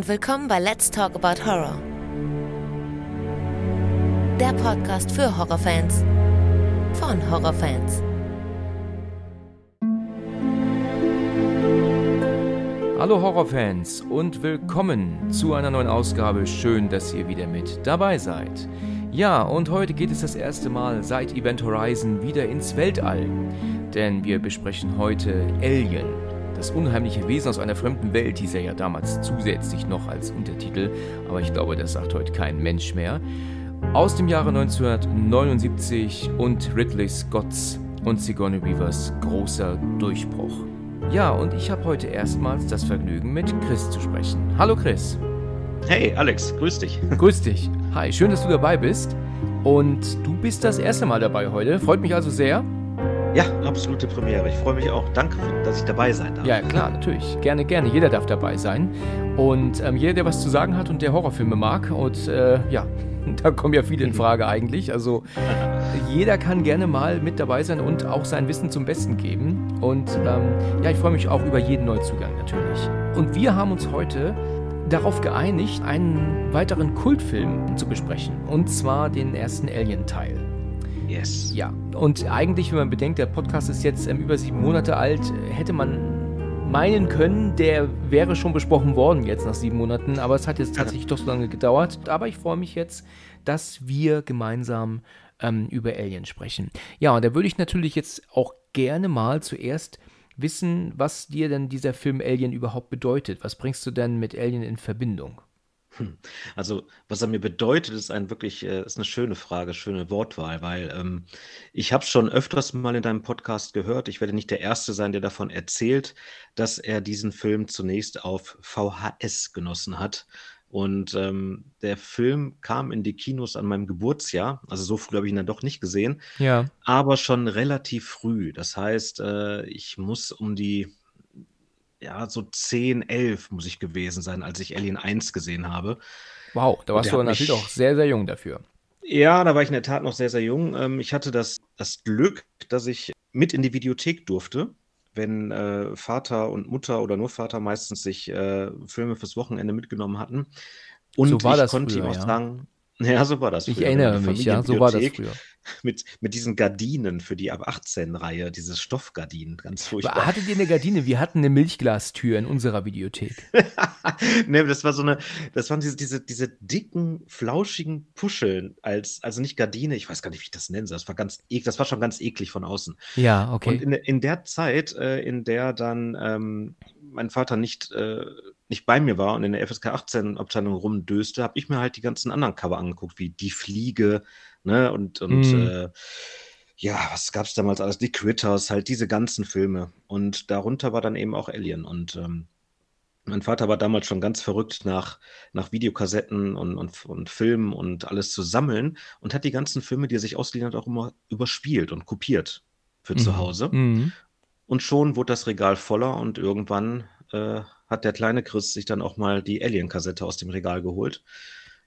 und willkommen bei Let's Talk About Horror. Der Podcast für Horrorfans von Horrorfans. Hallo Horrorfans und willkommen zu einer neuen Ausgabe. Schön, dass ihr wieder mit dabei seid. Ja, und heute geht es das erste Mal seit Event Horizon wieder ins Weltall. Denn wir besprechen heute Alien, das unheimliche Wesen aus einer fremden Welt hieß er ja damals zusätzlich noch als Untertitel, aber ich glaube, das sagt heute kein Mensch mehr. Aus dem Jahre 1979 und Ridley Scotts und Sigourney Weavers großer Durchbruch. Ja, und ich habe heute erstmals das Vergnügen, mit Chris zu sprechen. Hallo Chris. Hey Alex, grüß dich. Grüß dich. Hi, schön, dass du dabei bist. Und du bist das erste Mal dabei heute. Freut mich also sehr. Ja, absolute Premiere. Ich freue mich auch. Danke, dass ich dabei sein darf. Ja, klar, natürlich. Gerne, gerne. Jeder darf dabei sein. Und ähm, jeder, der was zu sagen hat und der Horrorfilme mag. Und äh, ja, da kommen ja viele in Frage eigentlich. Also jeder kann gerne mal mit dabei sein und auch sein Wissen zum Besten geben. Und ähm, ja, ich freue mich auch über jeden Neuzugang natürlich. Und wir haben uns heute darauf geeinigt, einen weiteren Kultfilm zu besprechen. Und zwar den ersten Alien-Teil. Yes. Ja, und eigentlich, wenn man bedenkt, der Podcast ist jetzt ähm, über sieben Monate alt, hätte man meinen können, der wäre schon besprochen worden jetzt nach sieben Monaten, aber es hat jetzt tatsächlich doch so lange gedauert. Aber ich freue mich jetzt, dass wir gemeinsam ähm, über Alien sprechen. Ja, und da würde ich natürlich jetzt auch gerne mal zuerst wissen, was dir denn dieser Film Alien überhaupt bedeutet. Was bringst du denn mit Alien in Verbindung? Hm. Also, was er mir bedeutet, ist ein wirklich, äh, ist eine schöne Frage, schöne Wortwahl, weil ähm, ich habe schon öfters mal in deinem Podcast gehört, ich werde nicht der Erste sein, der davon erzählt, dass er diesen Film zunächst auf VHS genossen hat. Und ähm, der Film kam in die Kinos an meinem Geburtsjahr, also so früh habe ich ihn dann doch nicht gesehen, Ja. aber schon relativ früh. Das heißt, äh, ich muss um die ja, so 10, 11 muss ich gewesen sein, als ich Alien 1 gesehen habe. Wow, da warst du natürlich auch sehr, sehr jung dafür. Ja, da war ich in der Tat noch sehr, sehr jung. Ähm, ich hatte das, das Glück, dass ich mit in die Videothek durfte, wenn äh, Vater und Mutter oder nur Vater meistens sich äh, Filme fürs Wochenende mitgenommen hatten. Und So war ich das konnte ihm früher, auch ja. sagen, ja, so war das. Ich früher, erinnere die mich, ja, so war das früher. Mit, mit diesen Gardinen für die ab 18-Reihe, diese Stoffgardinen, ganz furchtbar. Hattet ihr eine Gardine? Wir hatten eine Milchglastür in unserer Videothek. ne, das war so eine, das waren diese, diese, diese dicken, flauschigen Puscheln als, also nicht Gardine, ich weiß gar nicht, wie ich das nennen soll. Das war ganz, ek- das war schon ganz eklig von außen. Ja, Und okay. in, in der Zeit, äh, in der dann ähm, mein Vater nicht, äh, nicht bei mir war und in der FSK 18 Abteilung rumdöste, habe ich mir halt die ganzen anderen Cover angeguckt, wie Die Fliege, ne, und, und Mhm. äh, ja, was gab es damals alles? Die Critters, halt diese ganzen Filme. Und darunter war dann eben auch Alien. Und ähm, mein Vater war damals schon ganz verrückt nach, nach Videokassetten und, und, und Filmen und alles zu sammeln und hat die ganzen Filme, die er sich ausgeliehen hat, auch immer überspielt und kopiert für zu Mhm. Hause. Mhm. Und schon wurde das Regal voller und irgendwann äh, hat der kleine Chris sich dann auch mal die Alien-Kassette aus dem Regal geholt.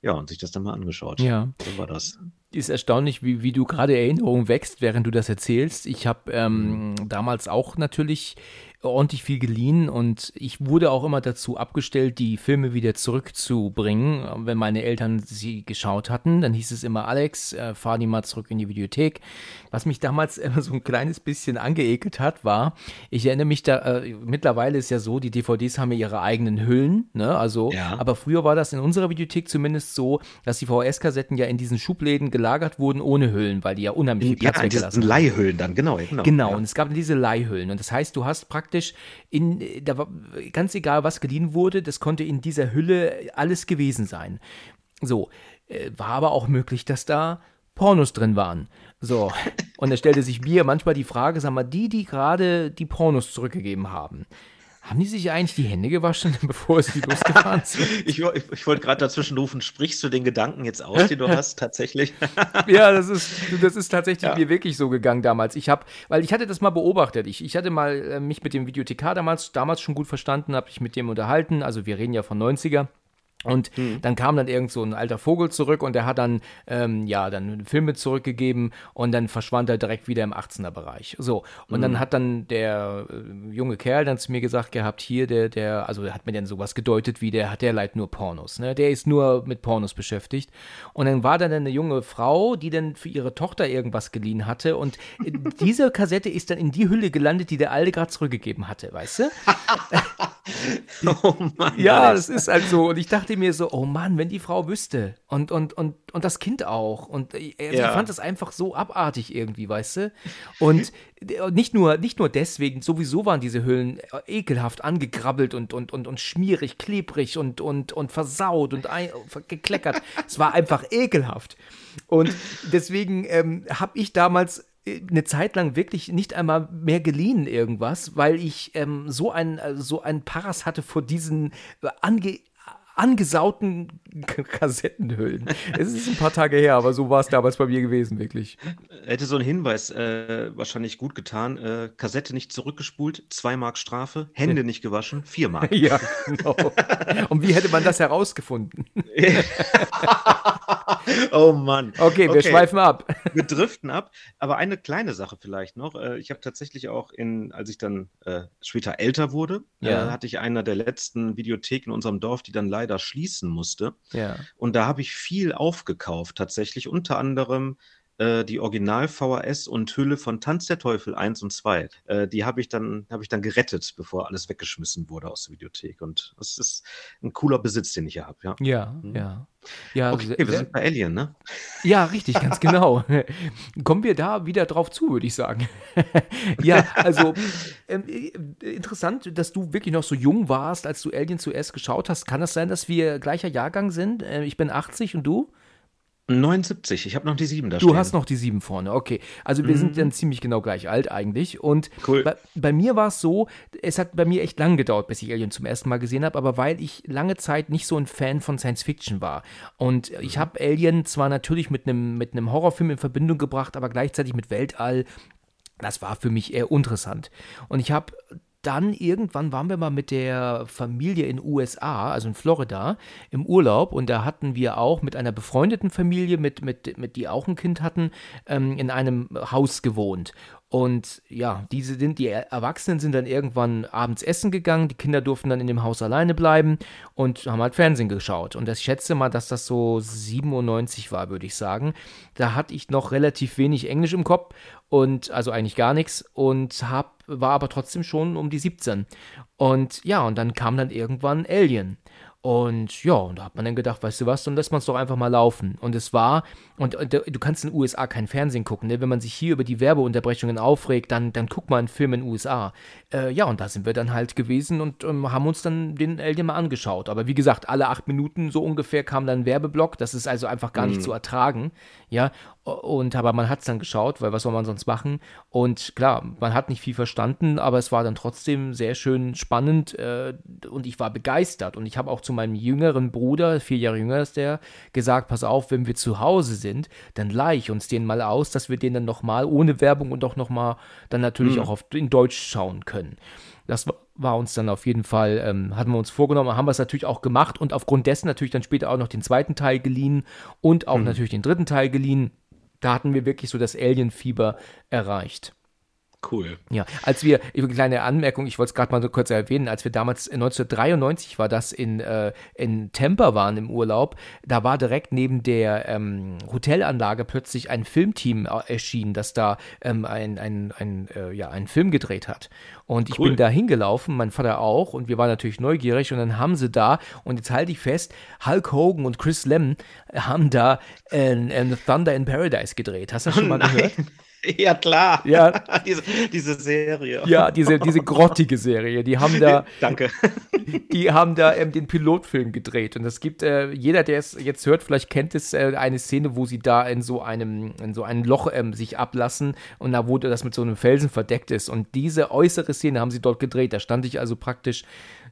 Ja, und sich das dann mal angeschaut. Ja. So war das. Ist erstaunlich, wie, wie du gerade Erinnerung wächst, während du das erzählst. Ich habe ähm, damals auch natürlich ordentlich viel geliehen und ich wurde auch immer dazu abgestellt, die Filme wieder zurückzubringen. Wenn meine Eltern sie geschaut hatten, dann hieß es immer, Alex, äh, fahr die mal zurück in die Videothek. Was mich damals immer so ein kleines bisschen angeekelt hat, war, ich erinnere mich da, äh, mittlerweile ist ja so, die DVDs haben ja ihre eigenen Hüllen, ne? Also, Ja. aber früher war das in unserer Videothek zumindest so, dass die VHS-Kassetten ja in diesen Schubläden gelagert wurden ohne Hüllen, weil die ja unheimlich viel ja, Platz diesen weggelassen haben. Leihhüllen dann, genau. Genau, Genau, Ja. und es gab diese Leihhüllen. Und das heißt, du hast praktisch in, da war ganz egal, was geliehen wurde, das konnte in dieser Hülle alles gewesen sein. So, äh, war aber auch möglich, dass da Pornos drin waren. So, und da stellte sich mir manchmal die Frage, sag mal, die, die gerade die Pornos zurückgegeben haben, haben die sich eigentlich die Hände gewaschen, bevor sie losgefahren sind? Ich, ich, ich wollte gerade dazwischen rufen, sprichst du den Gedanken jetzt aus, den du hast, tatsächlich? Ja, das ist, das ist tatsächlich Ja. mir wirklich so gegangen damals. Ich habe, weil ich hatte das mal beobachtet. Ich, ich hatte mal äh, mich mit dem Videothekar damals, damals schon gut verstanden, habe ich mit dem unterhalten. Also wir reden ja von 90er. Und mhm. dann kam dann irgend so ein alter Vogel zurück und der hat dann, ähm, ja, dann Filme zurückgegeben und dann verschwand er direkt wieder im 18er-Bereich. So. Und mhm. dann hat dann der äh, junge Kerl dann zu mir gesagt gehabt, hier, der, der, also der hat mir dann sowas gedeutet wie, der hat der leidt nur Pornos, ne? Der ist nur mit Pornos beschäftigt. Und dann war dann eine junge Frau, die dann für ihre Tochter irgendwas geliehen hatte und diese Kassette ist dann in die Hülle gelandet, die der Alte gerade zurückgegeben hatte, weißt du? oh Mann. Ja, das ist halt so. Und ich dachte mir so, oh Mann, wenn die Frau wüsste. Und, und, und, und das Kind auch. Und äh, also ja. ich fand das einfach so abartig irgendwie, weißt du? Und nicht nur, nicht nur deswegen, sowieso waren diese Hüllen äh, ekelhaft angekrabbelt und, und, und, und schmierig, klebrig und, und, und versaut und ein, gekleckert. es war einfach ekelhaft. Und deswegen ähm, habe ich damals eine Zeit lang wirklich nicht einmal mehr geliehen irgendwas, weil ich ähm, so ein äh, so ein Paras hatte vor diesen äh, ange angesauten Kassettenhüllen. es ist ein paar Tage her, aber so war es damals bei mir gewesen, wirklich. Hätte so ein Hinweis äh, wahrscheinlich gut getan. Äh, Kassette nicht zurückgespult, 2 Mark Strafe, Hände nicht gewaschen, 4 Mark. ja, genau. Und wie hätte man das herausgefunden? oh Mann. Okay, wir okay. schweifen ab. Wir driften ab. Aber eine kleine Sache vielleicht noch. Äh, ich habe tatsächlich auch in, als ich dann äh, später älter wurde, äh, ja. hatte ich einer der letzten Videotheken in unserem Dorf, die dann leider schließen musste. Ja. Und da habe ich viel aufgekauft, tatsächlich. Unter anderem äh, die Original VHS und Hülle von Tanz der Teufel 1 und 2. Äh, die habe ich, dann, hab ich dann gerettet, bevor alles weggeschmissen wurde aus der Videothek. Und das ist ein cooler Besitz, den ich hier habe. Ja, ja. Mhm. ja. Ja, okay, wir sind bei Alien, ne? Ja, richtig, ganz genau. Kommen wir da wieder drauf zu, würde ich sagen. ja, also ähm, äh, interessant, dass du wirklich noch so jung warst, als du Alien zuerst geschaut hast. Kann das sein, dass wir gleicher Jahrgang sind? Äh, ich bin 80 und du? 79, ich habe noch die 7 da Du stehen. hast noch die 7 vorne, okay. Also wir mhm. sind dann ziemlich genau gleich alt eigentlich. Und cool. bei, bei, mir war es so, es hat bei mir echt lang gedauert, bis ich Alien zum ersten Mal gesehen habe, aber weil ich lange Zeit nicht so ein Fan von Science Fiction war. Und ich mhm. habe Alien zwar natürlich mit einem mit Horrorfilm in Verbindung gebracht, aber gleichzeitig mit Weltall. Das war für mich eher interessant. Und ich habe dann irgendwann waren wir mal mit der Familie in USA, also in Florida, im Urlaub und da hatten wir auch mit einer befreundeten Familie, mit, mit, mit die auch ein Kind hatten, ähm, in einem Haus gewohnt. Und ja, diese sind, die Erwachsenen sind dann irgendwann abends essen gegangen, die Kinder durften dann in dem Haus alleine bleiben und haben halt Fernsehen geschaut. Und ich schätze mal, dass das so 97 war, würde ich sagen. Da hatte ich noch relativ wenig Englisch im Kopf und also eigentlich gar nichts und hab, war aber trotzdem schon um die 17. Und ja, und dann kam dann irgendwann Alien. Und ja, und da hat man dann gedacht, weißt du was, dann lässt man es doch einfach mal laufen. Und es war, und, und, du kannst in den USA kein Fernsehen gucken, ne? wenn man sich hier über die Werbeunterbrechungen aufregt, dann, dann guckt man einen Film in den USA. Äh, ja, und da sind wir dann halt gewesen und ähm, haben uns dann den Alien mal angeschaut. Aber wie gesagt, alle acht Minuten so ungefähr kam dann ein Werbeblock, das ist also einfach gar mhm. nicht zu ertragen. Ja, und aber man hat es dann geschaut, weil was soll man sonst machen? Und klar, man hat nicht viel verstanden, aber es war dann trotzdem sehr schön spannend äh, und ich war begeistert. Und ich habe auch zu meinem jüngeren Bruder, vier Jahre jünger ist der, gesagt: Pass auf, wenn wir zu Hause sind, dann leih uns den mal aus, dass wir den dann nochmal ohne Werbung und auch nochmal dann natürlich mhm. auch auf, in Deutsch schauen können. Das war uns dann auf jeden Fall, ähm, hatten wir uns vorgenommen, haben wir es natürlich auch gemacht und aufgrund dessen natürlich dann später auch noch den zweiten Teil geliehen und auch mhm. natürlich den dritten Teil geliehen da hatten wir wirklich so das Alien-Fieber erreicht. Cool. Ja, als wir, eine kleine Anmerkung, ich wollte es gerade mal so kurz erwähnen, als wir damals 1993 war das in, äh, in Tampa waren im Urlaub, da war direkt neben der ähm, Hotelanlage plötzlich ein Filmteam erschienen, das da ähm, ein, ein, ein, äh, ja, einen Film gedreht hat. Und ich cool. bin da hingelaufen, mein Vater auch, und wir waren natürlich neugierig und dann haben sie da, und jetzt halte ich fest, Hulk Hogan und Chris Lem haben da äh, Thunder in Paradise gedreht. Hast du das schon mal oh gehört? Ja, klar. Ja. diese, diese Serie. Ja, diese, diese grottige Serie. Die haben da. Danke. Die haben da ähm, den Pilotfilm gedreht. Und es gibt, äh, jeder, der es jetzt hört, vielleicht kennt es äh, eine Szene, wo sie da in so einem, in so einem Loch ähm, sich ablassen und da wurde das mit so einem Felsen verdeckt ist. Und diese äußere Szene haben sie dort gedreht. Da stand ich also praktisch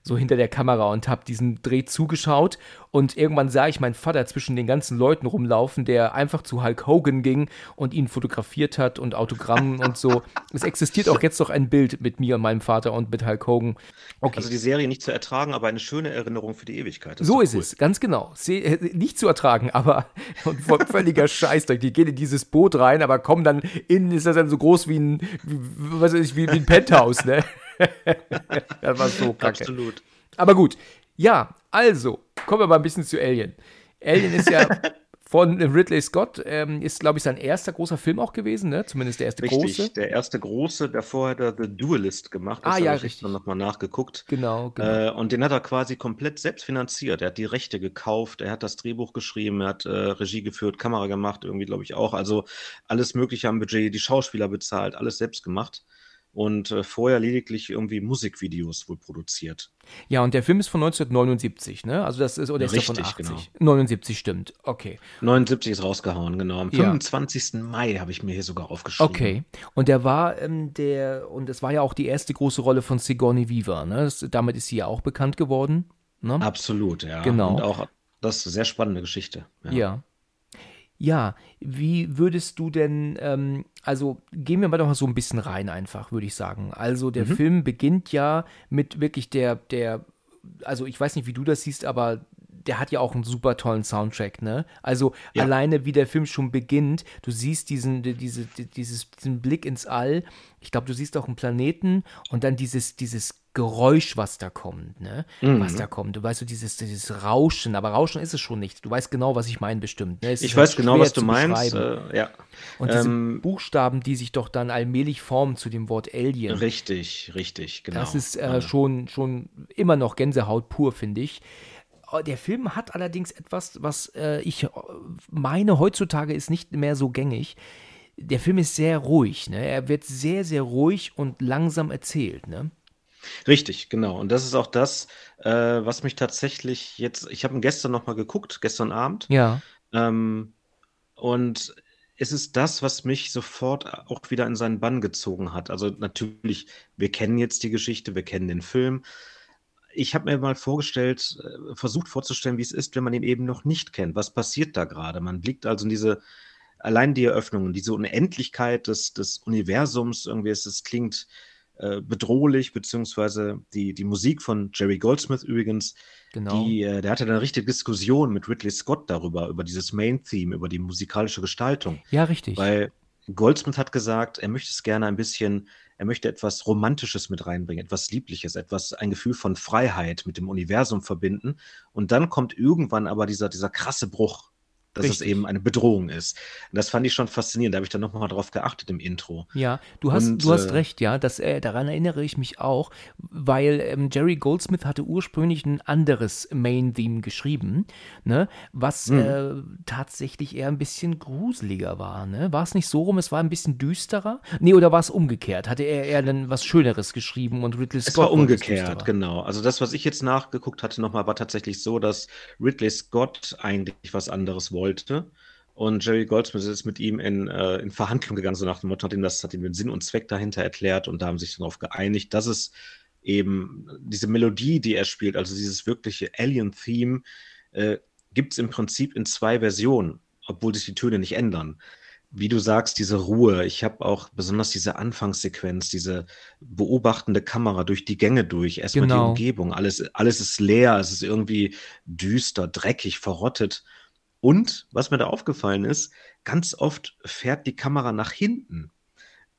so hinter der Kamera und habe diesen Dreh zugeschaut und irgendwann sah ich meinen Vater zwischen den ganzen Leuten rumlaufen, der einfach zu Hulk Hogan ging und ihn fotografiert hat und Autogrammen und so. Es existiert auch jetzt noch ein Bild mit mir und meinem Vater und mit Hulk Hogan. Okay. Also die Serie nicht zu ertragen, aber eine schöne Erinnerung für die Ewigkeit. so ist cool. es, ganz genau. Se äh, nicht zu ertragen, aber völliger Scheiß. Die gehen in dieses Boot rein, aber kommen dann innen, ist das dann so groß wie ein, wie, was weiß ich, wie, wie ein Penthouse, ne? das war so kacke. Absolut. Aber gut. Ja, also, kommen wir mal ein bisschen zu Alien. Alien ist ja von Ridley Scott, ähm, ist, glaube ich, sein erster großer Film auch gewesen, ne? Zumindest der erste richtig, große. der erste große. Davor hat er The Duelist gemacht. Das ah, ja, richtig. Ich nochmal nachgeguckt. Genau, genau. Äh, und den hat er quasi komplett selbst finanziert. Er hat die Rechte gekauft, er hat das Drehbuch geschrieben, er hat äh, Regie geführt, Kamera gemacht, irgendwie, glaube ich, auch. Also alles Mögliche am Budget, die Schauspieler bezahlt, alles selbst gemacht und äh, vorher lediglich irgendwie Musikvideos wohl produziert. Ja, und der Film ist von 1979, ne? Also das ist oder ist Richtig, 80? Genau. 79 stimmt. Okay. 79 ist rausgehauen, genau. Am ja. 25. Mai habe ich mir hier sogar aufgeschrieben. Okay. Und der war ähm, der und das war ja auch die erste große Rolle von Sigourney Weaver, ne? Das, damit ist sie ja auch bekannt geworden, ne? Absolut, ja. Genau. Und auch das ist eine sehr spannende Geschichte. ja. ja. Ja, wie würdest du denn, ähm, also gehen wir mal doch mal so ein bisschen rein einfach, würde ich sagen. Also der mhm. Film beginnt ja mit wirklich der, der, also ich weiß nicht, wie du das siehst, aber der hat ja auch einen super tollen Soundtrack, ne? Also ja. alleine wie der Film schon beginnt, du siehst diesen, diese, dieses, diesen Blick ins All. Ich glaube, du siehst auch einen Planeten und dann dieses, dieses Geräusch, was da kommt, ne? Mhm. Was da kommt. Du weißt so dieses, dieses Rauschen, aber Rauschen ist es schon nicht. Du weißt genau, was ich meine, bestimmt. Ne? ich halt weiß genau, was du meinst. Äh, ja. Und diese ähm, Buchstaben, die sich doch dann allmählich formen zu dem Wort Alien. Richtig, richtig, genau. Das ist äh, ja. schon, schon immer noch Gänsehaut pur, finde ich. Oh, der Film hat allerdings etwas, was äh, ich meine, heutzutage ist nicht mehr so gängig. Der Film ist sehr ruhig, ne? Er wird sehr, sehr ruhig und langsam erzählt, ne? Richtig, genau. Und das ist auch das, äh, was mich tatsächlich jetzt, ich habe ihn gestern nochmal geguckt, gestern Abend. Ja. Ähm, und es ist das, was mich sofort auch wieder in seinen Bann gezogen hat. Also natürlich, wir kennen jetzt die Geschichte, wir kennen den Film. Ich habe mir mal vorgestellt, äh, versucht vorzustellen, wie es ist, wenn man ihn eben noch nicht kennt. Was passiert da gerade? Man blickt also in diese, allein die Eröffnungen, diese Unendlichkeit des, des Universums, irgendwie, es, es klingt äh, bedrohlich, beziehungsweise die, die Musik von Jerry Goldsmith übrigens, genau. die, äh, der hatte eine richtige Diskussion mit Ridley Scott darüber, über dieses Main-Theme, über die musikalische Gestaltung. Ja, richtig. Weil Goldsmith hat gesagt, er möchte es gerne ein bisschen, er möchte etwas Romantisches mit reinbringen, etwas Liebliches, etwas, ein Gefühl von Freiheit mit dem Universum verbinden. Und dann kommt irgendwann aber dieser, dieser krasse Bruch dass Richtig. es eben eine Bedrohung ist. Und das fand ich schon faszinierend. Da habe ich dann nochmal drauf geachtet im Intro. Ja, du hast, Und, du hast äh, recht, ja. Das, äh, daran erinnere ich mich auch, weil ähm, Jerry Goldsmith hatte ursprünglich ein anderes Main-Theme geschrieben, ne, was mhm. äh, tatsächlich eher ein bisschen gruseliger war. Ne? War es nicht so rum, es war ein bisschen düsterer? Nee, oder war es umgekehrt? Hatte er eher dann was Schöneres geschrieben und Ridley Scott? Es war umgekehrt, genau. Also das, was ich jetzt nachgeguckt hatte nochmal, war tatsächlich so, dass Ridley Scott eigentlich was anderes wollte wollte. Und Jerry Goldsmith ist mit ihm in, äh, in Verhandlung gegangen, so nach dem Motto, hat ihm das, hat ihm den Sinn und Zweck dahinter erklärt und da haben sich darauf geeinigt, dass es eben diese Melodie, die er spielt, also dieses wirkliche Alien-Theme, äh, gibt es im Prinzip in zwei Versionen, obwohl sich die Töne nicht ändern. Wie du sagst, diese Ruhe. Ich habe auch besonders diese Anfangssequenz, diese beobachtende Kamera durch die Gänge durch, erstmal genau. die Umgebung. Alles, alles ist leer, es ist irgendwie düster, dreckig, verrottet. Und was mir da aufgefallen ist, ganz oft fährt die Kamera nach hinten.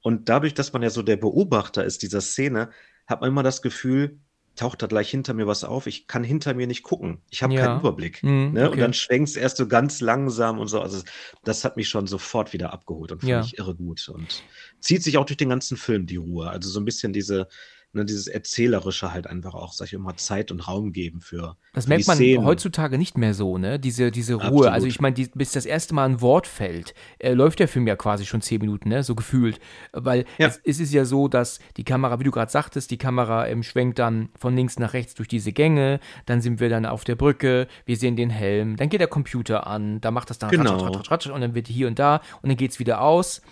Und dadurch, dass man ja so der Beobachter ist dieser Szene, hat man immer das Gefühl, taucht da gleich hinter mir was auf. Ich kann hinter mir nicht gucken. Ich habe ja. keinen Überblick. Mhm, ne? okay. Und dann schwenkt es erst so ganz langsam und so. Also das hat mich schon sofort wieder abgeholt und fand ja. ich irre gut. Und zieht sich auch durch den ganzen Film die Ruhe. Also so ein bisschen diese ne, dieses Erzählerische halt einfach auch, sag ich immer, Zeit und Raum geben für. Das merkt man Szenen. heutzutage nicht mehr so, ne? Diese, diese Ruhe. Absolut. Also ich meine, bis das erste Mal ein Wort fällt, äh, läuft der Film ja quasi schon zehn Minuten, ne? So gefühlt. Weil ja. es, es, ist ja so, dass die Kamera, wie du gerade sagtest, die Kamera ähm, schwenkt dann von links nach rechts durch diese Gänge, dann sind wir dann auf der Brücke, wir sehen den Helm, dann geht der Computer an, da macht das dann genau. ratsch, ratsch, ratsch, und dann wird hier und da und dann geht es wieder aus.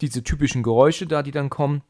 Diese typischen Geräusche da, die dann kommen.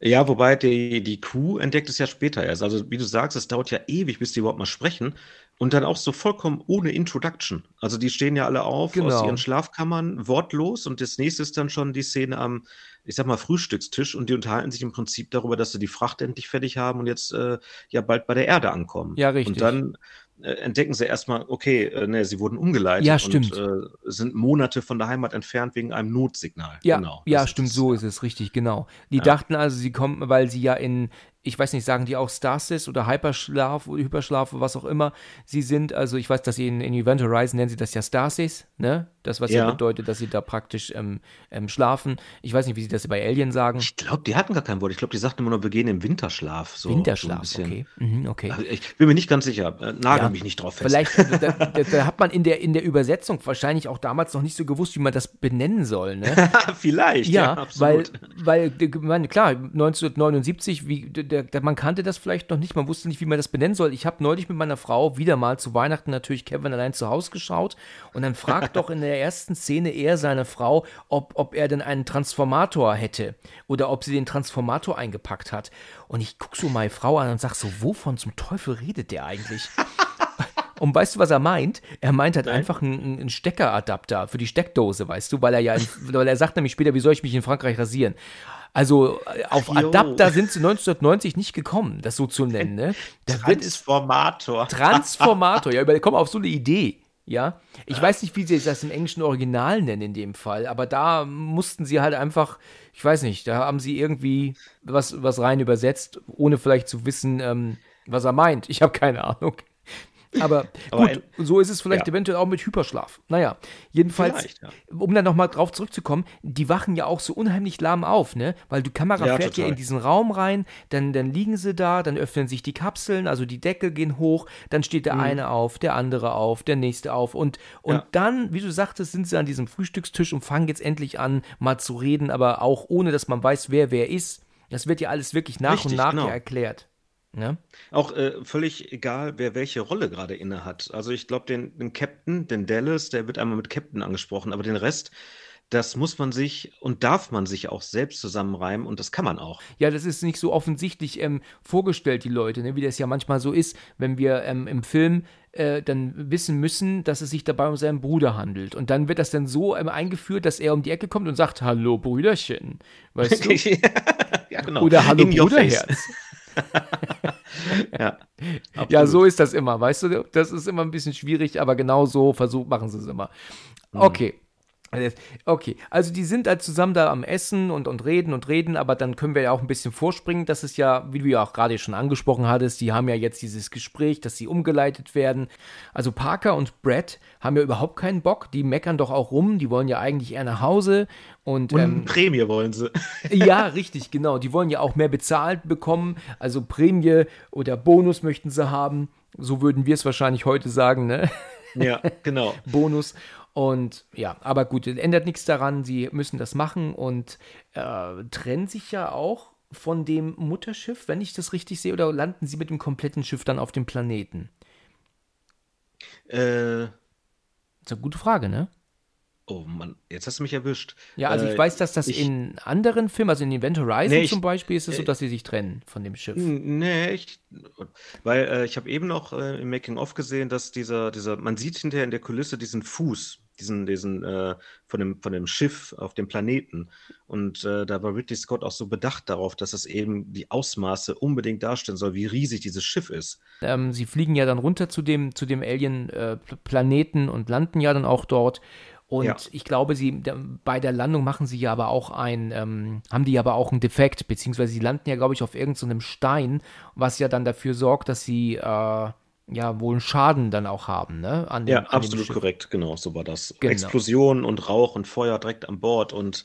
Ja, wobei die, die Crew entdeckt es ja später erst. Also, wie du sagst, es dauert ja ewig, bis die überhaupt mal sprechen. Und dann auch so vollkommen ohne Introduction. Also, die stehen ja alle auf Genau. aus ihren Schlafkammern, wortlos. Und das nächste ist dann schon die Szene am, ich sag mal, Frühstückstisch. Und die unterhalten sich im Prinzip darüber, dass sie die Fracht endlich fertig haben und jetzt äh, ja bald bei der Erde ankommen. Ja, richtig. Und dann entdecken sie erstmal, okay, äh, ne, sie wurden umgeleitet Ja, stimmt. und äh, sind Monate von der Heimat entfernt wegen einem Notsignal. Ja, genau. ja, stimmt, ist- so ist es, richtig, genau. Die Ja. dachten also, sie kommen, weil sie ja in, ich weiß nicht, sagen die auch Stasis oder Hyperschlaf oder Hyperschlaf oder was auch immer sie sind. Also ich weiß, dass sie in, in Event Horizon nennen sie das ja Stasis, ne? Das, was ja, Ja. bedeutet, dass sie da praktisch ähm, ähm, schlafen. Ich weiß nicht, wie sie das bei Alien sagen. Ich glaube, die hatten gar kein Wort. Ich glaube, die sagten immer nur, wir gehen im Winterschlaf. So, Winterschlaf, so okay. Mhm, okay. Also ich bin mir nicht ganz sicher. Äh, Nagel Ja, mich nicht drauf fest. Vielleicht, da, da, da hat man in der, in der Übersetzung wahrscheinlich auch damals noch nicht so gewusst, wie man das benennen soll, ne? Vielleicht, ja, Ja, weil, absolut. weil, ich meine, klar, 1979, wie, der, der, man kannte das vielleicht noch nicht, man wusste nicht, wie man das benennen soll. Ich habe neulich mit meiner Frau wieder mal zu Weihnachten natürlich Kevin allein zu Hause geschaut und dann fragt doch in der ersten Szene er seine Frau, ob, ob er denn einen Transformator hätte oder ob sie den Transformator eingepackt hat. Und ich gucke so meine Frau an und sag so, wovon zum Teufel redet der eigentlich? Und weißt du, was er meint? Er meint halt einfach einen, einen Steckeradapter für die Steckdose, weißt du, weil er ja, in, weil er sagt nämlich später, wie soll ich mich in Frankreich rasieren? Also auf. Adapter sind sie 1990 nicht gekommen, das so zu nennen, ne? Da wird es Transformator. Transformator, ja, komm auf so eine Idee. Ja, ich weiß nicht, wie sie das im englischen Original nennen in dem Fall, aber da mussten sie halt einfach, ich weiß nicht, da haben sie irgendwie was, was rein übersetzt, ohne vielleicht zu wissen, ähm, was er meint. Ich habe keine Ahnung. Aber, Aber gut, ein- so ist es vielleicht ja. eventuell auch mit Hyperschlaf. Naja, jedenfalls, ja. um dann nochmal drauf zurückzukommen, die wachen ja auch so unheimlich lahm auf, ne? Weil die Kamera Ja, fährt ja total. in diesen Raum rein, dann, dann liegen sie da, dann öffnen sich die Kapseln, also die Deckel gehen hoch, dann steht der eine auf, der andere auf, der nächste auf und, und Mhm. Ja. dann, wie du sagtest, sind sie an diesem Frühstückstisch und fangen jetzt endlich an, mal zu reden, aber auch ohne, dass man weiß, wer wer ist. Das wird ja alles wirklich nach und Richtig, nach genau. ja erklärt. Ne? Auch äh, völlig egal, wer welche Rolle gerade inne hat. Also ich glaube, den, den Captain, den Dallas, der wird einmal mit Captain angesprochen, aber den Rest, das muss man sich und darf man sich auch selbst zusammenreimen und das kann man auch. Ja, das ist nicht so offensichtlich ähm, vorgestellt, die Leute, ne? wie das ja manchmal so ist, wenn wir ähm, im Film äh, dann wissen müssen, dass es sich dabei um seinen Bruder handelt. Und dann wird das dann so ähm, eingeführt, dass er um die Ecke kommt und sagt, Hallo Brüderchen. Weißt du? ja, genau. Oder Hallo In. Bruderherz. Ja, Ja, so ist das immer, weißt du? Das ist immer ein bisschen schwierig, aber genau so versuch, machen sie es immer. Mhm. Okay. Also, Okay, also die sind halt zusammen da am Essen und, und reden und reden, aber dann können wir ja auch ein bisschen vorspringen. Das ist ja, wie du ja auch gerade schon angesprochen hattest, die haben ja jetzt dieses Gespräch, dass sie umgeleitet werden. Also Parker und Brett haben ja überhaupt keinen Bock, die meckern doch auch rum, die wollen ja eigentlich eher nach Hause und, Und ähm, Prämie wollen sie. ja, richtig, genau. Die wollen ja auch mehr bezahlt bekommen. Also Prämie oder Bonus möchten sie haben. So würden wir es wahrscheinlich heute sagen, ne? Ja, genau. Bonus. Und ja, aber gut, ändert nichts daran. Sie müssen das machen und äh, trennen sich ja auch von dem Mutterschiff, wenn ich das richtig sehe, oder landen sie mit dem kompletten Schiff dann auf dem Planeten? Äh, Das ist eine gute Frage, ne? oh Mann, jetzt hast du mich erwischt. Ja, also ich Äh, weiß, dass das ich- in anderen Filmen, also in Event Horizon Nee, ich- zum Beispiel, ist es so, äh, dass sie sich trennen von dem Schiff. Nee, ich, weil äh, ich habe eben noch äh, im Making-of gesehen, dass dieser, dieser, man sieht hinterher in der Kulisse diesen Fuß, diesen, diesen äh, von dem, von dem Schiff auf dem Planeten. Und äh, da war Ridley Scott auch so bedacht darauf, dass es eben die Ausmaße unbedingt darstellen soll, wie riesig dieses Schiff ist. Ähm, sie fliegen ja dann runter zu dem, zu dem Alien-Planeten und landen ja dann auch dort. Und Ja. ich glaube, sie bei der Landung machen sie ja aber auch ein, ähm, haben die aber auch einen Defekt, beziehungsweise sie landen ja, glaube ich, auf irgendeinem Stein, was ja dann dafür sorgt, dass sie äh, ja wohl einen Schaden dann auch haben, ne? An dem, Ja, an absolut korrekt, genau, so war das. Genau. Explosion und Rauch und Feuer direkt an Bord und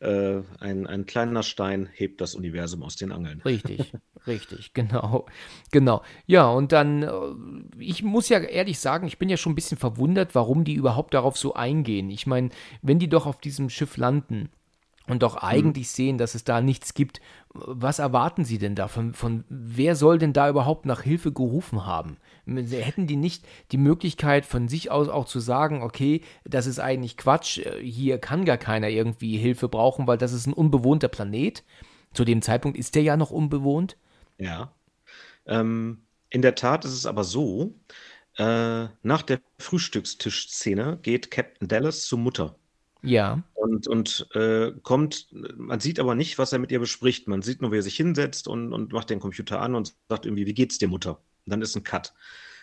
äh, ein, ein kleiner Stein hebt das Universum aus den Angeln. Richtig, richtig, genau. Genau. Ja, und dann, äh, ich muss ja ehrlich sagen, ich bin ja schon ein bisschen verwundert, warum die überhaupt darauf so eingehen. Ich meine, wenn die doch auf diesem Schiff landen und doch eigentlich sehen, dass es da nichts gibt, was erwarten sie denn da? Von, von wer soll denn da überhaupt nach Hilfe gerufen haben? Hätten die nicht die Möglichkeit von sich aus auch zu sagen, okay, das ist eigentlich Quatsch, äh, hier kann gar keiner irgendwie Hilfe brauchen, weil das ist ein unbewohnter Planet? Zu dem Zeitpunkt ist der ja noch unbewohnt. Ja. Ähm, in der Tat ist es aber so, äh, nach der Frühstückstischszene geht Captain Dallas zur Mutter. Ja. Und, und äh, kommt, man sieht aber nicht, was er mit ihr bespricht. Man sieht nur, wie er sich hinsetzt und, und macht den Computer an und sagt irgendwie, wie geht's dir, Mutter? Und dann ist ein Cut.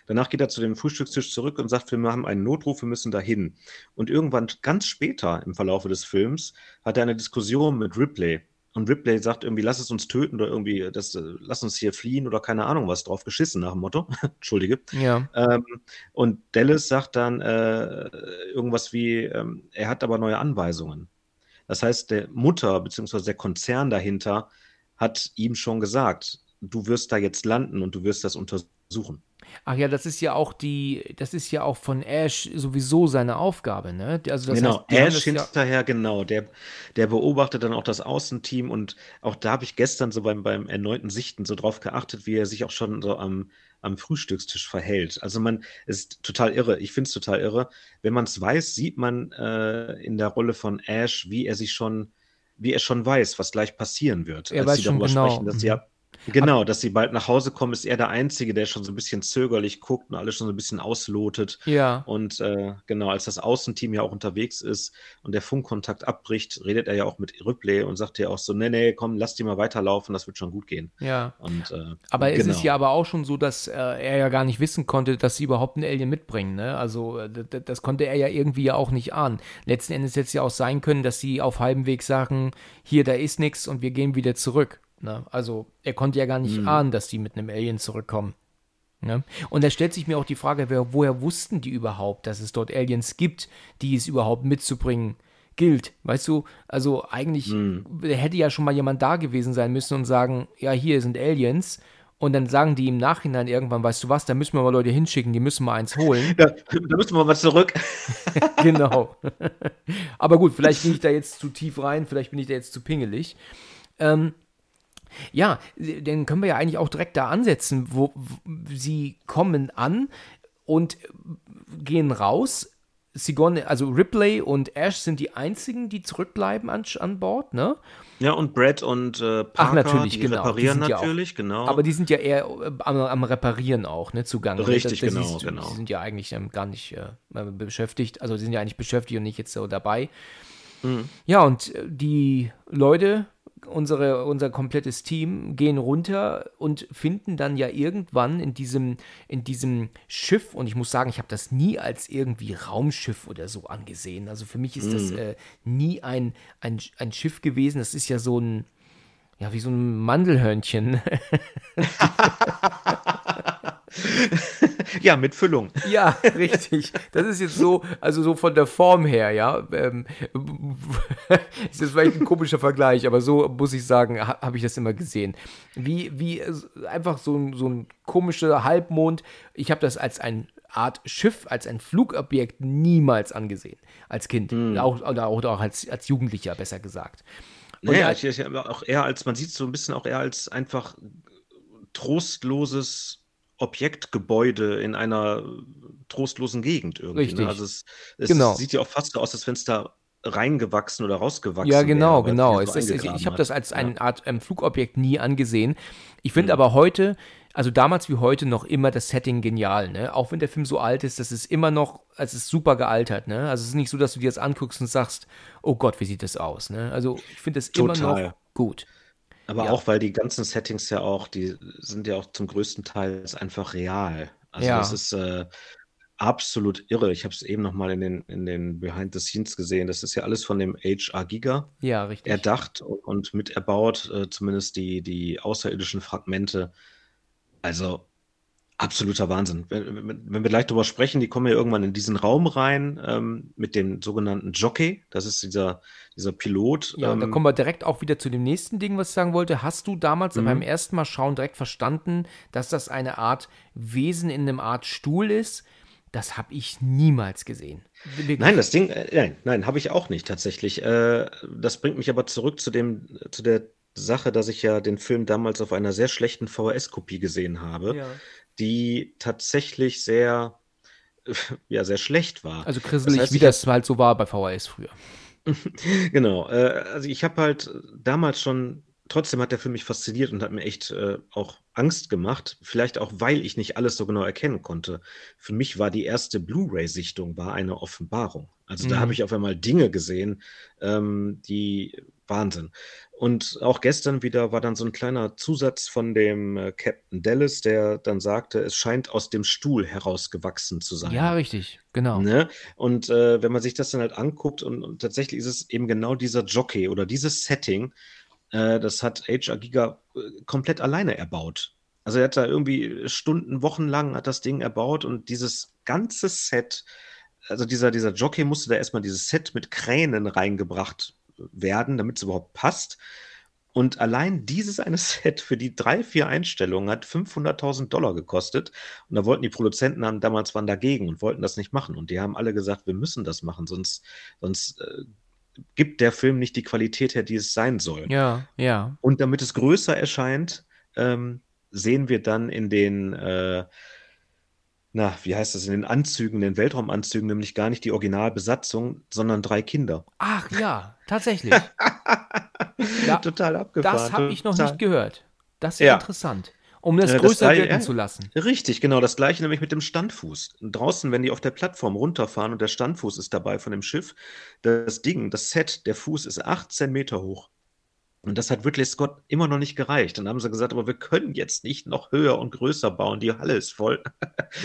Danach geht er zu dem Frühstückstisch zurück und sagt, wir haben einen Notruf, wir müssen dahin. Und irgendwann ganz später im Verlaufe des Films hat er eine Diskussion mit Ripley. Und Ripley sagt irgendwie, lass es uns töten oder irgendwie, das, lass uns hier fliehen oder keine Ahnung was drauf geschissen nach dem Motto. Entschuldige. Ja. Ähm, und Dallas sagt dann äh, irgendwas wie, ähm, er hat aber neue Anweisungen. Das heißt, der Mutter bzw. der Konzern dahinter hat ihm schon gesagt, du wirst da jetzt landen und du wirst das untersuchen. Ach ja, das ist ja auch die, das ist ja auch von Ash sowieso seine Aufgabe, ne? Also das genau, heißt, Ash das ja, hinterher, genau, der, der beobachtet dann auch das Außenteam und auch da habe ich gestern so beim, beim erneuten Sichten so drauf geachtet, wie er sich auch schon so am, am Frühstückstisch verhält. Also man ist total irre, ich finde es total irre. Wenn man es weiß, sieht man äh, in der Rolle von Ash, wie er sich schon, wie er schon weiß, was gleich passieren wird, Er als weiß sie schon darüber genau. sprechen, dass sie Mhm. ja Genau, dass sie bald nach Hause kommen, ist er der Einzige, der schon so ein bisschen zögerlich guckt und alles schon so ein bisschen auslotet. ja, Und äh, genau, als das Außenteam ja auch unterwegs ist und der Funkkontakt abbricht, redet er ja auch mit Ripley und sagt ja auch so, nee, nee, komm, lass die mal weiterlaufen, das wird schon gut gehen. ja. Und, äh, Aber es genau. ist ja aber auch schon so, dass äh, er ja gar nicht wissen konnte, dass sie überhaupt einen Alien mitbringen. Ne? Also äh, das konnte er ja irgendwie ja auch nicht ahnen. Letzten Endes hätte es ja auch sein können, dass sie auf halbem Weg sagen, hier, da ist nichts und wir gehen wieder zurück. Ne? Also er konnte ja gar nicht ahnen, dass die mit einem Alien zurückkommen. Ne? Und da stellt sich mir auch die Frage, wer, woher wussten die überhaupt, dass es dort Aliens gibt, die es überhaupt mitzubringen gilt? Weißt du, also eigentlich hätte ja schon mal jemand da gewesen sein müssen und sagen, ja, hier sind Aliens. Und dann sagen die im Nachhinein irgendwann, weißt du was, da müssen wir mal Leute hinschicken, die müssen mal eins holen. Da, da müssen wir mal zurück. genau. Aber gut, vielleicht bin ich da jetzt zu tief rein, vielleicht bin ich da jetzt zu pingelig. Ähm, ja, dann können wir ja eigentlich auch direkt da ansetzen, wo, wo sie kommen an und gehen raus. Sigourney, also Ripley und Ash sind die einzigen, die zurückbleiben an, an Bord, ne? Ja, und Brad und äh, Parker, Ach, natürlich, die genau. Die reparieren sind ja auch- natürlich, genau. Aber die sind ja eher äh, am, am Reparieren auch, ne, zugange. Richtig, Das- das genau, du, genau. Die sind ja eigentlich ähm, gar nicht äh, beschäftigt, also die sind ja eigentlich beschäftigt und nicht jetzt so dabei. Mhm. Ja, und äh, die Leute, unsere, unser komplettes Team, gehen runter und finden dann ja irgendwann in diesem, in diesem Schiff, und ich muss sagen, ich habe das nie als irgendwie Raumschiff oder so angesehen. Also für mich ist Mhm. das äh, nie ein, ein, ein Schiff gewesen. Das ist ja so ein, ja, wie so ein Mandelhörnchen. ja, mit Füllung. Ja, richtig. Das ist jetzt so, also so von der Form her, ja. Ähm, ist jetzt vielleicht ein komischer Vergleich, aber so muss ich sagen, ha, habe ich das immer gesehen. Wie, wie einfach so ein, so ein komischer Halbmond. Ich habe das als eine Art Schiff, als ein Flugobjekt niemals angesehen. Als Kind. Auch, oder auch, oder auch als, als Jugendlicher, besser gesagt. Und Naja, ich, ich, auch eher als, man sieht es so ein bisschen auch eher als einfach trostloses Objektgebäude in einer trostlosen Gegend irgendwie. Richtig. Ne? Also es, es Genau. sieht ja auch fast so aus, als wenn es da reingewachsen oder rausgewachsen Ja, genau, wäre, genau. es Es sich ist, so ich ich habe das als Ja. eine Art ähm, Flugobjekt nie angesehen. Ich Mhm. finde aber heute, also damals wie heute, noch immer das Setting genial. Ne? Auch wenn der Film so alt ist, das ist immer noch, es ist super gealtert. Ne? Also es ist nicht so, dass du dir das anguckst und sagst, oh Gott, wie sieht das aus? Ne? Also ich finde das immer noch gut. Aber Ja. auch, weil die ganzen Settings ja auch, die sind ja auch zum größten Teil einfach real. Also Ja. das ist äh, absolut irre. Ich habe es eben noch mal in den, in den Behind the Scenes gesehen. Das ist ja alles von dem HR Giga Ja, richtig. erdacht und, und mit erbaut, äh, zumindest die, die außerirdischen Fragmente. Also absoluter Wahnsinn. Wenn, wenn wir gleich drüber sprechen, die kommen ja irgendwann in diesen Raum rein ähm, mit dem sogenannten Jockey. Das ist dieser, dieser Pilot. Ja, und da ähm, kommen wir direkt auch wieder zu dem nächsten Ding, was ich sagen wollte. Hast du damals Mhm. beim ersten Mal schauen direkt verstanden, dass das eine Art Wesen in einem Art Stuhl ist? Das habe ich niemals gesehen. Wirklich. Nein, das Ding, äh, nein, nein, habe ich auch nicht tatsächlich. Äh, das bringt mich aber zurück zu dem, zu der Sache, dass ich ja den Film damals auf einer sehr schlechten VHS-Kopie gesehen habe, Ja. Die tatsächlich sehr, ja, sehr schlecht war. Also grisselig, Das heißt, wie das halt so war bei VHS früher. Genau, äh, also ich habe halt damals schon trotzdem hat der Film mich fasziniert und hat mir echt äh, auch Angst gemacht. Vielleicht auch, weil ich nicht alles so genau erkennen konnte. Für mich war die erste Blu-ray-Sichtung war eine Offenbarung. Also mhm. da habe ich auf einmal Dinge gesehen, ähm, die Wahnsinn. Und auch gestern wieder war dann so ein kleiner Zusatz von dem äh, Captain Dallas, der dann sagte, es scheint aus dem Stuhl herausgewachsen zu sein. Ja, richtig, genau. Ne? Und äh, wenn man sich das dann halt anguckt, und, und, tatsächlich ist es eben genau dieser Jockey oder dieses Setting, äh, das hat H.R. Giga äh, komplett alleine erbaut. Also er hat da irgendwie Stunden, Wochen lang hat das Ding erbaut und dieses ganze Set, also dieser, dieser Jockey musste da erstmal dieses Set mit Kränen reingebracht werden, damit es überhaupt passt. Und allein dieses eine Set für die drei, vier Einstellungen hat 500.000 Dollar gekostet. Und da wollten die Produzenten haben damals waren dagegen und wollten das nicht machen. Und die haben alle gesagt, wir müssen das machen, sonst, sonst äh, gibt der Film nicht die Qualität her, die es sein soll. Ja, ja. Und damit es größer erscheint, ähm, sehen wir dann in den, äh, na, wie heißt das, in den Anzügen, den Weltraumanzügen, nämlich gar nicht die Originalbesatzung, sondern drei Kinder. Ach ja, tatsächlich. da, total abgefahren. Das habe ich noch nicht gehört. Das ist ja interessant um das äh, größer das wirken ja, zu lassen. Richtig, genau. Das gleiche nämlich mit dem Standfuß. Draußen, wenn die auf der Plattform runterfahren und der Standfuß ist dabei von dem Schiff, das Ding, das Set, der Fuß ist 18 Meter hoch. Und das hat Ridley Scott immer noch nicht gereicht. Dann haben sie gesagt, aber wir können jetzt nicht noch höher und größer bauen. Die Halle ist voll.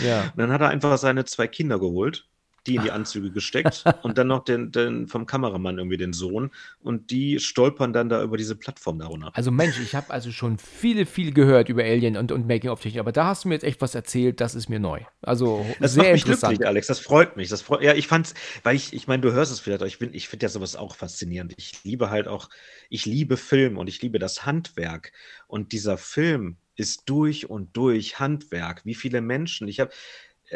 Ja. Und dann hat er einfach seine zwei Kinder geholt die in die Anzüge gesteckt und dann noch den, den vom Kameramann irgendwie den Sohn und die stolpern dann da über diese Plattform darunter. Also Mensch, ich habe also schon viele, viel gehört über Alien und, und Making-of-Technik, aber da hast du mir jetzt echt was erzählt, das ist mir neu. Also das sehr macht mich interessant. glücklich, Alex, das freut mich. Das freut, ja, ich fand's, weil ich, ich meine, du hörst es vielleicht, ich, ich finde ja sowas auch faszinierend. Ich liebe halt auch, ich liebe Film und ich liebe das Handwerk und dieser Film ist durch und durch Handwerk. Wie viele Menschen, ich habe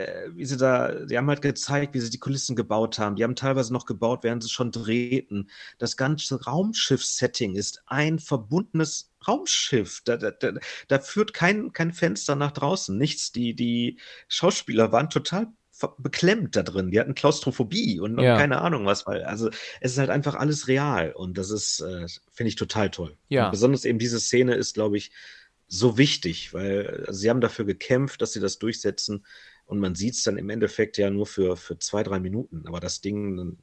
äh, wie sie da, die haben halt gezeigt, wie sie die Kulissen gebaut haben. Die haben teilweise noch gebaut, während sie schon drehten. Das ganze Raumschiff-Setting ist ein verbundenes Raumschiff. Da, da, da, da, führt kein, kein Fenster nach draußen, nichts. Die, die Schauspieler waren total beklemmt da drin. Die hatten Klaustrophobie und, ja. keine Ahnung was, weil also es ist halt einfach alles real und das ist, äh, finde ich total toll. Ja. Und besonders eben diese Szene ist, glaube ich, so wichtig, weil also sie haben dafür gekämpft, dass sie das durchsetzen und man sieht es dann im Endeffekt ja nur für, für zwei, drei Minuten. Aber das Ding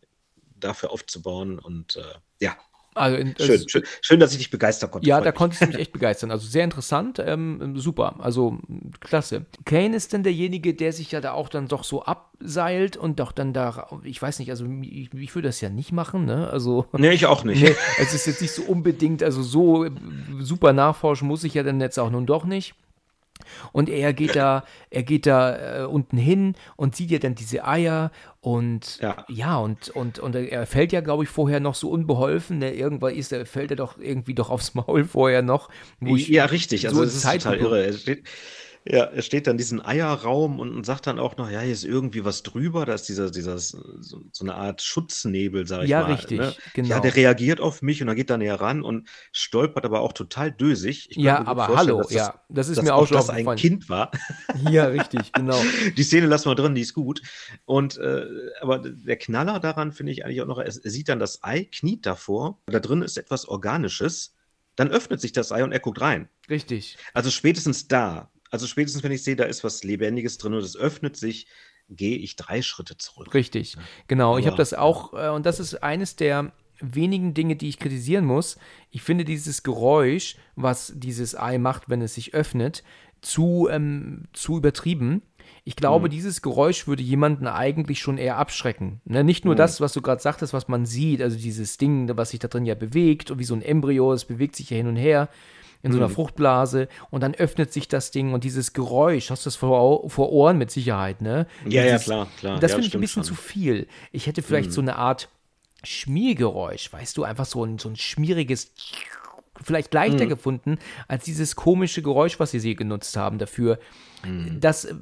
dafür aufzubauen und äh, ja, also in, schön, schön, schön, dass ich dich begeistern konnte. Ja, da konntest du mich echt begeistern. Also sehr interessant, ähm, super. Also klasse. Kane ist denn derjenige, der sich ja da auch dann doch so abseilt und doch dann da, ich weiß nicht, also ich, ich würde das ja nicht machen, ne? Also. Nee, ich auch nicht. Nee, es ist jetzt nicht so unbedingt, also so super nachforschen muss ich ja dann jetzt auch nun doch nicht. Und er geht da, er geht da äh, unten hin und sieht ja dann diese Eier und ja, ja und, und, und er fällt ja, glaube ich, vorher noch so unbeholfen. Ne? Irgendwann ist er, fällt er doch irgendwie doch aufs Maul vorher noch. ja, richtig, also so das ist total irre. Er steht, ja, er steht dann in diesem Eierraum und, und sagt dann auch noch, ja, hier ist irgendwie was drüber, da ist dieser, dieser so, so eine Art Schutznebel, sag ich ja, mal. Ja, richtig, ne? genau. Ja, der reagiert auf mich und dann geht er näher ran und stolpert aber auch total dösig. ja, aber hallo, das, ja, das ist mir auch schon dass ein Kind war. Ja, richtig, genau. die Szene lassen wir drin, die ist gut. Und äh, aber der Knaller daran finde ich eigentlich auch noch, er, er sieht dann das Ei, kniet davor, da drin ist etwas Organisches, dann öffnet sich das Ei und er guckt rein. Richtig. Also spätestens da also spätestens, wenn ich sehe, da ist was Lebendiges drin und es öffnet sich, gehe ich drei Schritte zurück. Richtig, ja. genau. Aber, ich habe das auch, äh, und das ist eines der wenigen Dinge, die ich kritisieren muss. Ich finde dieses Geräusch, was dieses Ei macht, wenn es sich öffnet, zu, ähm, zu übertrieben. Ich glaube, mhm. dieses Geräusch würde jemanden eigentlich schon eher abschrecken. Ne? Nicht nur mhm. das, was du gerade sagtest, was man sieht, also dieses Ding, was sich da drin ja bewegt und wie so ein Embryo, es bewegt sich ja hin und her, in so einer mhm. Fruchtblase und dann öffnet sich das Ding und dieses Geräusch, hast du das vor, vor Ohren mit Sicherheit, ne? Ja, dieses, ja, klar, klar. Das ja, finde ich ein bisschen schon. zu viel. Ich hätte vielleicht mhm. so eine Art Schmiergeräusch, weißt du, einfach so ein, so ein schmieriges vielleicht leichter mhm. gefunden als dieses komische Geräusch, was sie sie genutzt haben dafür. Mhm. Das äh,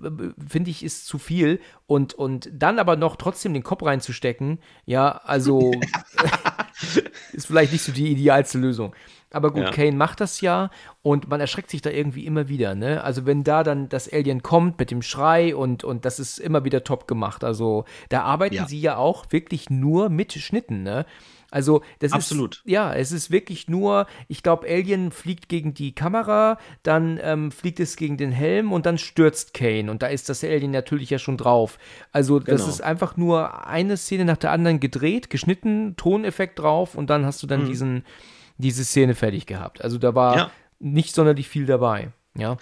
finde ich ist zu viel und und dann aber noch trotzdem den Kopf reinzustecken, ja, also ist vielleicht nicht so die idealste Lösung. Aber gut, ja. Kane macht das ja und man erschreckt sich da irgendwie immer wieder, ne? Also wenn da dann das Alien kommt mit dem Schrei und, und das ist immer wieder top gemacht. Also da arbeiten ja. sie ja auch wirklich nur mit Schnitten, ne? Also das Absolut. ist ja, es ist wirklich nur, ich glaube, Alien fliegt gegen die Kamera, dann ähm, fliegt es gegen den Helm und dann stürzt Kane und da ist das Alien natürlich ja schon drauf. Also das Genau. ist einfach nur eine Szene nach der anderen gedreht, geschnitten, Toneffekt drauf und dann hast du dann diesen diese Szene fertig gehabt. Also da war. Ja. nicht sonderlich viel dabei. Ja,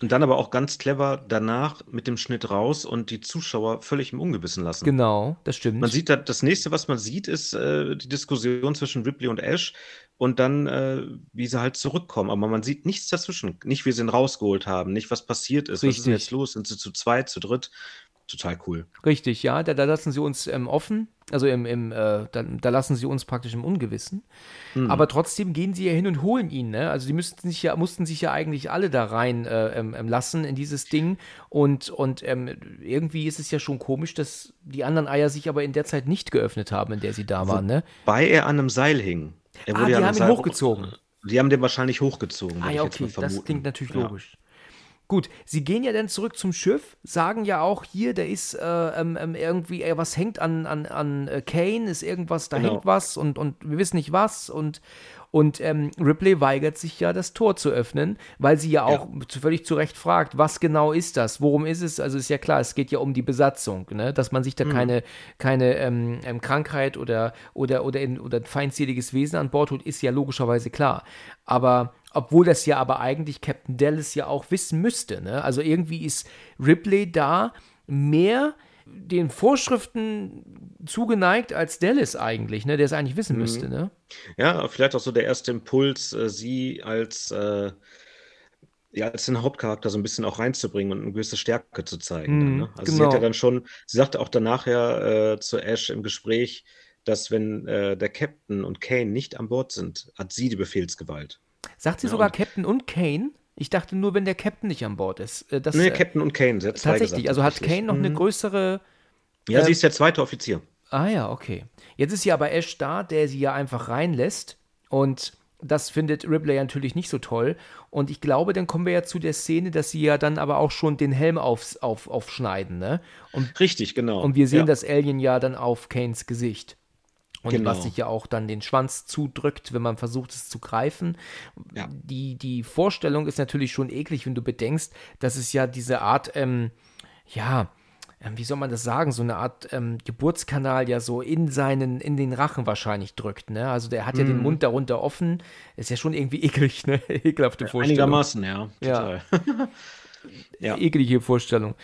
Und dann aber auch ganz clever danach mit dem Schnitt raus und die Zuschauer völlig im Ungewissen lassen. genau, das stimmt. Man sieht da, das nächste, was man sieht, ist äh, die Diskussion zwischen Ripley und Ash und dann, äh, wie sie halt zurückkommen. Aber man sieht nichts dazwischen. Nicht, wie sie ihn rausgeholt haben, nicht, was passiert ist. Was ist denn Richtig. jetzt los? Sind sie zu zweit, zu dritt? Total cool. Richtig, ja, da, da lassen sie uns ähm, offen, also im, im äh, da, da lassen sie uns praktisch im Ungewissen. Hm. Aber trotzdem gehen sie ja hin und holen ihn, ne? Also die müssten sich ja, mussten sich ja eigentlich alle da rein äh, ähm, ähm, lassen in dieses Ding. Und, und ähm, irgendwie ist es ja schon komisch, dass die anderen Eier sich aber in der Zeit nicht geöffnet haben, in der sie da waren, ne? Bei er an einem Seil hing. Er Ah, wurde die ja haben ihn Seil- hochgezogen. Die haben den wahrscheinlich hochgezogen. Ah ja, ich jetzt okay, das klingt natürlich Ja. logisch. Gut, sie gehen ja dann zurück zum Schiff, sagen ja auch hier, da ist äh, ähm, ähm, irgendwie, ey, was hängt an, an, an äh, Kane, ist irgendwas, da Genau. hängt was und, und wir wissen nicht was und, und ähm, Ripley weigert sich ja, das Tor zu öffnen, weil sie ja auch zu- völlig zu Recht fragt, was genau ist das, worum ist es, also ist ja klar, es geht ja um die Besatzung, ne? dass man sich da keine, keine ähm, ähm, Krankheit oder, oder, oder, in, oder ein feindseliges Wesen an Bord holt, ist ja logischerweise klar, aber obwohl das ja aber eigentlich Captain Dallas ja auch wissen müsste. Ne? Also irgendwie ist Ripley da mehr den Vorschriften zugeneigt als Dallas eigentlich, ne? der es eigentlich wissen müsste. Ne? Ja, vielleicht auch so der erste Impuls, äh, sie als, äh, ja, als den Hauptcharakter so ein bisschen auch reinzubringen und eine gewisse Stärke zu zeigen. dann, Mhm, ne? Also sie hat ja genau. dann schon, sie sagte auch danach ja äh, zu Ash im Gespräch, dass wenn äh, der Captain und Kane nicht an Bord sind, hat sie die Befehlsgewalt. Sagt sie Ja, sogar und- Captain und Kane? Ich dachte nur, wenn der Captain nicht an Bord ist. Äh, Das, Nee, äh, Captain und Kane, sie hat zwei tatsächlich, gesagt, also hat. Kane noch eine Mhm. größere. Ja, äh, sie ist der zweite Offizier. Ah ja, okay. Jetzt ist ja aber Ash da, der sie ja einfach reinlässt. Und das findet Ripley natürlich nicht so toll. Und ich glaube, dann kommen wir ja zu der Szene, dass sie ja dann aber auch schon den Helm aufs, auf, aufschneiden, ne? Und, Richtig, genau. und wir sehen ja. das Alien ja dann auf Kanes Gesicht. Und Genau. was sich ja auch dann den Schwanz zudrückt, wenn man versucht, es zu greifen. Ja. Die, die Vorstellung ist natürlich schon eklig, wenn du bedenkst, dass es ja diese Art, ähm, ja, ähm, wie soll man das sagen, so eine Art ähm, Geburtskanal ja so in seinen, in den Rachen wahrscheinlich drückt, ne? Also der hat ja Mhm. den Mund darunter offen. Ist ja schon irgendwie eklig, ne? Ekelhafte Vorstellung. Einigermaßen, ja. Ja. Total. ja. Eklige Vorstellung.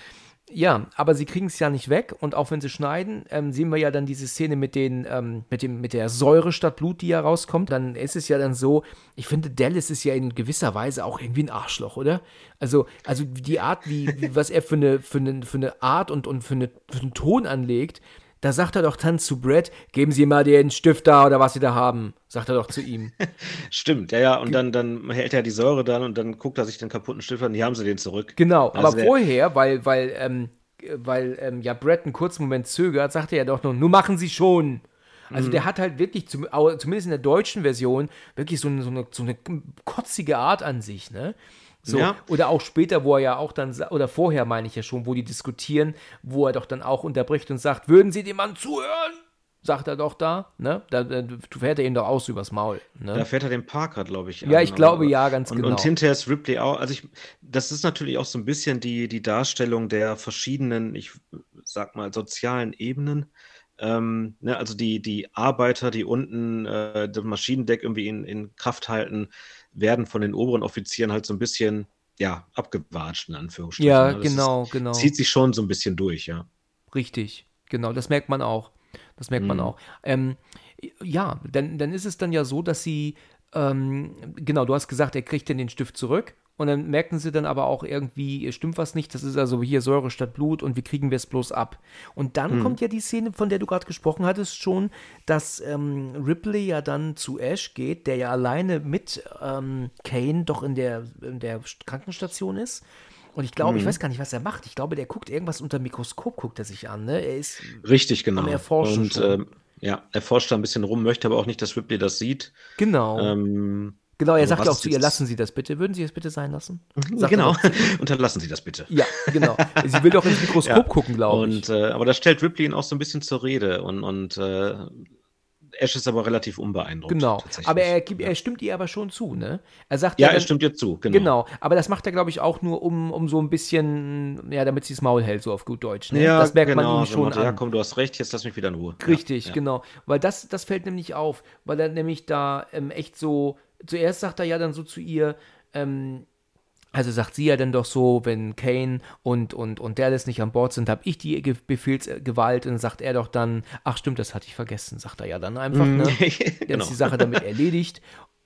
Ja, aber sie kriegen es ja nicht weg und auch wenn sie schneiden, ähm, sehen wir ja dann diese Szene mit den, ähm, mit dem, mit der Säure statt Blut, die ja rauskommt. Dann ist es ja dann so, ich finde, Dallas ist ja in gewisser Weise auch irgendwie ein Arschloch, oder? Also, also die Art, wie, wie was er für eine, für eine, für eine Art und, und für, eine, für einen Ton anlegt, da sagt er doch dann zu Brad, geben Sie mal den Stift da oder was Sie da haben, sagt er doch zu ihm. Stimmt, ja, ja. Und dann, dann hält er die Säure dann und dann guckt er sich den kaputten Stift an. Hier haben sie den zurück. Genau, Also aber vorher, weil, weil, ähm, weil ähm, ja Brad einen kurzen Moment zögert, sagt er ja doch nur, nur machen Sie schon. Also Mhm. der hat halt wirklich, zum, zumindest in der deutschen Version, wirklich so eine, so, eine, so eine kotzige Art an sich, ne? So, Ja. oder auch später, wo er ja auch dann, oder vorher meine ich ja schon, wo die diskutieren, wo er doch dann auch unterbricht und sagt, würden Sie dem Mann zuhören? Sagt er doch da, ne? Da, da fährt er ihm doch aus übers Maul, ne? Da fährt er den Parker, glaube ich. Ja, an, ich glaube, aber- ja, ganz und, genau. Und hinterher ist Ripley auch. Also, ich, das ist natürlich auch so ein bisschen die, die Darstellung der verschiedenen, ich sag mal, sozialen Ebenen. Ähm, ne, also die, die Arbeiter, die unten äh, das Maschinendeck irgendwie in, in Kraft halten, werden von den oberen Offizieren halt so ein bisschen, ja, abgewatscht, in Anführungsstrichen. ja, ne? Das genau, ist, genau. Zieht sich schon so ein bisschen durch, ja. Richtig, genau, das merkt man auch. Das merkt man Mhm. auch. Ähm, ja, dann, dann ist es dann ja so, dass sie, ähm, genau, du hast gesagt, er kriegt dann den Stift zurück und dann merken sie dann aber auch irgendwie, stimmt was nicht, das ist also hier Säure statt Blut und wie kriegen wir es bloß ab? Und dann kommt ja die Szene, von der du gerade gesprochen hattest schon, dass ähm, Ripley ja dann zu Ash geht, der ja alleine mit ähm, Kane doch in der, in der Krankenstation ist. Und ich glaube, ich weiß gar nicht, was er macht. Ich glaube, der guckt irgendwas unter dem Mikroskop, guckt er sich an. Ne? Er ist Richtig, genau. Am Erforschen und ähm, ja, er forscht da ein bisschen rum, möchte aber auch nicht, dass Ripley das sieht. genau. Ähm, genau, er aber sagt auch zu ihr, lassen Sie das bitte. Würden Sie es bitte sein lassen? Sagt er genau. Unterlassen Sie das bitte. Ja, genau. Sie will doch ins Mikroskop Ja. gucken, glaube ich. Und äh, aber da stellt Ripley ihn auch so ein bisschen zur Rede und und äh, Ash ist aber relativ unbeeindruckt. Genau. Aber er, gibt, ja. er stimmt ihr aber schon zu, ne? Er sagt ja, dann, er stimmt dir zu, genau. Genau. aber das macht er, glaube ich, auch nur, um, um so ein bisschen, ja, damit sie das Maul hält, so auf gut Deutsch. Ne? Ja, das merkt genau, man ihm schon an. Ja, komm, du hast recht, jetzt lass mich wieder in Ruhe. Richtig, ja, ja. genau. Weil das, das fällt nämlich auf, weil er nämlich da ähm, echt so, zuerst sagt er ja dann so zu ihr, ähm, also sagt sie ja dann doch so, wenn Kane und, und, und Dallas nicht an Bord sind, habe ich die Ge Befehlsgewalt und dann sagt er doch dann, ach stimmt, das hatte ich vergessen, sagt er ja dann einfach, ne? Dann genau. ist die Sache damit erledigt.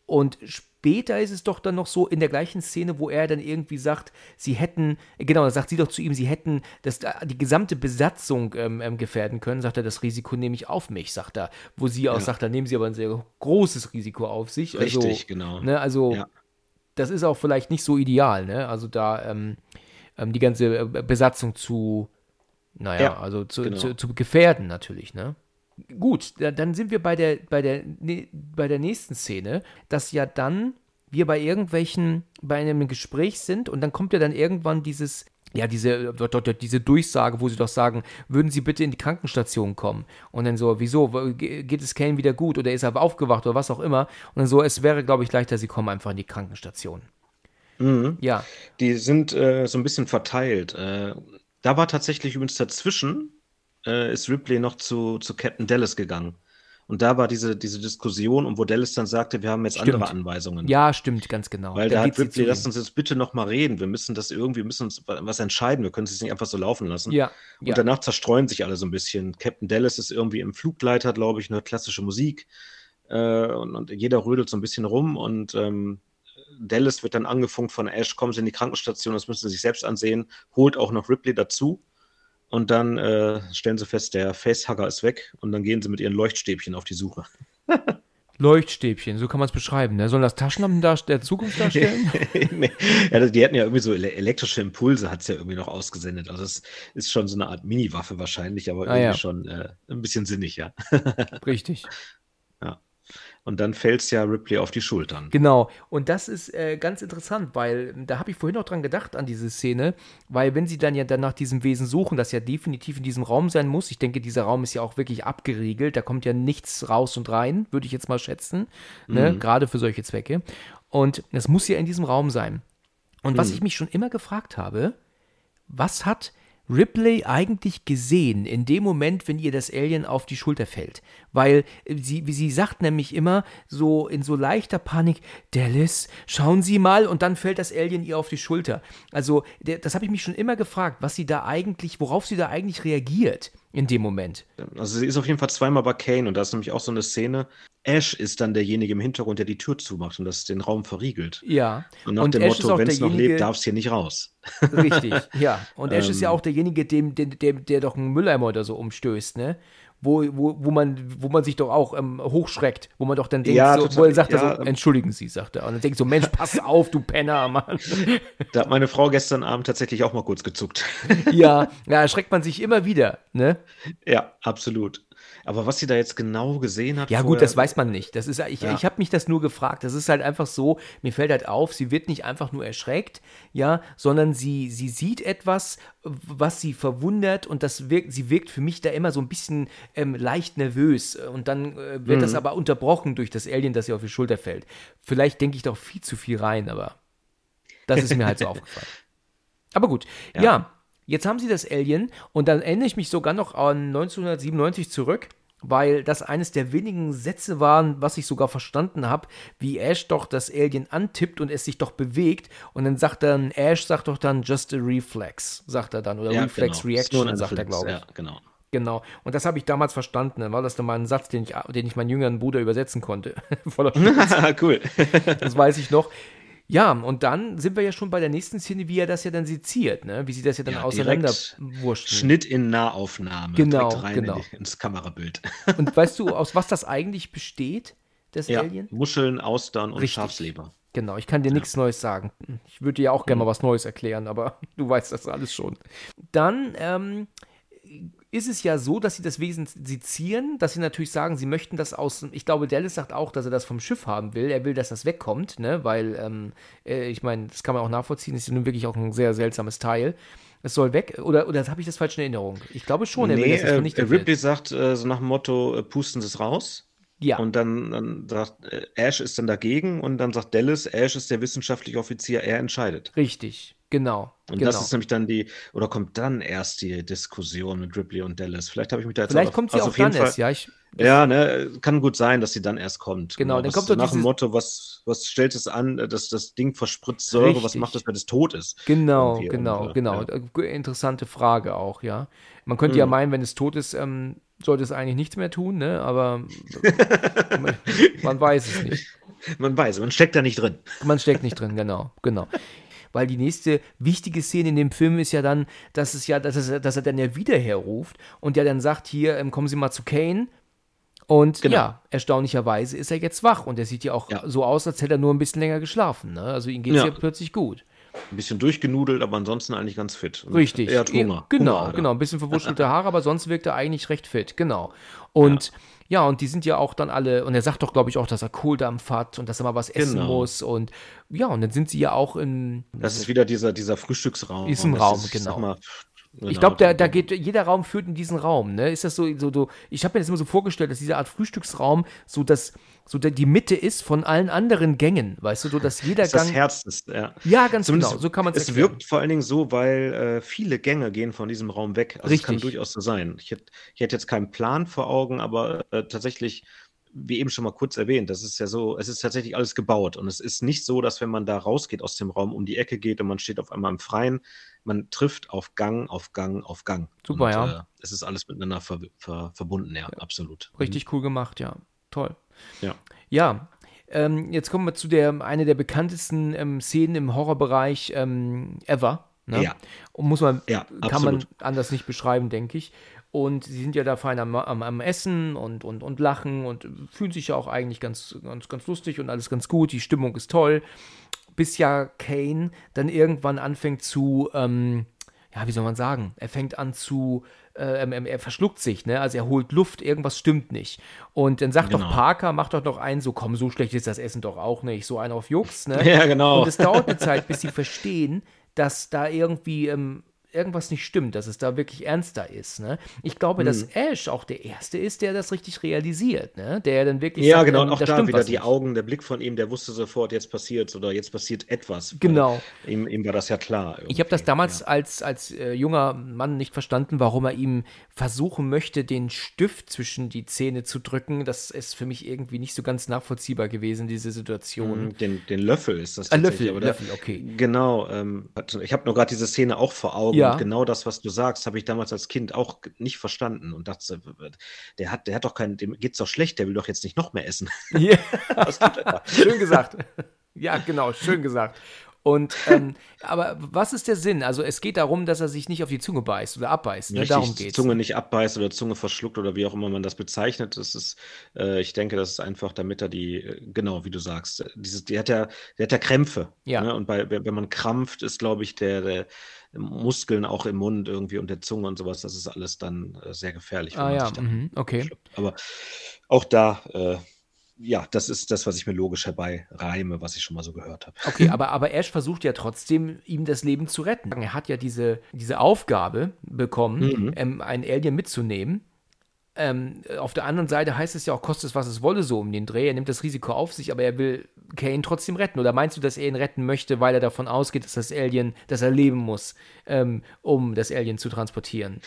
Und später ist es doch dann noch so in der gleichen Szene, wo er dann irgendwie sagt, sie hätten, genau, dann sagt sie doch zu ihm, sie hätten das, die gesamte Besatzung ähm, ähm, gefährden können. Sagt er, das Risiko nehme ich auf mich, sagt er. Wo sie auch Ja. sagt, da nehmen sie aber ein sehr großes Risiko auf sich. Also, Richtig, genau. Ne, also, Ja. das ist auch vielleicht nicht so ideal, ne? Also da ähm, ähm, die ganze äh, Besatzung zu, naja, Ja, also zu, genau. zu, zu gefährden natürlich, ne? Gut, da, dann sind wir bei der, bei, der, ne, bei der nächsten Szene, dass ja dann wir bei irgendwelchen, bei einem Gespräch sind und dann kommt ja dann irgendwann dieses, ja, diese, diese Durchsage, wo sie doch sagen, würden Sie bitte in die Krankenstation kommen? Und dann so, wieso, Ge- geht es Kane wieder gut oder ist er aufgewacht oder was auch immer? Und dann so, es wäre, glaube ich, leichter, Sie kommen einfach in die Krankenstation. Mhm. Ja, Die sind äh, so ein bisschen verteilt. Äh, da war tatsächlich übrigens dazwischen, äh, ist Ripley noch zu, zu Captain Dallas gegangen. Und da war diese, diese Diskussion, und wo Dallas dann sagte, wir haben jetzt Stimmt. andere Anweisungen. ja, stimmt, ganz genau. Weil Da hat Ripley, lasst ihm. uns jetzt bitte noch mal reden. Wir müssen das irgendwie, wir müssen uns wa- was entscheiden. Wir können es jetzt nicht einfach so laufen lassen. Ja, Und ja. danach zerstreuen sich alle so ein bisschen. Captain Dallas ist irgendwie im Flugleiter, glaube ich, eine klassische Musik. Äh, und, und jeder rödelt so ein bisschen rum. Und ähm, Dallas wird dann angefunkt von Ash, kommen Sie in die Krankenstation, das müssen Sie sich selbst ansehen. Holt auch noch Ripley dazu. Und dann äh, stellen sie fest, der Facehugger ist weg. Und dann gehen sie mit ihren Leuchtstäbchen auf die Suche. Leuchtstäbchen, so kann man es beschreiben. Ne? Sollen das Taschenlampen dar der Zukunft darstellen? Nee. ja, die hatten ja irgendwie so ele elektrische Impulse, hat es ja irgendwie noch ausgesendet. Also es ist schon so eine Art Mini-Waffe wahrscheinlich, aber Ah, irgendwie ja. schon äh, ein bisschen sinnig, ja. Richtig. Und dann fällt es ja Ripley auf die Schultern. Genau. Und das ist äh, ganz interessant, weil da habe ich vorhin noch dran gedacht an diese Szene, weil wenn sie dann ja dann nach diesem Wesen suchen, das ja definitiv in diesem Raum sein muss, ich denke, dieser Raum ist ja auch wirklich abgeriegelt, da kommt ja nichts raus und rein, würde ich jetzt mal schätzen, ne? gerade für solche Zwecke. Und es muss ja in diesem Raum sein. Und was ich mich schon immer gefragt habe, was hat Ripley eigentlich gesehen in dem Moment, wenn ihr das Alien auf die Schulter fällt? Weil äh, sie, wie sie sagt nämlich immer so in so leichter Panik, Dallas, schauen Sie mal und dann fällt das Alien ihr auf die Schulter. Also der, das habe ich mich schon immer gefragt, was sie da eigentlich, worauf sie da eigentlich reagiert in dem Moment. Also sie ist auf jeden Fall zweimal bei Kane und da ist nämlich auch so eine Szene. Ash ist dann derjenige im Hintergrund, der die Tür zumacht und das den Raum verriegelt. Ja. Und nach Und dem Ash Motto, wenn es noch lebt, darf es hier nicht raus. Richtig, ja. Und Ash ist ja Ähm. auch derjenige, dem, dem, dem, der doch einen Mülleimer oder so umstößt, ne? Wo, wo, wo, man, wo man sich doch auch ähm, hochschreckt, wo man doch dann denkt, Ja, so, total, wo er sagt, er ja, so, entschuldigen Sie, sagt er. Und dann denkt so, Mensch, pass auf, du Penner, Mann. Da hat meine Frau gestern Abend tatsächlich auch mal kurz gezuckt. ja, ja, erschreckt man sich immer wieder, ne? ja, absolut. Aber was sie da jetzt genau gesehen hat. Ja, gut, vorher- das weiß man nicht. Das ist, ich Ja. ich habe mich das nur gefragt. Das ist halt einfach so, mir fällt halt auf, sie wird nicht einfach nur erschreckt, ja, sondern sie, sie sieht etwas, was sie verwundert und das wirkt, sie wirkt für mich da immer so ein bisschen ähm, leicht nervös. Und dann äh, wird Mhm. das aber unterbrochen durch das Alien, das ihr auf die Schulter fällt. Vielleicht denke ich doch viel zu viel rein, aber das ist mir halt so aufgefallen. Aber gut, ja. Ja. Jetzt haben sie das Alien und dann erinnere ich mich sogar noch an 1997 zurück, weil das eines der wenigen Sätze waren, was ich sogar verstanden habe, wie Ash doch das Alien antippt und es sich doch bewegt und dann sagt dann, Ash sagt doch dann just a reflex, sagt er dann, oder ja, Reflex genau. Reaction, sagt er, glaube ich. Ja, genau. Genau. Und das habe ich damals verstanden. Dann war das dann mal ein Satz, den ich, den ich meinen jüngeren Bruder übersetzen konnte. Voller cool. Das weiß ich noch. Ja, und dann sind wir ja schon bei der nächsten Szene, wie er das ja dann seziert, ne? Wie sie das ja dann Ja, auseinanderwurschteln. Schnitt in Nahaufnahme. Genau, genau. In die, ins Kamerabild. Und weißt du, aus was das eigentlich besteht, das Ja, Alien? Muscheln, Austern und Richtig. Schafsleber. Genau, ich kann dir nichts Neues sagen. Ich würde dir auch gerne mal was Neues erklären, aber du weißt das alles schon. Dann ähm, ist es ja so, dass sie das Wesen sezieren, dass sie natürlich sagen, sie möchten das aus. Ich glaube, Dallas sagt auch, dass er das vom Schiff haben will. Er will, dass das wegkommt, ne? Weil, ähm, äh, ich meine, das kann man auch nachvollziehen, das ist ja nun wirklich auch ein sehr seltsames Teil. Es soll weg, oder, oder habe ich das falsch in Erinnerung? Ich glaube schon, er will, Nee, dass es äh, vernichtet wird. Ripley sagt äh, so nach dem Motto, äh, pusten Sie es raus. Ja. Und dann, dann sagt äh, Ash ist dann dagegen und dann sagt Dallas, Ash ist der wissenschaftliche Offizier, er entscheidet. Richtig, genau. Und genau. das ist nämlich dann die, oder kommt dann erst die Diskussion mit Ripley und Dallas? Vielleicht habe ich mich da jetzt Vielleicht auch, kommt sie also auch auf jeden dann Fall, erst, ja. Ich, Ja, ne, kann gut sein, dass sie dann erst kommt. Genau, dann was, kommt doch nach dem Motto, was, was stellt es an, dass das Ding verspritzt Säure, was Richtig. macht es, wenn es tot ist? Genau, Irgendwie, genau, und, äh, genau. ja. Äh, Interessante Frage auch, ja. Man könnte ja Mhm. meinen, wenn es tot ist, ähm, sollte es eigentlich nichts mehr tun, ne? Aber man, man weiß es nicht. Man weiß, man steckt da nicht drin. Man steckt nicht drin, genau, genau. Weil die nächste wichtige Szene in dem Film ist ja dann, dass es ja, dass, es, dass er dann ja wieder herruft und ja dann sagt, hier, ähm, kommen Sie mal zu Kane. Und Genau. ja, erstaunlicherweise ist er jetzt wach und er sieht ja auch Ja. so aus, als hätte er nur ein bisschen länger geschlafen. Ne? Also ihm geht es ja. Ja. plötzlich gut. Ein bisschen durchgenudelt, aber ansonsten eigentlich ganz fit. Und Richtig. Er hat Hunger. Genau, Hunger, genau. Ein bisschen verwuschelte Haare, aber sonst wirkt er eigentlich recht fit. Genau. Und ja. Und die sind ja auch dann alle, und er sagt doch, glaube ich, auch, dass er Kohldampf hat und dass er mal was essen Genau. muss. Und ja, und dann sind sie ja auch in. Das ist wieder dieser, dieser Frühstücksraum. Ist Das Raum, ich genau. Sag mal, Ich genau, glaube, da, da geht jeder Raum führt in diesen Raum, ne? Ist das so, so, so ich habe mir das immer so vorgestellt, dass diese Art Frühstücksraum so das, so der, die Mitte ist von allen anderen Gängen, weißt du, so dass jeder das ist das Gang. Herz ist, ja. ja, ganz Zumindest- genau, so kann man Es wirkt vor allen Dingen so, weil äh, viele Gänge gehen von diesem Raum weg. Also es kann Richtig. durchaus so sein. Ich hätte, ich hätte jetzt keinen Plan vor Augen, aber äh, tatsächlich, wie eben schon mal kurz erwähnt, das ist ja so, es ist tatsächlich alles gebaut. Und es ist nicht so, dass wenn man da rausgeht aus dem Raum, um die Ecke geht und man steht auf einmal im Freien, man trifft auf Gang, auf Gang, auf Gang. Super, und, ja. Äh, es ist alles miteinander ver ver verbunden, ja, absolut. Richtig cool gemacht, ja. Toll. Ja. Ja, ähm, jetzt kommen wir zu der, eine der bekanntesten ähm, Szenen im Horrorbereich ähm, ever. Ne? Ja. Und muss man, Ja, kann man anders nicht beschreiben, denke ich. Und sie sind ja da fein am, am, am Essen und, und, und lachen und fühlen sich ja auch eigentlich ganz, ganz, ganz lustig und alles ganz gut. Die Stimmung ist toll. Bis ja Kane dann irgendwann anfängt zu, ähm, ja, wie soll man sagen? Er fängt an zu, äh, ähm, er verschluckt sich, ne? Also er holt Luft, irgendwas stimmt nicht. Und dann sagt doch Genau. Parker, macht doch noch einen so, komm, so schlecht ist das Essen doch auch nicht. So einen auf Jux, ne? Ja, genau. Und es dauert eine Zeit, bis sie verstehen, dass da irgendwie ähm, irgendwas nicht stimmt, dass es da wirklich ernster ist. Ne? Ich glaube, dass Mhm. Ash auch der Erste ist, der das richtig realisiert, ne? der dann wirklich Ja, sagt, genau, ähm, und auch da da stimmt wieder die nicht. Augen, der Blick von ihm, der wusste sofort, jetzt passiert's oder jetzt passiert etwas. Genau. Ihm, ihm war das ja klar. Ich habe das irgendwie, damals ja. als, als äh, junger Mann nicht verstanden, warum er ihm versuchen möchte, den Stift zwischen die Zähne zu drücken. Das ist für mich irgendwie nicht so ganz nachvollziehbar gewesen, diese Situation. Mhm, Den, den Löffel ist das Ein Löffel, aber der- Löffel, okay. Genau, ähm, ich habe nur gerade diese Szene auch vor Augen Ja. und genau das, was du sagst, habe ich damals als Kind auch nicht verstanden und dachte, der hat, der hat doch keinen, dem geht's doch schlecht, der will doch jetzt nicht noch mehr essen. Ja. Schön gesagt. Ja, genau, schön gesagt. Und ähm, aber was ist der Sinn? Also es geht darum, dass er sich nicht auf die Zunge beißt oder abbeißt. Ne? Richtig, Darum geht's. Zunge nicht abbeißt oder Zunge verschluckt oder wie auch immer man das bezeichnet. Das ist, äh, ich denke, das ist einfach, damit er die, äh, genau wie du sagst, dieses, die hat ja, der hat ja Krämpfe. Ja. Ne? Und bei, wenn wenn man krampft, ist, glaube ich, der, der Muskeln auch im Mund irgendwie und der Zunge und sowas, das ist alles dann äh, sehr gefährlich. wenn Ah man ja, mhm, okay. schluckt. Aber auch da, äh, ja, das ist das, was ich mir logisch herbeireime, was ich schon mal so gehört habe. Okay, aber, aber Ash versucht ja trotzdem, ihm das Leben zu retten. Er hat ja diese, diese Aufgabe bekommen, Mhm. ähm, einen Alien mitzunehmen. Ähm, auf der anderen Seite heißt es ja auch, kostet es, was es wolle, so um den Dreh. Er nimmt das Risiko auf sich, aber er will Kane trotzdem retten. Oder meinst du, dass er ihn retten möchte, weil er davon ausgeht, dass das Alien, dass er leben muss, ähm, um das Alien zu transportieren?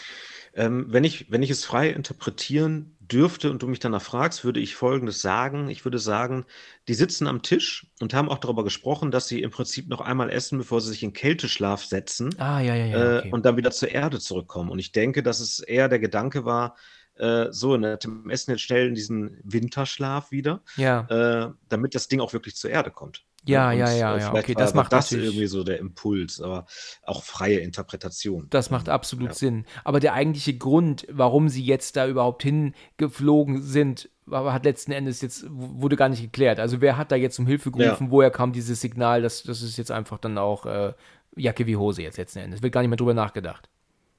Ähm, wenn, ich, wenn ich es frei interpretieren dürfte und du mich danach fragst, würde ich Folgendes sagen. Ich würde sagen, die sitzen am Tisch und haben auch darüber gesprochen, dass sie im Prinzip noch einmal essen, bevor sie sich in Kälteschlaf setzen Ah, ja, ja, ja. äh, Okay. und dann wieder zur Erde zurückkommen. Und ich denke, dass es eher der Gedanke war, äh, so, ne, dem Essen jetzt schnell in diesen Winterschlaf wieder, ja. äh, damit das Ding auch wirklich zur Erde kommt. Ja, Und, ja, ja, äh, ja, okay, das macht das natürlich- irgendwie so der Impuls, aber auch freie Interpretation. Das macht absolut Ja. Sinn. Aber der eigentliche Grund, warum sie jetzt da überhaupt hingeflogen sind, war- hat letzten Endes jetzt, wurde gar nicht geklärt. Also wer hat da jetzt um Hilfe gerufen? Ja. Woher kam dieses Signal? Das, das ist jetzt einfach dann auch äh, Jacke wie Hose jetzt letzten Endes. Wird gar nicht mehr drüber nachgedacht.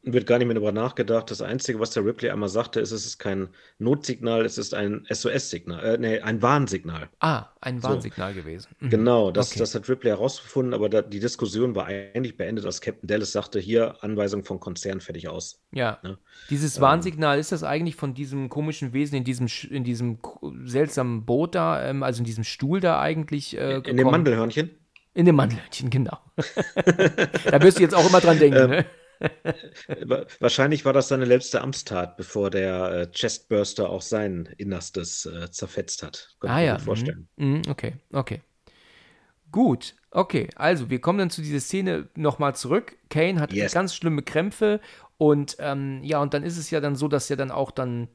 Wird gar nicht mehr darüber nachgedacht. Das Einzige, was der Ripley einmal sagte, ist, es ist kein Notsignal, es ist ein SOS-Signal, äh, nee, ein Warnsignal. Ah, ein Warnsignal so. gewesen. Mhm. Genau, das, okay. das hat Ripley herausgefunden, aber da, die Diskussion war eigentlich beendet, als Captain Dallas sagte, hier Anweisung vom Konzern fertig aus. Ja. Ne? Dieses ähm. Warnsignal, ist das eigentlich von diesem komischen Wesen in diesem, in diesem seltsamen Boot da, ähm, also in diesem Stuhl da eigentlich äh, In dem Mandelhörnchen? In dem Mandelhörnchen, genau. da wirst du jetzt auch immer dran denken, ähm, ne? Wahrscheinlich war das seine letzte Amtstat, bevor der äh, Chestburster auch sein Innerstes äh, zerfetzt hat. Könnte ah, ich ja. mir vorstellen. Mhm. Okay, okay. Gut, okay. Also, wir kommen dann zu dieser Szene nochmal zurück. Kane hat yes. ganz schlimme Krämpfe und ähm, ja, und dann ist es ja dann so, dass er dann auch dann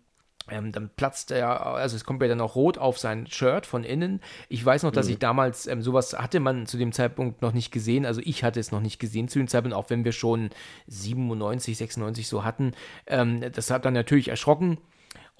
ähm, dann platzt er, also es kommt ja dann auch rot auf sein Shirt von innen. Ich weiß noch, dass mhm. ich damals, ähm, sowas hatte man zu dem Zeitpunkt noch nicht gesehen. Also ich hatte es noch nicht gesehen zu dem Zeitpunkt, auch wenn wir schon 97, 96 so hatten. Ähm, das hat dann natürlich erschrocken.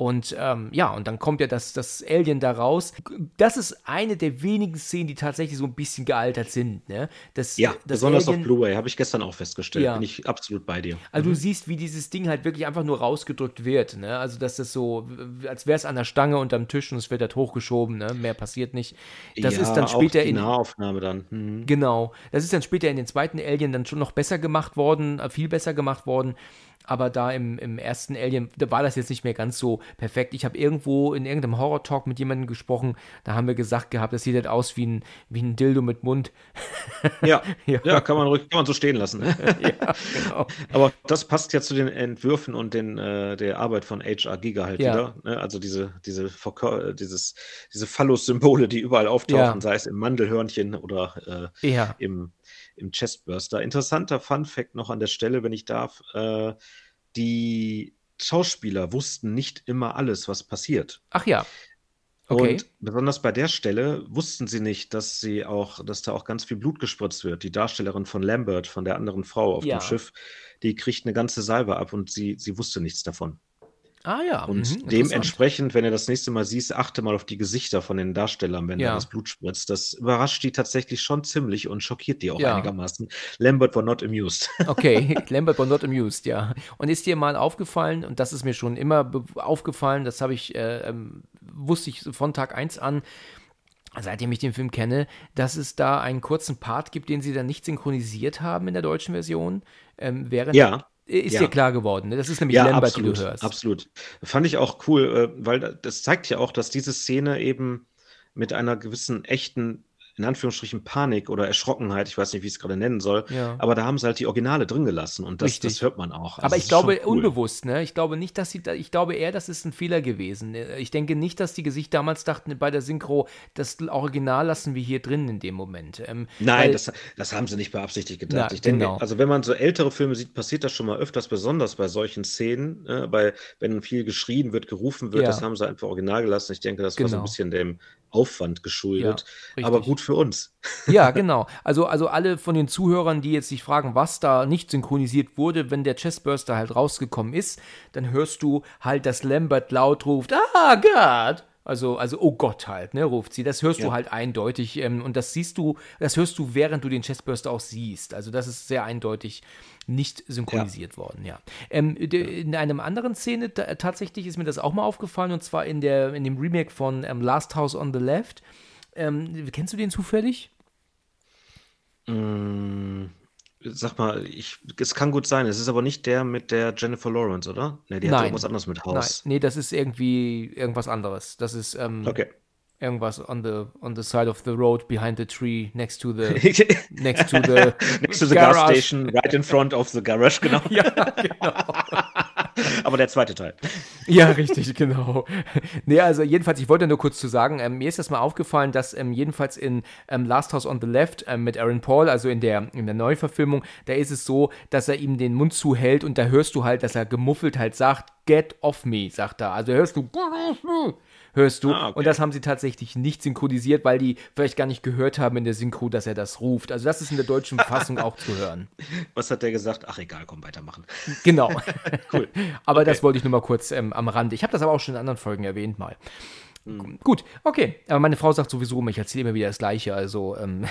Und ähm, ja, und dann kommt ja das, das Alien da raus. Das ist eine der wenigen Szenen, die tatsächlich so ein bisschen gealtert sind. Ne? Das, ja, das besonders Alien, auf Blu-ray, habe ich gestern auch festgestellt. Ja. Bin ich absolut bei dir. Also mhm. du siehst, wie dieses Ding halt wirklich einfach nur rausgedrückt wird. Ne? Also dass das so, als wäre es an der Stange unterm Tisch und es wird halt hochgeschoben. Ne? Mehr passiert nicht. Das ja, ist dann später in Nahaufnahme dann. Mhm. Genau. Das ist dann später in den zweiten Alien dann schon noch besser gemacht worden, äh, viel besser gemacht worden aber da im, im ersten Alien, da war das jetzt nicht mehr ganz so perfekt. Ich habe irgendwo in irgendeinem Horror-Talk mit jemandem gesprochen, da haben wir gesagt gehabt, das sieht halt aus wie ein, wie ein Dildo mit Mund. Ja, ja. ja kann, man, kann man so stehen lassen. ja, genau. Aber das passt ja zu den Entwürfen und den, äh, der Arbeit von HR Giga halt ja. wieder. Ne? Also diese, diese, dieses, diese Phallus-Symbole, die überall auftauchen, sei es im Mandelhörnchen oder äh, im im Chestburster. Interessanter Fun Fact noch an der Stelle, wenn ich darf. Äh, die Schauspieler wussten nicht immer alles, was passiert. Ach ja. Okay. Und besonders bei der Stelle wussten sie nicht, dass sie auch, dass da auch ganz viel Blut gespritzt wird. Die Darstellerin von Lambert, von der anderen Frau auf ja. dem Schiff, die kriegt eine ganze Salve ab und sie, sie wusste nichts davon. Ah ja. Und mhm, dementsprechend, wenn du das nächste Mal siehst, achte mal auf die Gesichter von den Darstellern, wenn ja. da das Blut spritzt. Das überrascht die tatsächlich schon ziemlich und schockiert die auch ja. einigermaßen. Lambert war not amused. Okay, Lambert war not amused, ja. Und ist dir mal aufgefallen, und das ist mir schon immer aufgefallen, das habe ich, äh, ähm, wusste ich von Tag 1 an, seitdem ich den Film kenne, dass es da einen kurzen Part gibt, den sie dann nicht synchronisiert haben in der deutschen Version. Ähm, während ja ist ja. dir klar geworden. Ne? Das ist nämlich ja, Lambert, absolut, die du hörst. Absolut. Fand ich auch cool, äh, weil das zeigt ja auch, dass diese Szene eben mit einer gewissen echten in Anführungsstrichen Panik oder Erschrockenheit, ich weiß nicht, wie ich es gerade nennen soll, ja. aber da haben sie halt die Originale drin gelassen und das, das hört man auch. Also aber ich glaube cool. unbewusst, ne? Ich glaube nicht, dass sie, ich glaube eher, das ist ein Fehler gewesen. Ich denke nicht, dass die Gesichter damals dachten bei der Synchro, das Original lassen wir hier drin in dem Moment. Ähm, Nein, weil, das, das, haben sie nicht beabsichtigt gedacht. Na, ich denke, genau. also wenn man so ältere Filme sieht, passiert das schon mal öfters, besonders bei solchen Szenen, äh, weil wenn viel geschrien wird, gerufen wird, ja. das haben sie einfach original gelassen. Ich denke, das genau. war so ein genau. bisschen dem Aufwand geschuldet, ja, aber gut für uns. Ja, genau. Also, also alle von den Zuhörern, die jetzt sich fragen, was da nicht synchronisiert wurde, wenn der Chestburster halt rausgekommen ist, dann hörst du halt, dass Lambert laut ruft, ah Gott. Also, also, oh Gott halt, ne, ruft sie. Das hörst ja. du halt eindeutig. Ähm, und das siehst du, das hörst du, während du den Chestburster auch siehst. Also, das ist sehr eindeutig nicht synchronisiert ja. worden, ja. Ähm, in einem anderen Szene tatsächlich ist mir das auch mal aufgefallen, und zwar in, der, in dem Remake von ähm, Last House on the Left. Ähm, kennst du den zufällig? Mm, sag mal, ich, es kann gut sein. Es ist aber nicht der mit der Jennifer Lawrence, oder? Ne, die hat irgendwas anderes mit Haus. Nein, nee, das ist irgendwie irgendwas anderes. Das ist ähm, okay irgendwas on the on the side of the road behind the tree next to the next to the next to the garage. gas station right in front of the garage genau ja genau aber der zweite Teil. Ja richtig genau. Nee also jedenfalls ich wollte nur kurz zu sagen ähm, mir ist das mal aufgefallen dass ähm, jedenfalls in ähm, Last House on the Left ähm, mit Aaron Paul also in der in der Neuverfilmung da ist es so dass er ihm den Mund zuhält und da hörst du halt dass er gemuffelt halt sagt get off me sagt er. Also hörst du hörst du. Ah, okay. Und das haben sie tatsächlich nicht synchronisiert, weil die vielleicht gar nicht gehört haben in der Synchro, dass er das ruft. Also das ist in der deutschen Fassung auch zu hören. Was hat der gesagt? Ach egal, komm, weitermachen. Genau. cool. aber okay. das wollte ich nur mal kurz ähm, am Rand. Ich habe das aber auch schon in anderen Folgen erwähnt mal. Mhm. Gut, okay. Aber meine Frau sagt sowieso, ich erzähle immer wieder das Gleiche, also ähm,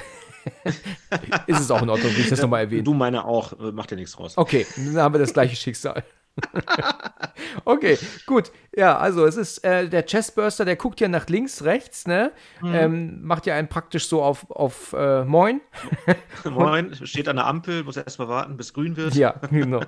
ist es auch in Ordnung, wie ich das nochmal erwähne. Du meine auch, äh, macht dir nichts raus. Okay, dann haben wir das gleiche Schicksal. okay, gut. Ja, also es ist äh, der Chestburster, der guckt ja nach links, rechts, ne? Mhm. Ähm, macht ja einen praktisch so auf, auf äh, Moin. Moin, steht an der Ampel, muss erst mal warten, bis grün wird. Ja, genau.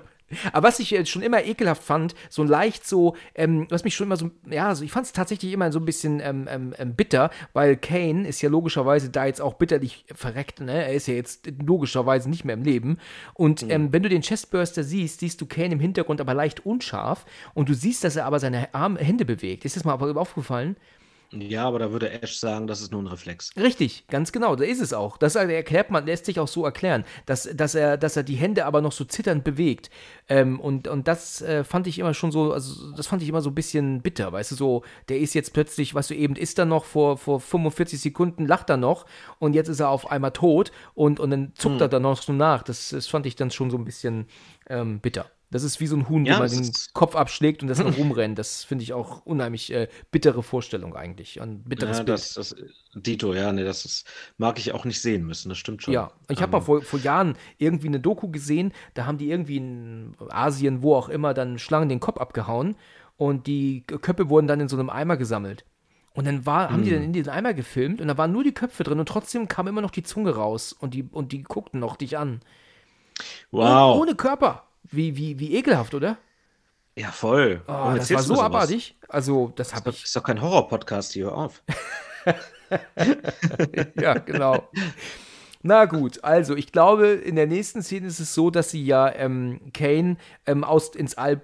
Aber was ich jetzt schon immer ekelhaft fand, so leicht so, ähm, was mich schon immer so, ja, also ich fand es tatsächlich immer so ein bisschen ähm, ähm, ähm, bitter, weil Kane ist ja logischerweise da jetzt auch bitterlich verreckt, ne? Er ist ja jetzt logischerweise nicht mehr im Leben. Und mhm. Ähm, wenn du den Chestburster siehst, siehst du Kane im Hintergrund aber leicht unscharf und du siehst, dass er aber seine Arme, Hände bewegt. Ist das mal aufgefallen? Ja, aber da würde Ash sagen, das ist nur ein Reflex. Richtig, ganz genau, da ist es auch. Das erklärt man, lässt sich auch so erklären, dass, dass, er, dass er die Hände aber noch so zitternd bewegt. Ähm, und, und das äh, fand ich immer schon so, also das fand ich immer so ein bisschen bitter, weißt du, so, der ist jetzt plötzlich, weißt du, eben ist er noch, vor, vor 45 Sekunden lacht er noch und jetzt ist er auf einmal tot und, und dann zuckt hm. er dann noch so nach. Das, das fand ich dann schon so ein bisschen ähm, bitter. Das ist wie so ein Huhn, ja, wo man den Kopf abschlägt und das dann rumrennt. Das finde ich auch unheimlich äh, bittere Vorstellung eigentlich. Ein bitteres ja, das, das, Dito, ja, nee, das ist, mag ich auch nicht sehen müssen, das stimmt schon. Ja, ich habe ähm. mal vor, vor Jahren irgendwie eine Doku gesehen, da haben die irgendwie in Asien, wo auch immer, dann Schlangen den Kopf abgehauen und die Köpfe wurden dann in so einem Eimer gesammelt. Und dann war, haben die dann hm. in diesen Eimer gefilmt und da waren nur die Köpfe drin und trotzdem kam immer noch die Zunge raus und die, und die guckten noch dich an. Wow. ohne Körper. Wie, wie, wie ekelhaft, oder? Ja, voll. Oh, das war so abartig. Also, das habe ich. Ist doch kein Horror-Podcast hier, hör auf. ja, genau. Na gut, also ich glaube, in der nächsten Szene ist es so, dass sie ja ähm, Kane ähm, aus, ins All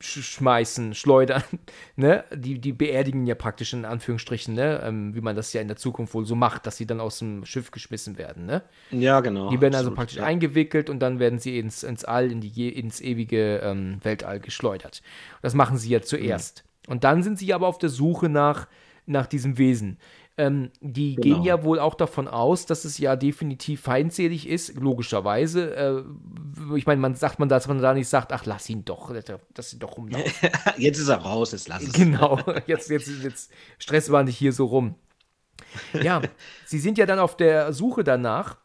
schmeißen, schleudern, ne? Die, die beerdigen ja praktisch in Anführungsstrichen, ne? Ähm, wie man das ja in der Zukunft wohl so macht, dass sie dann aus dem Schiff geschmissen werden, ne? Ja, genau. Die werden also absolut, also praktisch ja. eingewickelt und dann werden sie ins, ins All, in die, ins ewige ähm, Weltall geschleudert. Das machen sie ja zuerst. Mhm. Und dann sind sie aber auf der Suche nach, nach diesem Wesen. Ähm, die genau. gehen ja wohl auch davon aus, dass es ja definitiv feindselig ist, logischerweise. Äh, ich meine, man sagt man, dass man da nicht sagt, ach, lass ihn doch, dass ihn doch rumlaufen. jetzt ist er raus, jetzt lass es. Genau, jetzt, jetzt, jetzt stressen wir nicht hier so rum. Ja, sie sind ja dann auf der Suche danach.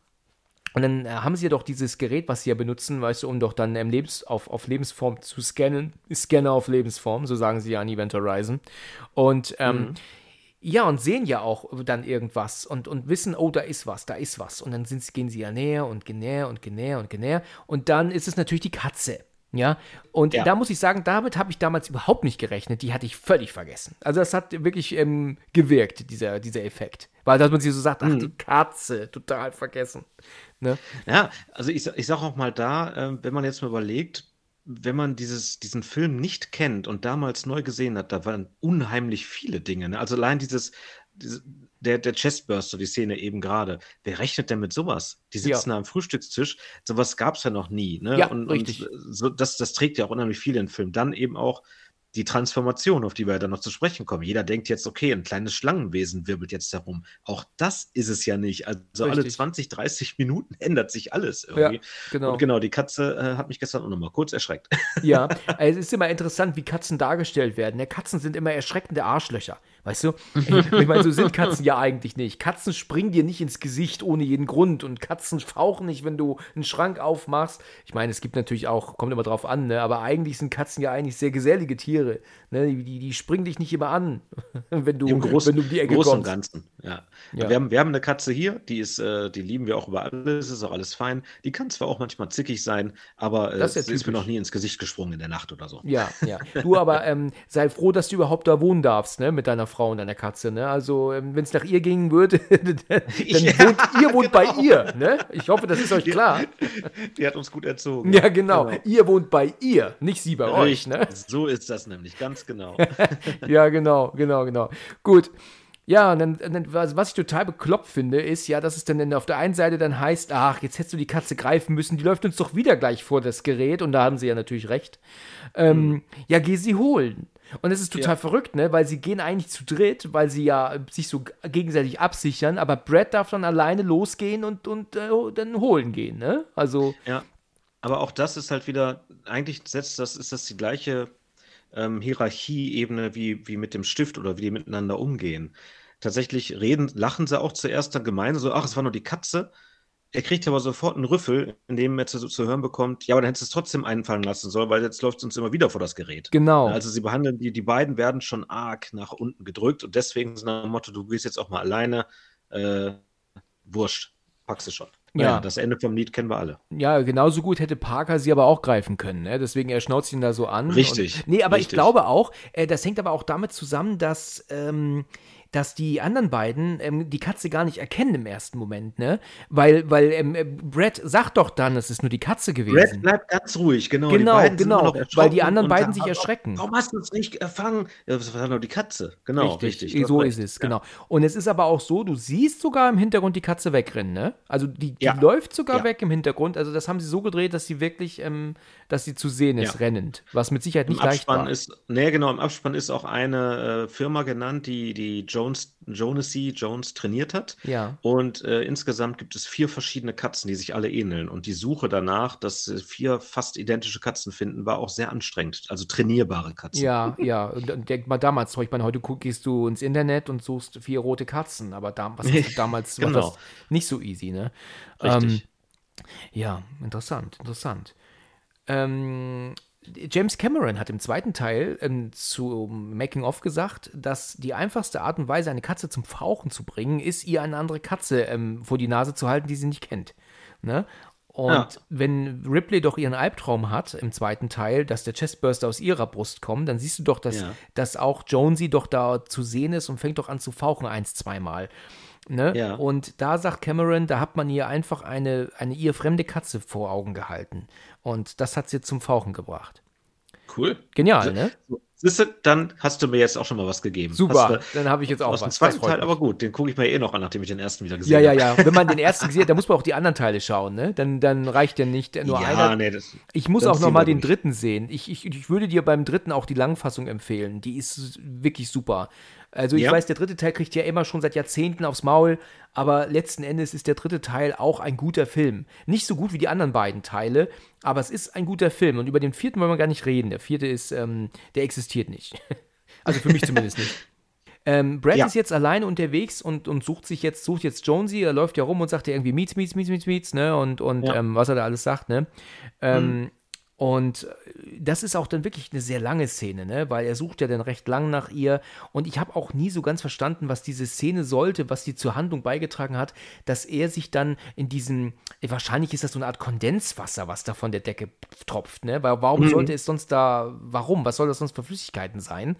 Und dann äh, haben sie ja doch dieses Gerät, was sie ja benutzen, weißt du, um doch dann Lebens auf, auf Lebensform zu scannen. Scanner auf Lebensform, so sagen sie ja an Event Horizon. Und ähm, mhm. Ja, und sehen ja auch dann irgendwas und, und wissen, oh, da ist was, da ist was. Und dann sind, gehen sie ja näher und näher und näher und näher. Und dann ist es natürlich die Katze. Ja, und ja. da muss ich sagen, damit habe ich damals überhaupt nicht gerechnet. Die hatte ich völlig vergessen. Also, das hat wirklich ähm, gewirkt, dieser, dieser Effekt. Weil, dass man sich so sagt, ach, mhm. die Katze, total vergessen. Ne? Ja, also ich, ich sage auch mal da, äh, wenn man jetzt mal überlegt, wenn man dieses, diesen Film nicht kennt und damals neu gesehen hat, da waren unheimlich viele Dinge. Ne? Also allein dieses, diese, der, der Chestburster, die Szene eben gerade. Wer rechnet denn mit sowas? Die sitzen ja. da am Frühstückstisch. Sowas gab es ja noch nie. Ne? Ja, und, richtig. Und so, das, das trägt ja auch unheimlich viel in den Film. Dann eben auch die Transformation, auf die wir dann noch zu sprechen kommen. Jeder denkt jetzt, okay, ein kleines Schlangenwesen wirbelt jetzt herum. Auch das ist es ja nicht. Also Richtig. alle 20, 30 Minuten ändert sich alles irgendwie. Ja, genau. Und genau, die Katze äh, hat mich gestern auch nochmal kurz erschreckt. Ja, es ist immer interessant, wie Katzen dargestellt werden. Ja, Katzen sind immer erschreckende Arschlöcher. Weißt du? Ich meine, so sind Katzen ja eigentlich nicht. Katzen springen dir nicht ins Gesicht ohne jeden Grund und Katzen fauchen nicht, wenn du einen Schrank aufmachst. Ich meine, es gibt natürlich auch, kommt immer drauf an, ne? aber eigentlich sind Katzen ja eigentlich sehr gesellige Tiere. Ne? Die, die springen dich nicht immer an, wenn du, Im Großen, wenn du die Ecke Großen kommst. und Ganzen, ja. ja. Wir, haben, wir haben eine Katze hier, die ist, äh, die lieben wir auch über alles, ist auch alles fein. Die kann zwar auch manchmal zickig sein, aber äh, sie ist mir noch nie ins Gesicht gesprungen in der Nacht oder so. Ja, ja. Du aber ähm, sei froh, dass du überhaupt da wohnen darfst, ne, mit deiner Frau Frau und einer Katze. Ne? Also, ähm, wenn es nach ihr gehen würde, dann ja, wohnt ihr wohnt genau. bei ihr. Ne? Ich hoffe, das ist euch klar. Die, die hat uns gut erzogen. Ja, genau. genau. Ihr wohnt bei ihr, nicht sie bei Richtig. euch. Ne? So ist das nämlich, ganz genau. ja, genau, genau, genau. Gut. Ja, und dann, dann, was ich total bekloppt finde, ist ja, dass es dann auf der einen Seite dann heißt, ach, jetzt hättest du die Katze greifen müssen, die läuft uns doch wieder gleich vor das Gerät, und da haben sie ja natürlich recht. Ähm, mhm. Ja, geh sie holen. Und es ist total ja. verrückt, ne? Weil sie gehen eigentlich zu dritt, weil sie ja sich so gegenseitig absichern, aber Brad darf dann alleine losgehen und, und äh, dann holen gehen, ne? Also. Ja. Aber auch das ist halt wieder, eigentlich setzt das, ist das die gleiche ähm, Hierarchieebene wie, wie mit dem Stift oder wie die miteinander umgehen. Tatsächlich reden, lachen sie auch zuerst dann gemeinsam so, ach, es war nur die Katze. Er kriegt aber sofort einen Rüffel, in dem er zu, zu hören bekommt, ja, aber dann hättest du es trotzdem einfallen lassen sollen, weil jetzt läuft es uns immer wieder vor das Gerät. Genau. Also sie behandeln, die, die beiden werden schon arg nach unten gedrückt und deswegen sind nach dem Motto, du gehst jetzt auch mal alleine, äh, wurscht, packst du schon. Ja. Ja, das Ende vom Lied kennen wir alle. Ja, genauso gut hätte Parker sie aber auch greifen können. Ne? Deswegen, er schnauzt ihn da so an. Richtig, Und, nee, aber ich richtig. glaube auch, äh, das hängt aber auch damit zusammen, dass, ähm, dass die anderen beiden ähm, die Katze gar nicht erkennen im ersten Moment, ne? Weil, weil ähm, äh, Brad sagt doch dann, es ist nur die Katze gewesen. Brad bleibt ganz ruhig, genau. Genau, genau, weil die anderen beiden sich erschrecken. Warum hast du uns nicht erfangen? Das war nur die Katze. Genau, richtig. hast so ist es, Ja. genau. Und es ist aber auch so, du siehst sogar im Hintergrund die Katze wegrennen, ne? Also die, die Ja. läuft sogar Ja. weg im Hintergrund. Also das haben sie so gedreht, dass sie wirklich, ähm, dass sie zu sehen ist, rennend. Was mit Sicherheit Im nicht leicht Abspann war. ist, nee, genau, im Abspann ist auch eine äh, Firma genannt, die die Jones, Jonesy Jones trainiert hat. Ja. Und äh, insgesamt gibt es vier verschiedene Katzen, die sich alle ähneln. Und die Suche danach, dass äh, vier fast identische Katzen finden, war auch sehr anstrengend. Also trainierbare Katzen. Ja, ja. Und dann denk mal damals, ich meine, heute gehst du ins Internet und suchst vier rote Katzen, aber da, was damals war Genau. das nicht so easy, ne? Richtig. Ja, interessant, interessant. Ähm, James Cameron hat im zweiten Teil ähm, zu Making of gesagt, dass die einfachste Art und Weise, eine Katze zum Fauchen zu bringen, ist, ihr eine andere Katze ähm, vor die Nase zu halten, die sie nicht kennt. Ne? Und Ja. wenn Ripley doch ihren Albtraum hat im zweiten Teil, dass der Chestburster aus ihrer Brust kommt, dann siehst du doch, dass, Ja. dass auch Jonesy doch da zu sehen ist und fängt doch an zu fauchen eins, zweimal. Ne? Ja. Und da sagt Cameron, da hat man ihr einfach eine, eine ihr fremde Katze vor Augen gehalten. Und das hat sie zum Fauchen gebracht. Cool. Genial, ne? Siehst du, dann hast du mir jetzt auch schon mal was gegeben. Super, du, dann habe ich jetzt auch aus dem was. zweiten Das freut Teil, aber gut, den gucke ich mir eh noch an, nachdem ich den ersten wieder gesehen Ja, ja, habe. ja. Wenn man den ersten gesehen hat, dann muss man auch die anderen Teile schauen, ne? Dann, dann reicht ja nicht nur Ja, einer. nee, das, Ich muss auch noch mal den dritten sehen. Ich, ich, ich würde dir beim dritten auch die Langfassung empfehlen. Die ist wirklich super. Also ich Ja. weiß, der dritte Teil kriegt ja immer schon seit Jahrzehnten aufs Maul, aber letzten Endes ist der dritte Teil auch ein guter Film. Nicht so gut wie die anderen beiden Teile, aber es ist ein guter Film. Und über den vierten wollen wir gar nicht reden. Der vierte ist, ähm, der existiert nicht. Also für mich zumindest nicht. Ähm, Brad Ja. ist jetzt alleine unterwegs und, und sucht sich jetzt, sucht jetzt Jonesy, er läuft ja rum und sagt ja irgendwie Meets, Meets, Meets, Meets, Meets, ne? Und, und Ja. ähm, was er da alles sagt, ne? Ähm, Und äh, das ist auch dann wirklich eine sehr lange Szene, ne? Weil er sucht ja dann recht lang nach ihr. Und ich habe auch nie so ganz verstanden, was diese Szene sollte, was die zur Handlung beigetragen hat, dass er sich dann in diesem, wahrscheinlich ist das so eine Art Kondenswasser, was da von der Decke tropft, ne? Weil warum sollte es sonst da, warum? Was soll das sonst für Flüssigkeiten sein?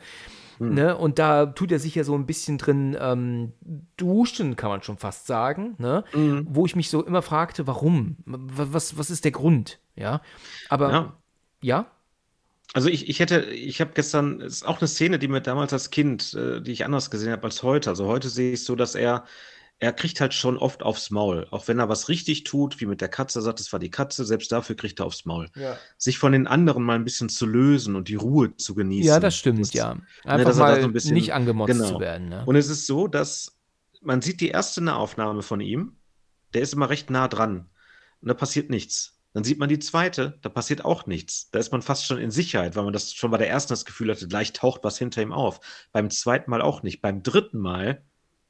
Ne? Und da tut er sich ja so ein bisschen drin ähm, duschen, kann man schon fast sagen, ne? Wo ich mich so immer fragte, warum? Was, was ist der Grund? Ja. Aber Ja. ja, Also ich, ich hätte, ich habe gestern, es ist auch eine Szene, die mir damals als Kind, äh, die ich anders gesehen habe als heute. Also heute sehe ich es so, dass er, er kriegt halt schon oft aufs Maul. Auch wenn er was richtig tut, wie mit der Katze, er sagt, es war die Katze, selbst dafür kriegt er aufs Maul. Ja. Sich von den anderen mal ein bisschen zu lösen und die Ruhe zu genießen. ja, das stimmt, Das- ja. ne, Einfach er da mal so ein bisschen- nicht angemotzt genau. zu werden. Ne? Und es ist so, dass man sieht die erste Nahaufnahme von ihm, der ist immer recht nah dran. Und da passiert nichts. Dann sieht man die zweite, da passiert auch nichts. Da ist man fast schon in Sicherheit, weil man das schon bei der ersten das Gefühl hatte, gleich taucht was hinter ihm auf. Beim zweiten Mal auch nicht. Beim dritten Mal,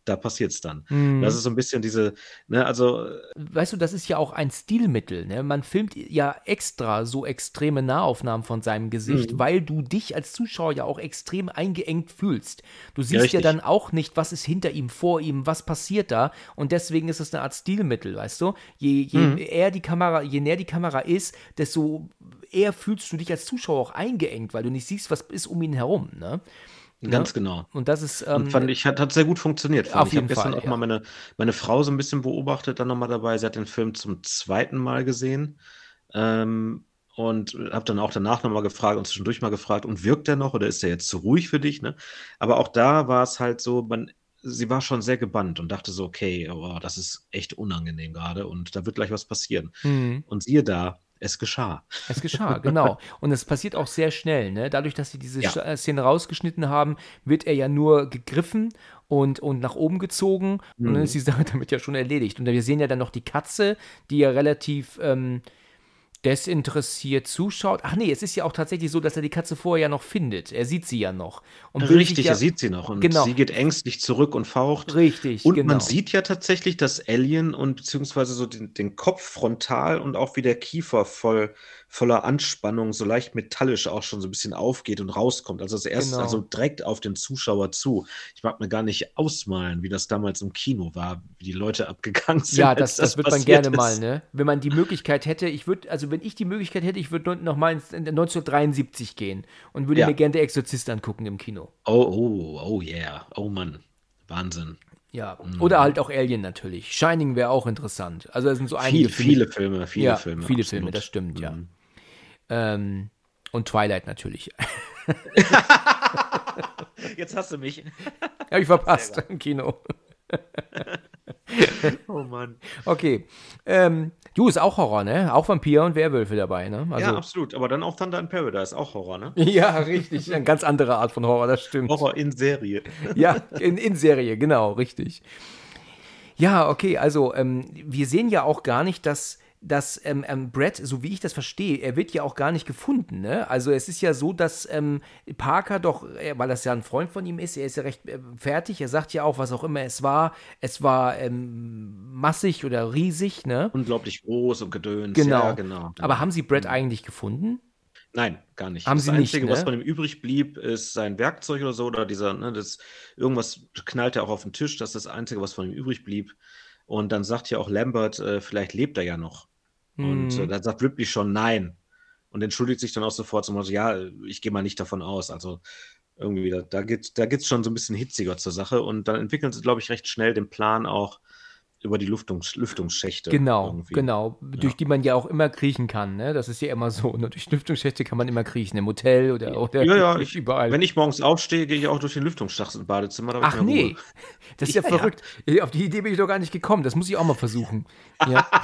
da passiert es dann. Mhm. Das ist so ein bisschen diese, ne, also, weißt du, das ist ja auch ein Stilmittel. Ne? Man filmt ja extra so extreme Nahaufnahmen von seinem Gesicht, Mhm. weil du dich als Zuschauer ja auch extrem eingeengt fühlst. Du siehst ja, richtig. dann auch nicht, was ist hinter ihm, vor ihm, was passiert da. Und deswegen ist es eine Art Stilmittel, weißt du? Je, je Mhm. eher die Kamera, je näher die Kamera ist, desto eher fühlst du dich als Zuschauer auch eingeengt, weil du nicht siehst, was ist um ihn herum. Ne? Ganz genau. Und das ist. Ähm, Und fand ich, hat, hat sehr gut funktioniert. Fand auf ich. Habe gestern auch ja. mal meine, meine Frau so ein bisschen beobachtet, dann nochmal dabei. Sie hat den Film zum zweiten Mal gesehen. Ähm, und habe dann auch danach nochmal gefragt und zwischendurch mal gefragt, und wirkt er noch oder ist er jetzt zu ruhig für dich? Ne? Aber auch da war es halt so, man, sie war schon sehr gebannt und dachte so, okay, oh, das ist echt unangenehm gerade und da wird gleich was passieren. Mhm. Und siehe da, es geschah. Es geschah, genau. Und es passiert auch sehr schnell. Ne? Dadurch, dass sie diese Ja. Äh, Szene rausgeschnitten haben, wird er ja nur gegriffen und, und nach oben gezogen. Und dann Mhm. ist die Sache damit ja schon erledigt. Und wir sehen ja dann noch die Katze, die ja relativ ähm, desinteressiert zuschaut. Ach nee, es ist ja auch tatsächlich so, dass er die Katze vorher ja noch findet. Er sieht sie ja noch. Und Richtig, ja, er sieht sie noch und Genau. sie geht ängstlich zurück und faucht. Richtig, Und genau. man sieht ja tatsächlich, dass Alien und beziehungsweise so den, den Kopf frontal und auch wie der Kiefer voll, voller Anspannung, so leicht metallisch auch schon so ein bisschen aufgeht und rauskommt. Also das erste, Genau. also direkt auf den Zuschauer zu. Ich mag mir gar nicht ausmalen, wie das damals im Kino war, wie die Leute abgegangen sind. Ja, als das, das wird man gerne mal, ist. ne? Wenn man die Möglichkeit hätte, ich würde, also wenn ich die Möglichkeit hätte, ich würde noch mal in 1973 gehen und würde Ja. mir gerne der Exorzist angucken im Kino. Oh, oh, oh yeah. Oh Mann. Wahnsinn. Ja. Mhm. Oder halt auch Alien natürlich. Shining wäre auch interessant. Also es sind so einige Viele, Filme. viele Filme, viele ja, Filme. viele absolut. Filme, das stimmt, ja. Ähm, und Twilight natürlich. Jetzt hast du mich. Habe ich verpasst im Kino. Oh Mann. Okay. Ähm, du ist auch Horror, ne? Auch Vampir und Werwölfe dabei, ne? Also, ja, absolut. Aber dann auch Thunder in Paradise, auch Horror, ne? ja, richtig. Eine ganz andere Art von Horror, das stimmt. Horror in Serie. Ja, in, in Serie, genau, richtig. Ja, okay, also ähm, wir sehen ja auch gar nicht, dass, dass ähm, ähm, Brett, so wie ich das verstehe, er wird ja auch gar nicht gefunden. Ne? Also es ist ja so, dass ähm, Parker doch, äh, weil das ja ein Freund von ihm ist, er ist ja recht äh, fertig, er sagt ja auch, was auch immer es war, es war ähm, massig oder riesig, ne? Unglaublich groß und gedöns. Genau. Ja, genau. Aber haben sie Brett eigentlich gefunden? Nein, gar nicht. Haben das sie nicht, Einzige, was ne? von ihm übrig blieb, ist sein Werkzeug oder so, oder dieser, ne, das, irgendwas knallt er auch auf den Tisch, das ist das Einzige, was von ihm übrig blieb. Und dann sagt ja auch Lambert, äh, vielleicht lebt er ja noch. Und Hm. äh, dann sagt Ripley schon nein. Und entschuldigt sich dann auch sofort so, ja, ich gehe mal nicht davon aus. Also irgendwie, da, da geht da geht's schon so ein bisschen hitziger zur Sache. Und dann entwickeln sie, glaube ich, recht schnell den Plan auch über die Luftungs Lüftungsschächte. Genau, irgendwie. genau, durch die man ja auch immer kriechen kann, ne? Das ist ja immer so. Ne? Durch Lüftungsschächte kann man immer kriechen, im Hotel oder, oder Ja, ja, ich, überall. wenn ich morgens aufstehe, gehe ich auch durch den Lüftungsschacht ins Badezimmer. Da hab ich Ach nee, Ruhe. das ist ja, Ja, ja. verrückt. Auf die Idee bin ich doch gar nicht gekommen. Das muss ich auch mal versuchen. Ja.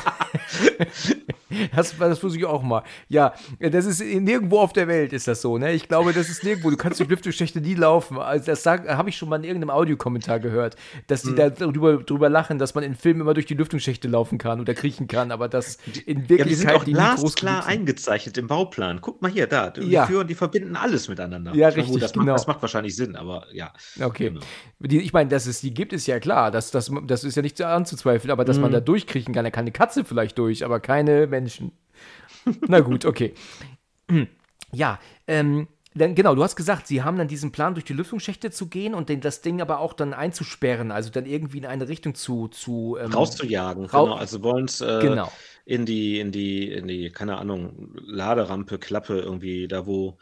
das, das versuche ich auch mal. Ja, das ist nirgendwo auf der Welt ist das so. Ne? Ich glaube, das ist nirgendwo. Du kannst durch Lüftungsschächte nie laufen. Also das habe ich schon mal in irgendeinem Audiokommentar gehört, dass die Hm. da drüber, drüber lachen, dass man in Filmen immer durch die Lüftungsschächte laufen kann oder kriechen kann, aber das in Ja, die Wirklichkeit sind auch die groß glasklar sind. eingezeichnet im Bauplan. Guck mal hier, da. Die, Ja. führen, die verbinden alles miteinander. Ja, Ich meine, richtig, das, genau. macht, das macht wahrscheinlich Sinn, aber ja. Okay. Genau. Die, ich meine, dass es die gibt, ist ja klar. Das, das, das ist ja nicht anzuzweifeln. Aber dass man Mhm. da durchkriechen kann, da kann eine Katze vielleicht durch, aber keine Menschen. Na gut, okay. Ja, ähm, dann, genau, du hast gesagt, sie haben dann diesen Plan, durch die Lüftungsschächte zu gehen und den, das Ding aber auch dann einzusperren, also dann irgendwie in eine Richtung zu. zu ähm, Rauszujagen, Rau- genau. Also wollen es äh, Genau. in die, in die, in die, keine Ahnung, Laderampe, Klappe irgendwie, da wo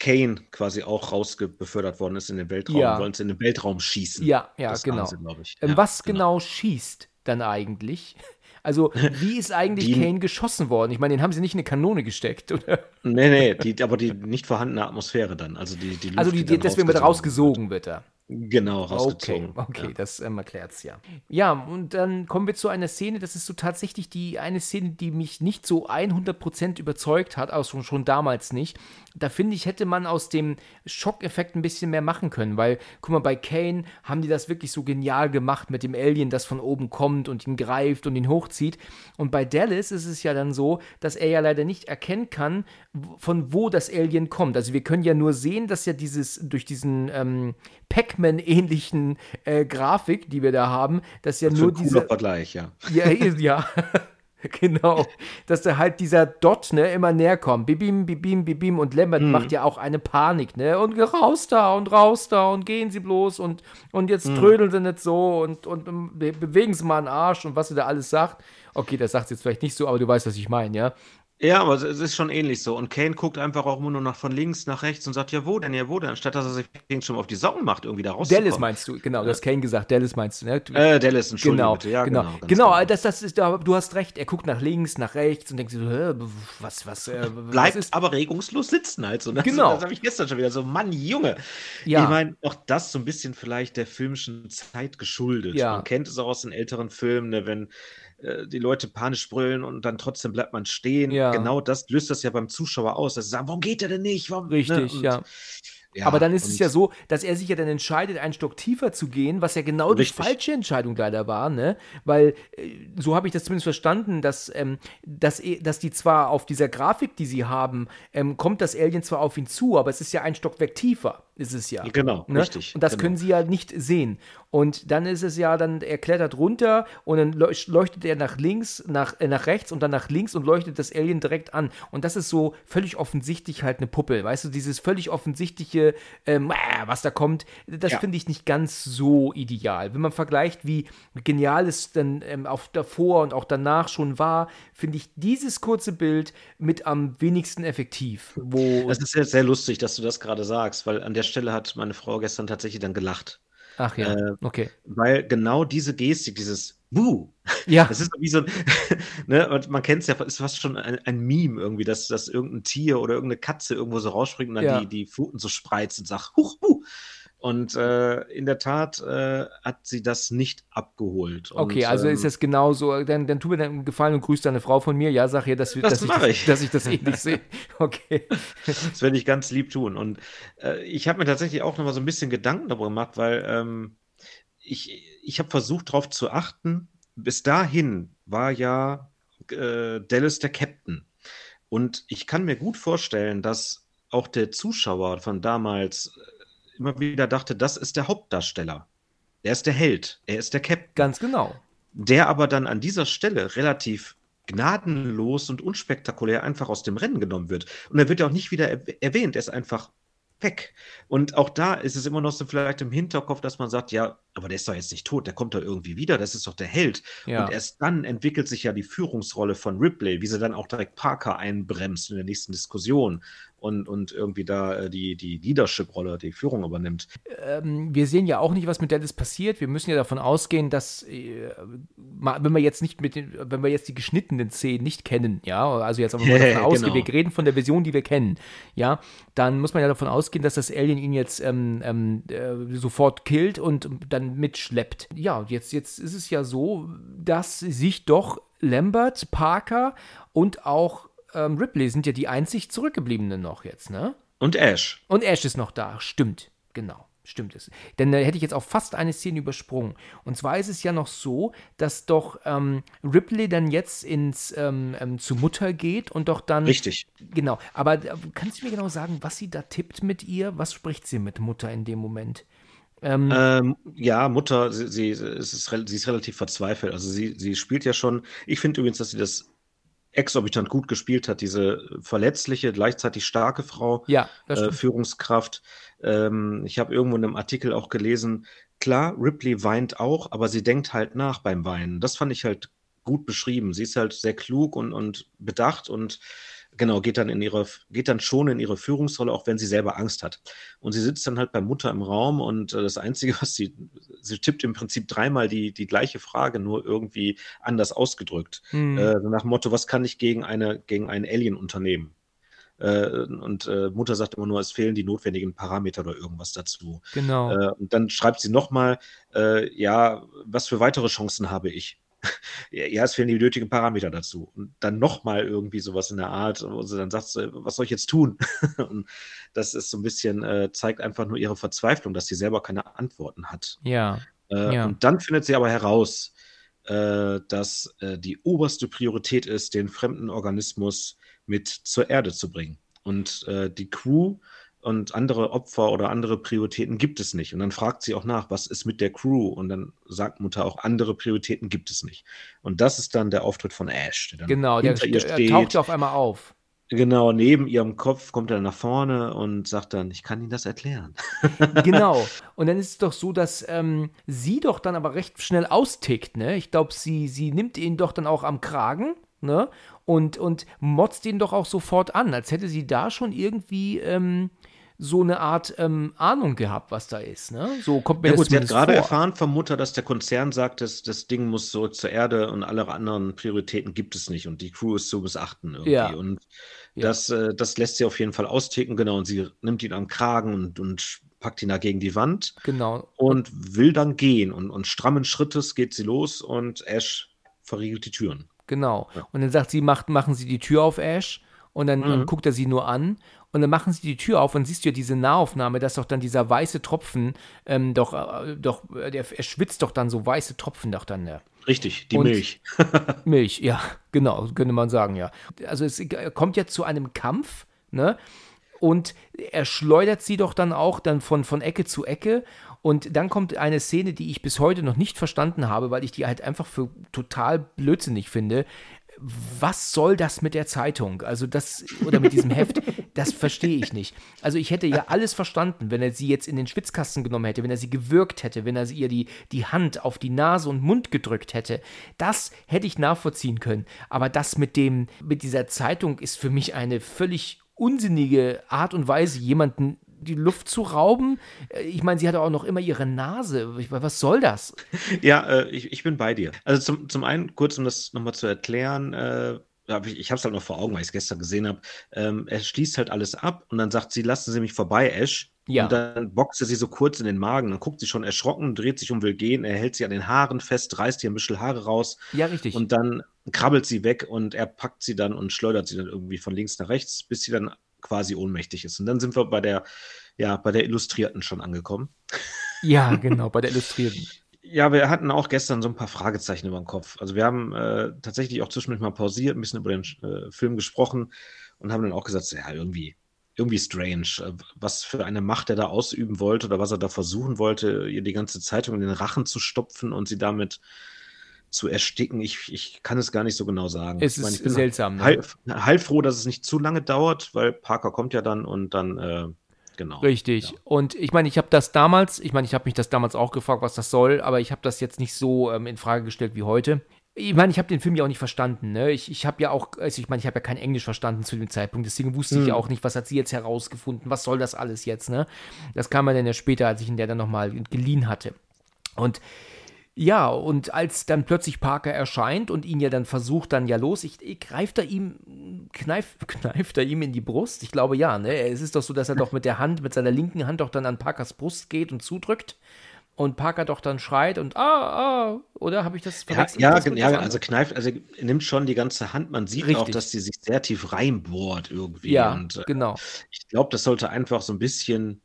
Kane quasi auch rausbefördert worden ist in den Weltraum, Ja. wollen es in den Weltraum schießen. Ja, ja, das genau. sie. Ähm, Ja, was genau. schießt dann eigentlich? Also, wie ist eigentlich Die- Kane geschossen worden? Ich meine, den haben sie nicht in eine Kanone gesteckt, oder? Nee, nee, die, aber die nicht vorhandene Atmosphäre dann. Also die, die Luft, Also, die, dann deswegen wird rausgesogen rausgesogen, wird er. Genau, Okay, rausgezogen. okay, Ja. das ähm, erklärt's ja. Ja, und dann kommen wir zu einer Szene, das ist so tatsächlich die eine Szene, die mich nicht so 100% überzeugt hat, also schon, schon damals nicht. Da finde ich, hätte man aus dem Schockeffekt ein bisschen mehr machen können, weil, guck mal, bei Kane haben die das wirklich so genial gemacht mit dem Alien, das von oben kommt und ihn greift und ihn hochzieht. Und bei Dallas ist es ja dann so, dass er ja leider nicht erkennen kann, von wo das Alien kommt. Also wir können ja nur sehen, dass ja dieses, durch diesen ähm, Pac-Man-ähnlichen äh, Grafik, die wir da haben, dass ja Für nur ein diese. Vergleich, ja. Ja, ja. genau. Dass da halt dieser Dot, ne, immer näher kommt. Bibim, bibim, bibim. Und Lambert Mhm. macht ja auch eine Panik, ne? Und raus da und raus da und gehen Sie bloß und, und jetzt Mhm. trödeln Sie nicht so und, und, ähm, be bewegen Sie mal den Arsch und was sie da alles sagt. Okay, das sagt sie jetzt vielleicht nicht so, aber du weißt, was ich meine, ja? Ja, aber es ist schon ähnlich so. Und Kane guckt einfach auch immer nur nach von links nach rechts und sagt, ja, wo denn, ja, wo denn? Anstatt dass er sich schon auf die Socken macht, irgendwie da rauszukommen. Dallas meinst du, genau, du hast Kane gesagt, Dallas meinst du, ne? Äh, Dallas, Entschuldigung Genau, bitte. Ja, genau, genau. ganz genau. Das, das ist, du hast recht. Er guckt nach links, nach rechts und denkt sich so, hä, was, was, äh, was Bleibt ist? aber regungslos sitzen halt so. ne? Genau. Das habe ich gestern schon wieder so, Mann, Junge. Ja. Ich meine, auch das so ein bisschen vielleicht der filmischen Zeit geschuldet. Ja. Man kennt es auch aus den älteren Filmen, ne, wenn äh, die Leute panisch brüllen und dann trotzdem bleibt man stehen. Ja. Genau das löst das ja beim Zuschauer aus. Dass sie sagen, warum geht er denn nicht? Warum, Richtig, ne? ja. Ja, Aber dann ist es ja so, dass er sich ja dann entscheidet, einen Stock tiefer zu gehen, was ja genau richtig. die falsche Entscheidung leider war, ne? Weil, äh, so habe ich das zumindest verstanden, dass, ähm, dass, e, dass die zwar auf dieser Grafik, die sie haben, ähm, kommt das Alien zwar auf ihn zu, aber es ist ja ein Stockwerk tiefer, ist es ja. Genau, ne? richtig. Und das genau. können sie ja nicht sehen. Und dann ist es ja, dann er klettert runter und dann leuchtet er nach links, nach, äh, nach rechts und dann nach links und leuchtet das Alien direkt an. Und das ist so völlig offensichtlich halt eine Puppe. Weißt du, dieses völlig offensichtliche, ähm, was da kommt, das ja. finde ich nicht ganz so ideal. Wenn man vergleicht, wie genial es dann ähm, auf davor und auch danach schon war, finde ich dieses kurze Bild mit am wenigsten effektiv. Wo das ist sehr, sehr lustig, dass du das gerade sagst, weil an der Stelle hat meine Frau gestern tatsächlich dann gelacht. Ach ja, äh, okay. Weil genau diese Gestik, dieses Buh, ja. das ist wie so ein, ne, und man kennt es ja, ist fast schon ein, ein, Meme irgendwie, dass, dass irgendein Tier oder irgendeine Katze irgendwo so rausspringt und dann ja. die, die Pfoten so spreizt und sagt, huch, buh. Und äh, in der Tat äh, hat sie das nicht abgeholt. Und, okay, also ähm, ist es genauso. Dann, dann tu mir einen Gefallen und grüß deine Frau von mir. Ja, sag ihr, dass, das dass, ich, ich. dass ich das eh nicht sehe. Okay. Das werde ich ganz lieb tun. Und äh, ich habe mir tatsächlich auch noch mal so ein bisschen Gedanken darüber gemacht, weil ähm, ich, ich habe versucht, darauf zu achten. Bis dahin war ja äh, Dallas der Captain. Und ich kann mir gut vorstellen, dass auch der Zuschauer von damals immer wieder dachte, das ist der Hauptdarsteller. Er ist der Held, er ist der Captain. Ganz genau. Der aber dann an dieser Stelle relativ gnadenlos und unspektakulär einfach aus dem Rennen genommen wird. Und er wird ja auch nicht wieder erwähnt, er ist einfach weg. Und auch da ist es immer noch so vielleicht im Hinterkopf, dass man sagt, ja, aber der ist doch jetzt nicht tot, der kommt doch irgendwie wieder, das ist doch der Held. Ja. Und erst dann entwickelt sich ja die Führungsrolle von Ripley, wie sie dann auch direkt Parker einbremst in der nächsten Diskussion und, und irgendwie da äh, die, die Leadership-Rolle, die Führung übernimmt. Ähm, wir sehen ja auch nicht, was mit Dallas passiert. Wir müssen ja davon ausgehen, dass, äh, wenn wir jetzt nicht mit den, wenn wir jetzt die geschnittenen Szenen nicht kennen, ja, also jetzt aber mal davon ausgehen, genau. wir reden von der Version, die wir kennen, ja, dann muss man ja davon ausgehen, dass das Alien ihn jetzt ähm, ähm äh, sofort killt und dann mitschleppt. Ja, jetzt, jetzt ist es ja so, dass sich doch Lambert, Parker und auch ähm, Ripley sind ja die einzig zurückgebliebenen noch jetzt, ne? Und Ash. Und Ash ist noch da, stimmt, genau. Stimmt es. Denn da hätte ich jetzt auch fast eine Szene übersprungen. Und zwar ist es ja noch so, dass doch ähm, Ripley dann jetzt ins ähm, ähm, zu Mutter geht und doch dann. Richtig. Genau. Aber äh, kannst du mir genau sagen, was sie da tippt mit ihr? Was spricht sie mit Mutter in dem Moment? Ähm, ähm, ja, Mutter, sie, sie, ist, sie ist relativ verzweifelt. Also sie, sie spielt ja schon. Ich finde übrigens, dass sie das exorbitant gut gespielt hat, diese verletzliche, gleichzeitig starke Frau, ja, äh, Führungskraft. Ähm, ich habe irgendwo in einem Artikel auch gelesen, klar, Ripley weint auch, aber sie denkt halt nach beim Weinen. Das fand ich halt gut beschrieben. Sie ist halt sehr klug und, und bedacht und genau, geht dann in ihre, geht dann schon in ihre Führungsrolle, auch wenn sie selber Angst hat. Und sie sitzt dann halt bei Mutter im Raum und äh, das Einzige, was sie, sie tippt im Prinzip dreimal die, die gleiche Frage, nur irgendwie anders ausgedrückt. Mhm. Äh, nach dem Motto, was kann ich gegen eine, gegen ein Alien unternehmen? Äh, und äh, Mutter sagt immer nur, es fehlen die notwendigen Parameter oder irgendwas dazu. Genau. Und dann schreibt sie nochmal, ja, was für weitere Chancen habe ich? Ja, es fehlen die nötigen Parameter dazu. Und dann nochmal irgendwie sowas in der Art, wo sie dann sagt, was soll ich jetzt tun? und das ist so ein bisschen, äh, zeigt einfach nur ihre Verzweiflung, dass sie selber keine Antworten hat. Ja. Äh, ja. Und dann findet sie aber heraus, äh, dass äh, die oberste Priorität ist, den fremden Organismus mit zur Erde zu bringen. Und äh, die Crew und andere Opfer oder andere Prioritäten gibt es nicht. Und dann fragt sie auch nach, was ist mit der Crew? Und dann sagt Mutter auch, andere Prioritäten gibt es nicht. Und das ist dann der Auftritt von Ash. Der genau, der, der taucht ja auf einmal auf. Genau, neben ihrem Kopf kommt er nach vorne und sagt dann, ich kann Ihnen das erklären. genau. Und dann ist es doch so, dass ähm, sie doch dann aber recht schnell austickt, ne? Ich glaube, sie, sie nimmt ihn doch dann auch am Kragen, ne? Und, und motzt ihn doch auch sofort an, als hätte sie da schon irgendwie ähm, so eine Art ähm, Ahnung gehabt, was da ist. Ne? So kommt mir ja, das gut, Sie hat gerade erfahren vom Mutter, dass der Konzern sagt, dass das Ding muss zurück zur Erde und alle anderen Prioritäten gibt es nicht und die Crew ist zu missachten irgendwie. Ja. Und das, ja. äh, das lässt sie auf jeden Fall austicken, genau. Und sie nimmt ihn am Kragen und, und packt ihn da gegen die Wand. Genau. Und will dann gehen. Und, und strammen Schrittes geht sie los und Ash verriegelt die Türen. Genau. Ja. Und dann sagt sie, macht, machen Sie die Tür auf, Ash. Und dann, dann guckt er sie nur an und dann machen sie die Tür auf und siehst du ja diese Nahaufnahme, dass doch dann dieser weiße Tropfen, ähm, doch, äh, doch, äh, der, er schwitzt doch dann so weiße Tropfen doch dann. Ja. Richtig, die Und- Milch. Milch, ja, genau, könnte man sagen, ja. Also es kommt ja zu einem Kampf, ne? Und er schleudert sie doch dann auch dann von, von Ecke zu Ecke. Und dann kommt eine Szene, die ich bis heute noch nicht verstanden habe, weil ich die halt einfach für total blödsinnig finde. Was soll das mit der Zeitung? Also das, oder mit diesem Heft, das verstehe ich nicht. Also ich hätte ja alles verstanden, wenn er sie jetzt in den Schwitzkasten genommen hätte, wenn er sie gewürgt hätte, wenn er sie ihr die, die Hand auf die Nase und Mund gedrückt hätte. Das hätte ich nachvollziehen können. Aber das mit dem, mit dieser Zeitung ist für mich eine völlig unsinnige Art und Weise, jemanden die Luft zu rauben. Äh, Ich meine, sie hatte auch noch immer ihre Nase. Ich- Was soll das? Ja, äh, ich, ich bin bei dir. Also zum, zum einen, kurz um das nochmal zu erklären, äh, hab ich, ich habe es halt noch vor Augen, weil ich es gestern gesehen habe. Ähm, er schließt halt alles ab und dann sagt sie, lassen Sie mich vorbei, Ash. Ja. Und dann boxt er sie so kurz in den Magen. Dann guckt sie schon erschrocken, dreht sich und will gehen. Er hält sie an den Haaren fest, reißt ihr ein bisschen Haare raus Ja, richtig. und dann krabbelt sie weg und er packt sie dann und schleudert sie dann irgendwie von links nach rechts, bis sie dann quasi ohnmächtig ist. Und dann sind wir bei der, ja, bei der Illustrierten schon angekommen. ja, genau, bei der Illustrierten. Ja, wir hatten auch gestern so ein paar Fragezeichen über den Kopf. Also wir haben äh, tatsächlich auch zwischendurch mal pausiert, ein bisschen über den äh, Film gesprochen und haben dann auch gesagt, ja, irgendwie, irgendwie strange, äh, was für eine Macht er da ausüben wollte oder was er da versuchen wollte, ihr die ganze Zeitung in den Rachen zu stopfen und sie damit zu ersticken. Ich, ich kann es gar nicht so genau sagen. Es ich meine, ist ich bin seltsam, ne? Heil, heilfroh, dass es nicht zu lange dauert, weil Parker kommt ja dann und dann, äh, genau. Richtig. Ja. Und ich meine, ich habe das damals, ich meine, ich habe mich das damals auch gefragt, was das soll, aber ich habe das jetzt nicht so ähm, in Frage gestellt wie heute. Ich meine, ich habe den Film ja auch nicht verstanden. Ne? Ich, ich habe ja auch, also ich meine, ich habe ja kein Englisch verstanden zu dem Zeitpunkt, deswegen wusste ich ja auch nicht, was hat sie jetzt herausgefunden, was soll das alles jetzt. Ne? Das kam mir dann ja später, als ich ihn der dann nochmal geliehen hatte. Und ja, und als dann plötzlich Parker erscheint und ihn ja dann versucht, dann ja los, ich, ich greift er ihm, kneif, kneift er ihm in die Brust? Ich glaube ja, ne? Es ist doch so, dass er doch mit der Hand, mit seiner linken Hand doch dann an Parkers Brust geht und zudrückt. Und Parker doch dann schreit und ah, ah, oder habe ich das Ja, verwechselt? ja, ja, was also kneift, also nimmt schon die ganze Hand. Man sieht auch, Richtig. dass die sich sehr tief reinbohrt irgendwie. ja, Und äh, genau. ich glaube, das sollte einfach so ein bisschen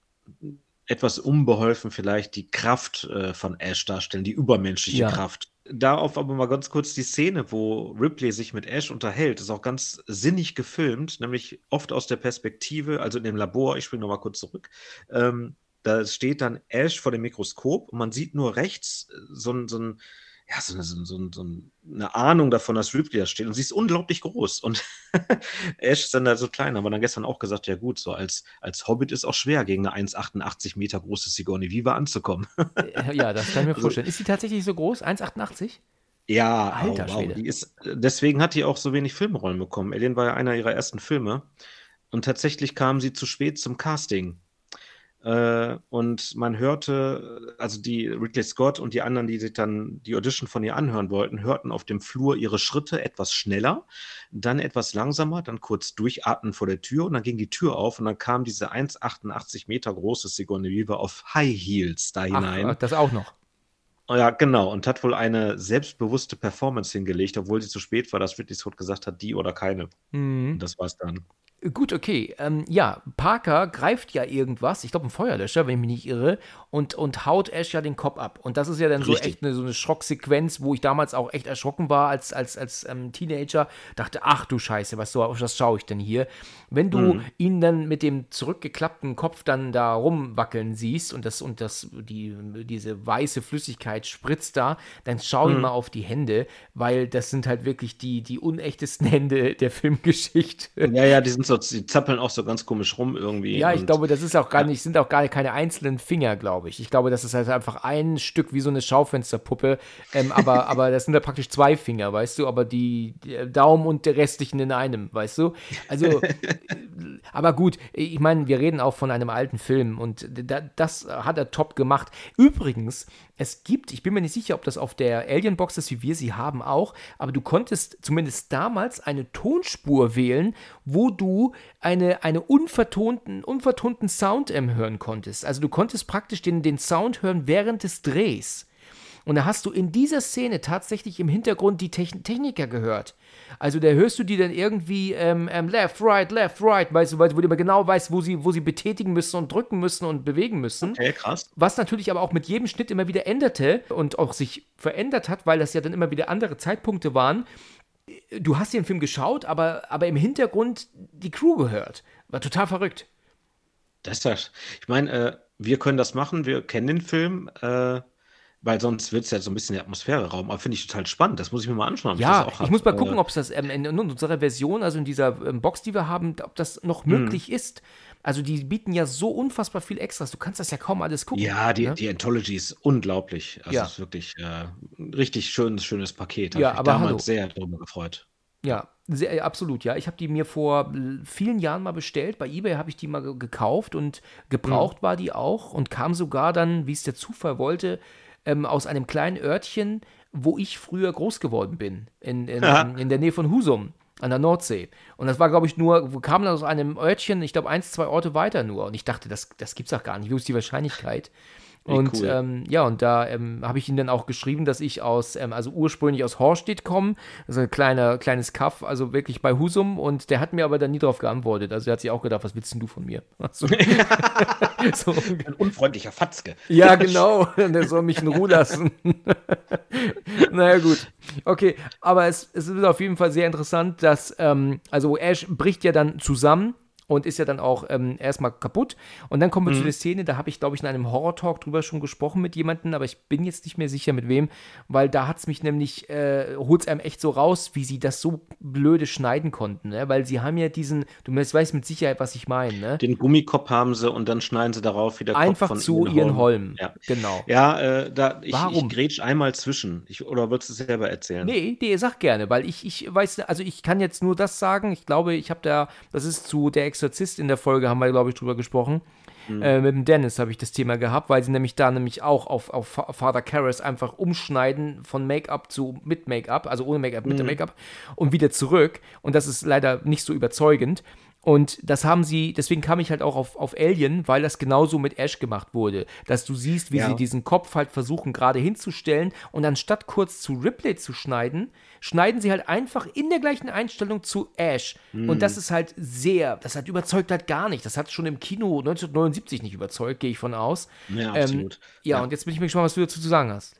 etwas unbeholfen vielleicht die Kraft äh, von Ash darstellen, die übermenschliche Ja. Kraft. Darauf aber mal ganz kurz die Szene, wo Ripley sich mit Ash unterhält, ist auch ganz sinnig gefilmt, nämlich oft aus der Perspektive, also in dem Labor, ich springe nochmal kurz zurück, ähm, da steht dann Ash vor dem Mikroskop und man sieht nur rechts äh, so ein, so ein ja, so eine, so, so, eine Ahnung davon, dass Ripley da steht. Und sie ist unglaublich groß. Und Ash ist dann da so klein. Aber dann gestern auch gesagt, ja gut, so als, als Hobbit ist auch schwer, gegen eine 1,88 Meter große Sigourney Weaver anzukommen. Äh, Ja, das kann ich mir vorstellen. Ist sie tatsächlich so groß? 1,88? Ja, Alter au, wow. Schwede. Die ist, deswegen hat die auch so wenig Filmrollen bekommen. Alien war ja einer ihrer ersten Filme. Und tatsächlich kam sie zu spät zum Casting. Äh, und man hörte, also die Ridley Scott und die anderen, die sich dann die Audition von ihr anhören wollten, hörten auf dem Flur ihre Schritte etwas schneller, dann etwas langsamer, dann kurz durchatmen vor der Tür und dann ging die Tür auf und dann kam diese 1,88 Meter große Sigourney Weaver auf High Heels da hinein. Ach, das auch noch. Oh Ja, genau. Und hat wohl eine selbstbewusste Performance hingelegt, obwohl sie zu spät war, dass Ridley Scott gesagt hat, die oder keine. Mhm. Und das war's dann. Gut, okay. Ähm, ja, Parker greift ja irgendwas, ich glaube ein Feuerlöscher, wenn ich mich nicht irre, und, und haut Ash ja den Kopf ab. Und das ist ja dann so Richtig. echt eine, so eine Schocksequenz, wo ich damals auch echt erschrocken war als, als, als ähm, Teenager. Dachte, ach du Scheiße, was, so, was schaue ich denn hier? Wenn du Mhm. ihn dann mit dem zurückgeklappten Kopf dann da rumwackeln siehst und das, und das, die, diese weiße Flüssigkeit spritzt da, dann schau Mhm. ihm mal auf die Hände, weil das sind halt wirklich die, die unechtesten Hände der Filmgeschichte. Ja, ja, die sind so, die zappeln auch so ganz komisch rum irgendwie. Ja, ich glaube, das ist auch gar nicht, sind auch gar keine einzelnen Finger, glaube ich. Ich glaube, das ist halt einfach ein Stück wie so eine Schaufensterpuppe. Ähm, aber, aber das sind ja praktisch zwei Finger, weißt du, aber die, der Daumen und der restlichen in einem, weißt du? Also, aber gut, ich meine, wir reden auch von einem alten Film und da, das hat er top gemacht. Übrigens, es gibt, ich bin mir nicht sicher, ob das auf der Alien-Box ist, wie wir sie haben, auch, aber du konntest zumindest damals eine Tonspur wählen, wo du eine, eine unvertonten, unvertonten Sound ähm, hören konntest. Also du konntest praktisch den, den Sound hören während des Drehs. Und da hast du in dieser Szene tatsächlich im Hintergrund die Techn Techniker gehört. Also da hörst du die dann irgendwie ähm, ähm, left, right, left, right, weißt du, weil du immer genau weißt, wo sie, wo sie betätigen müssen und drücken müssen und bewegen müssen. Okay, krass. Was natürlich aber auch mit jedem Schnitt immer wieder änderte und auch sich verändert hat, weil das ja dann immer wieder andere Zeitpunkte waren. Du hast den Film geschaut, aber, aber im Hintergrund die Crew gehört. War total verrückt. Das ist das. Ich meine, äh, wir können das machen, wir kennen den Film. Äh weil sonst wird es ja so ein bisschen die Atmosphäre rauben. Aber finde ich total spannend. Das muss ich mir mal anschauen. ja, ich, ich muss mal gucken, ob es das ähm, in, unserer Version, also in dieser ähm, Box, die wir haben, ob das noch hm. möglich hm. ist. Also die bieten ja so unfassbar viel Extras. Du kannst das ja kaum alles gucken. Ja, die, ne? die Anthology ist unglaublich. Also ja. es ist wirklich äh, ein richtig schönes, schönes Paket. Ja, aber damals hallo. sehr darüber gefreut. Ja, sehr, absolut, ja. Ich habe die mir vor vielen Jahren mal bestellt. Bei eBay habe ich die mal gekauft und gebraucht mhm. war die auch und kam sogar dann, wie es der Zufall wollte, ähm, aus einem kleinen Örtchen, wo ich früher groß geworden bin, in, in, in, in der Nähe von Husum an der Nordsee. Und das war, glaube ich, nur, kam dann aus einem Örtchen, ich glaube, eins, zwei Orte weiter nur. Und ich dachte, das, das gibt's doch gar nicht. Wie ist die Wahrscheinlichkeit? Und cool. ähm, ja, und da ähm, habe ich ihm dann auch geschrieben, dass ich aus, ähm, also ursprünglich aus Horstedt komme, also ein kleiner, kleines Kaff, also wirklich bei Husum. Und der hat mir aber dann nie darauf geantwortet. Also er hat sich auch gedacht, was willst denn du von mir? So. so. Ein unfreundlicher Fatzke. Ja, genau. Der soll mich in Ruhe lassen. naja, gut. Okay, aber es, es ist auf jeden Fall sehr interessant, dass, ähm, also Ash bricht ja dann zusammen und ist ja dann auch ähm, erstmal kaputt. Und dann kommen wir mhm. zu der Szene, da habe ich, glaube ich, in einem Horror-Talk drüber schon gesprochen mit jemandem, aber ich bin jetzt nicht mehr sicher mit wem, weil da hat es mich nämlich, äh, holt es einem echt so raus, wie sie das so blöde schneiden konnten, ne? weil sie haben ja diesen, du weißt mit Sicherheit, was ich meine. Ne? Den Gummikopf haben sie und dann schneiden sie darauf wieder Einfach Kopf zu ihren Holm. Ja. Genau. Ja, äh, da, ich, Warum? ich grätsch einmal zwischen. Ich, oder würdest du es selber erzählen? Nee, nee, sag gerne, weil ich, ich weiß, also ich kann jetzt nur das sagen, ich glaube, ich habe da, das ist zu der Ex Exorzist in der Folge, haben wir, glaube ich, drüber gesprochen. Mhm. Äh, mit dem Dennis habe ich das Thema gehabt, weil sie nämlich da nämlich auch auf, auf Father Karras einfach umschneiden von Make-up zu mit Make-up, also ohne Make-up, mit mhm. Make-up und wieder zurück. Und das ist leider nicht so überzeugend. Und das haben sie, deswegen kam ich halt auch auf, auf Alien, weil das genauso mit Ash gemacht wurde. Dass du siehst, wie ja. sie diesen Kopf halt versuchen gerade hinzustellen und anstatt kurz zu Ripley zu schneiden, schneiden sie halt einfach in der gleichen Einstellung zu Ash. Mm. Und das ist halt sehr, das hat überzeugt halt gar nicht. Das hat schon im Kino 1979 nicht überzeugt, gehe ich von aus. Ja, ähm, absolut. Ja, ja, und jetzt bin ich mir gespannt, was du dazu zu sagen hast.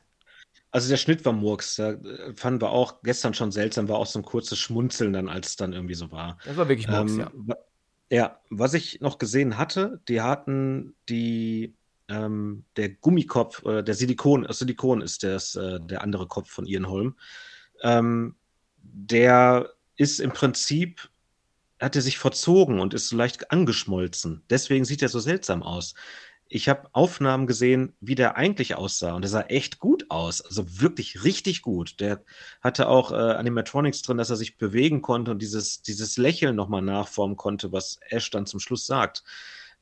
Also der Schnitt war Murks. Da fanden wir auch gestern schon seltsam, war auch so ein kurzes Schmunzeln dann, als es dann irgendwie so war. Das war wirklich Murks, ähm, ja. Ja, was ich noch gesehen hatte, die hatten die, ähm, der Gummikopf, äh, der Silikon, äh, Silikon ist das, äh, der andere Kopf von Ian Holm. Ähm, der ist im Prinzip, hat er sich verzogen und ist so leicht angeschmolzen. Deswegen sieht er so seltsam aus ich habe Aufnahmen gesehen, wie der eigentlich aussah. Und der sah echt gut aus. Also wirklich richtig gut. Der hatte auch äh, Animatronics drin, dass er sich bewegen konnte und dieses, dieses Lächeln nochmal nachformen konnte, was Ash dann zum Schluss sagt.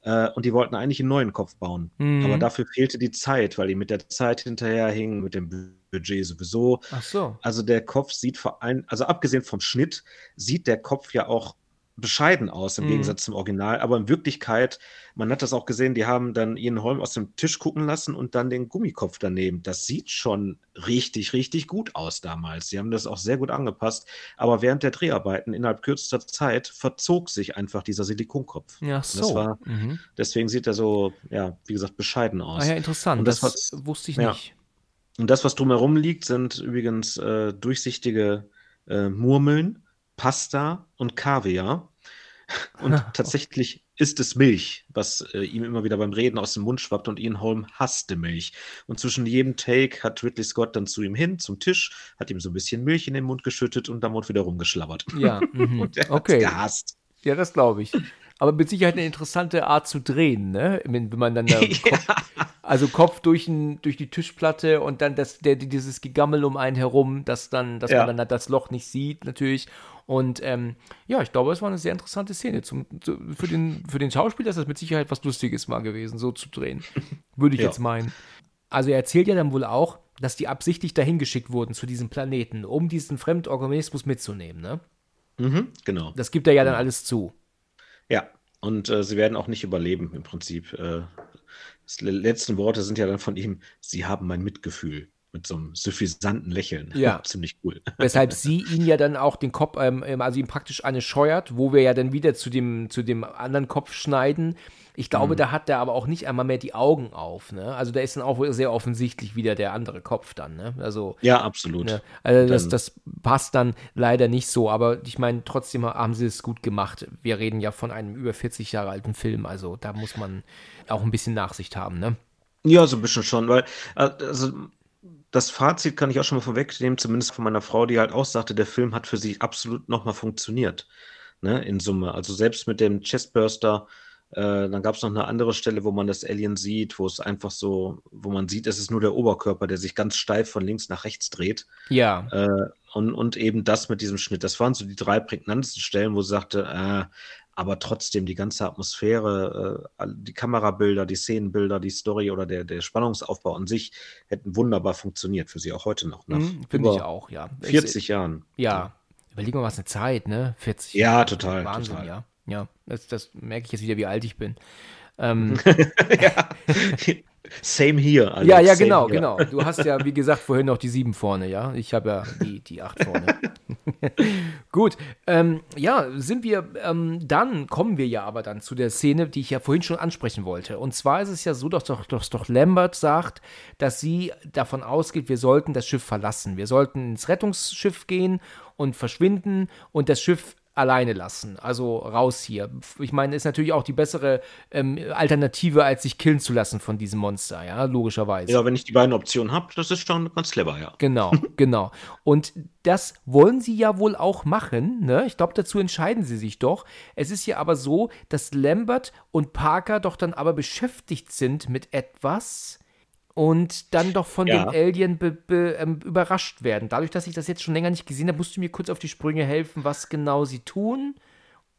Äh, und die wollten eigentlich einen neuen Kopf bauen. Mhm. Aber dafür fehlte die Zeit, weil die mit der Zeit hinterherhingen, mit dem Budget sowieso. Ach so. Also der Kopf sieht vor allem, also abgesehen vom Schnitt, sieht der Kopf ja auch bescheiden aus im mhm. Gegensatz zum Original. Aber in Wirklichkeit, man hat das auch gesehen, die haben dann Ian Holm aus dem Tisch gucken lassen und dann den Gummikopf daneben. Das sieht schon richtig, richtig gut aus damals. Sie haben das auch sehr gut angepasst. Aber während der Dreharbeiten innerhalb kürzester Zeit verzog sich einfach dieser Silikonkopf. Ja, so. War, mhm. Deswegen sieht er so, ja, wie gesagt, bescheiden aus. Ah ja, interessant. Und das, das was, wusste ich ja. nicht. Und das, was drumherum liegt, sind übrigens äh, durchsichtige äh, Murmeln Pasta und Kaviar. Und tatsächlich ist es Milch, was äh, ihm immer wieder beim Reden aus dem Mund schwappt und Ian Holm hasste Milch. Und zwischen jedem Take hat Ridley Scott dann zu ihm hin, zum Tisch, hat ihm so ein bisschen Milch in den Mund geschüttet und dann wurde wieder rumgeschlabbert. Ja, mhm. und er okay. gehasst. Ja, das glaube ich. Aber mit Sicherheit eine interessante Art zu drehen, ne? Wenn, man dann da Kopf, also Kopf durch, ein, durch die Tischplatte und dann das, der, dieses Gegammel um einen herum, dass dann, dass ja. man dann das Loch nicht sieht, natürlich. Und ähm, ja, ich glaube, es war eine sehr interessante Szene. Zum, zu, für, den, für den Schauspieler ist das mit Sicherheit was Lustiges mal gewesen, so zu drehen. Würde ich ja. jetzt meinen. Also er erzählt ja dann wohl auch, dass die absichtlich dahin geschickt wurden zu diesem Planeten, um diesen Fremdorganismus mitzunehmen, ne? Mhm, genau. Das gibt er ja dann genau. alles zu. Ja, und äh, sie werden auch nicht überleben im Prinzip. Äh, die letzten Worte sind ja dann von ihm, sie haben mein Mitgefühl. Mit so einem suffisanten Lächeln. Ja. Ziemlich cool. Weshalb sie ihn ja dann auch den Kopf, ähm, ähm, also ihm praktisch eine scheuert, wo wir ja dann wieder zu dem, zu dem anderen Kopf schneiden. Ich glaube, Mhm. da hat er aber auch nicht einmal mehr die Augen auf. Ne? Also da ist dann auch sehr offensichtlich wieder der andere Kopf dann. Ne? Also, Ja, absolut. ne? also das, das passt dann leider nicht so. Aber ich meine, trotzdem haben sie es gut gemacht. Wir reden ja von einem über 40 Jahre alten Film. Also da muss man auch ein bisschen Nachsicht haben. Ne? Ja, so ein bisschen schon, weil, äh, also, das Fazit kann ich auch schon mal vorwegnehmen, zumindest von meiner Frau, die halt auch sagte, der Film hat für sie absolut nochmal funktioniert, ne, in Summe. Also selbst mit dem Chestburster, äh, dann gab es noch eine andere Stelle, wo man das Alien sieht, wo es einfach so, wo man sieht, es ist nur der Oberkörper, der sich ganz steif von links nach rechts dreht. Ja, Äh, und, und eben das mit diesem Schnitt. Das waren so die drei prägnantesten Stellen, wo sie sagte, äh, aber trotzdem die ganze Atmosphäre, äh, die Kamerabilder, die Szenenbilder, die Story oder der, der Spannungsaufbau an sich hätten wunderbar funktioniert für sie auch heute noch. Nach mhm, finde ich auch, ja. 40 Jahren. Ja, überleg mal, was eine Zeit, ne? 40 Ja, Jahre. total, Wahnsinn, total. ja. Ja, das, das merke ich jetzt wieder, wie alt ich bin. Ähm, ja. Same here. Alex, ja, ja, same genau, here. genau. Du hast ja, wie gesagt, vorhin noch die sieben vorne, ja. Ich habe ja die, die acht vorne. Gut, ähm, ja, sind wir, ähm, dann kommen wir ja aber dann zu der Szene, die ich ja vorhin schon ansprechen wollte. Und zwar ist es ja so, dass doch, dass doch Lambert sagt, dass sie davon ausgeht, wir sollten das Schiff verlassen. Wir sollten ins Rettungsschiff gehen und verschwinden und das Schiff alleine lassen. Also raus hier. Ich meine, ist natürlich auch die bessere ähm, Alternative, als sich killen zu lassen von diesem Monster, ja, logischerweise. Ja, wenn ich die beiden Optionen habe, das ist schon ganz clever, ja. Genau, genau. Und das wollen sie ja wohl auch machen. Ne? Ich glaube, dazu entscheiden sie sich doch. Es ist ja aber so, dass Lambert und Parker doch dann aber beschäftigt sind mit etwas und dann doch von Ja. dem Alien be, be, ähm, überrascht werden. Dadurch, dass ich das jetzt schon länger nicht gesehen habe, musst du mir kurz auf die Sprünge helfen, was genau sie tun.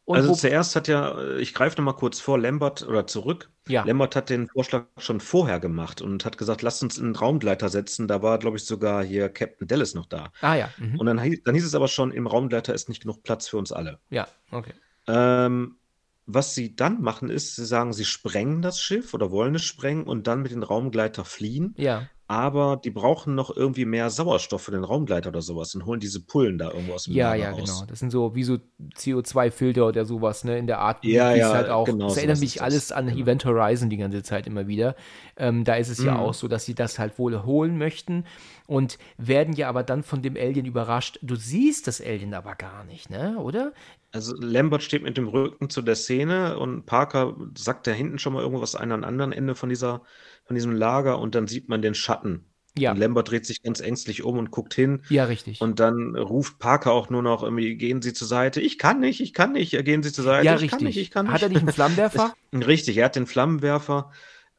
Also zuerst hat ja, ich greife nochmal kurz vor, Lambert oder zurück. Ja. Lambert hat den Vorschlag schon vorher gemacht und hat gesagt, lasst uns in einen Raumgleiter setzen. Da war, glaube ich, sogar hier Captain Dallas noch da. ah ja, mhm. Und dann, hieß- dann hieß es aber schon, im Raumgleiter ist nicht genug Platz für uns alle. ja, okay. Ähm, was sie dann machen, ist, sie sagen, sie sprengen das Schiff oder wollen es sprengen und dann mit dem Raumgleiter fliehen. Ja, Aber die brauchen noch irgendwie mehr Sauerstoff für den Raumgleiter oder sowas und holen diese Pullen da irgendwo aus dem Ja, Lager ja, raus. genau. Das sind so wie so CO2-Filter oder sowas, ne, in der Art, Ja, ja, halt auch. genau, das erinnert mich das. alles an Genau. Event Horizon die ganze Zeit immer wieder. Ähm, da ist es ja Mhm. auch so, dass sie das halt wohl holen möchten und werden ja aber dann von dem Alien überrascht. Du siehst das Alien aber gar nicht, ne, oder? Also Lambert steht mit dem Rücken zu der Szene und Parker sagt da hinten schon mal irgendwas an am anderen Ende von dieser, von diesem Lager und dann sieht man den Schatten. Ja. Und Lambert dreht sich ganz ängstlich um und guckt hin. Ja, richtig. Und dann ruft Parker auch nur noch irgendwie, gehen Sie zur Seite. Ich kann nicht, ich kann nicht, gehen Sie zur Seite. ja, ich richtig. kann nicht, ich kann nicht. Hat er nicht einen Flammenwerfer? Richtig, er hat den Flammenwerfer.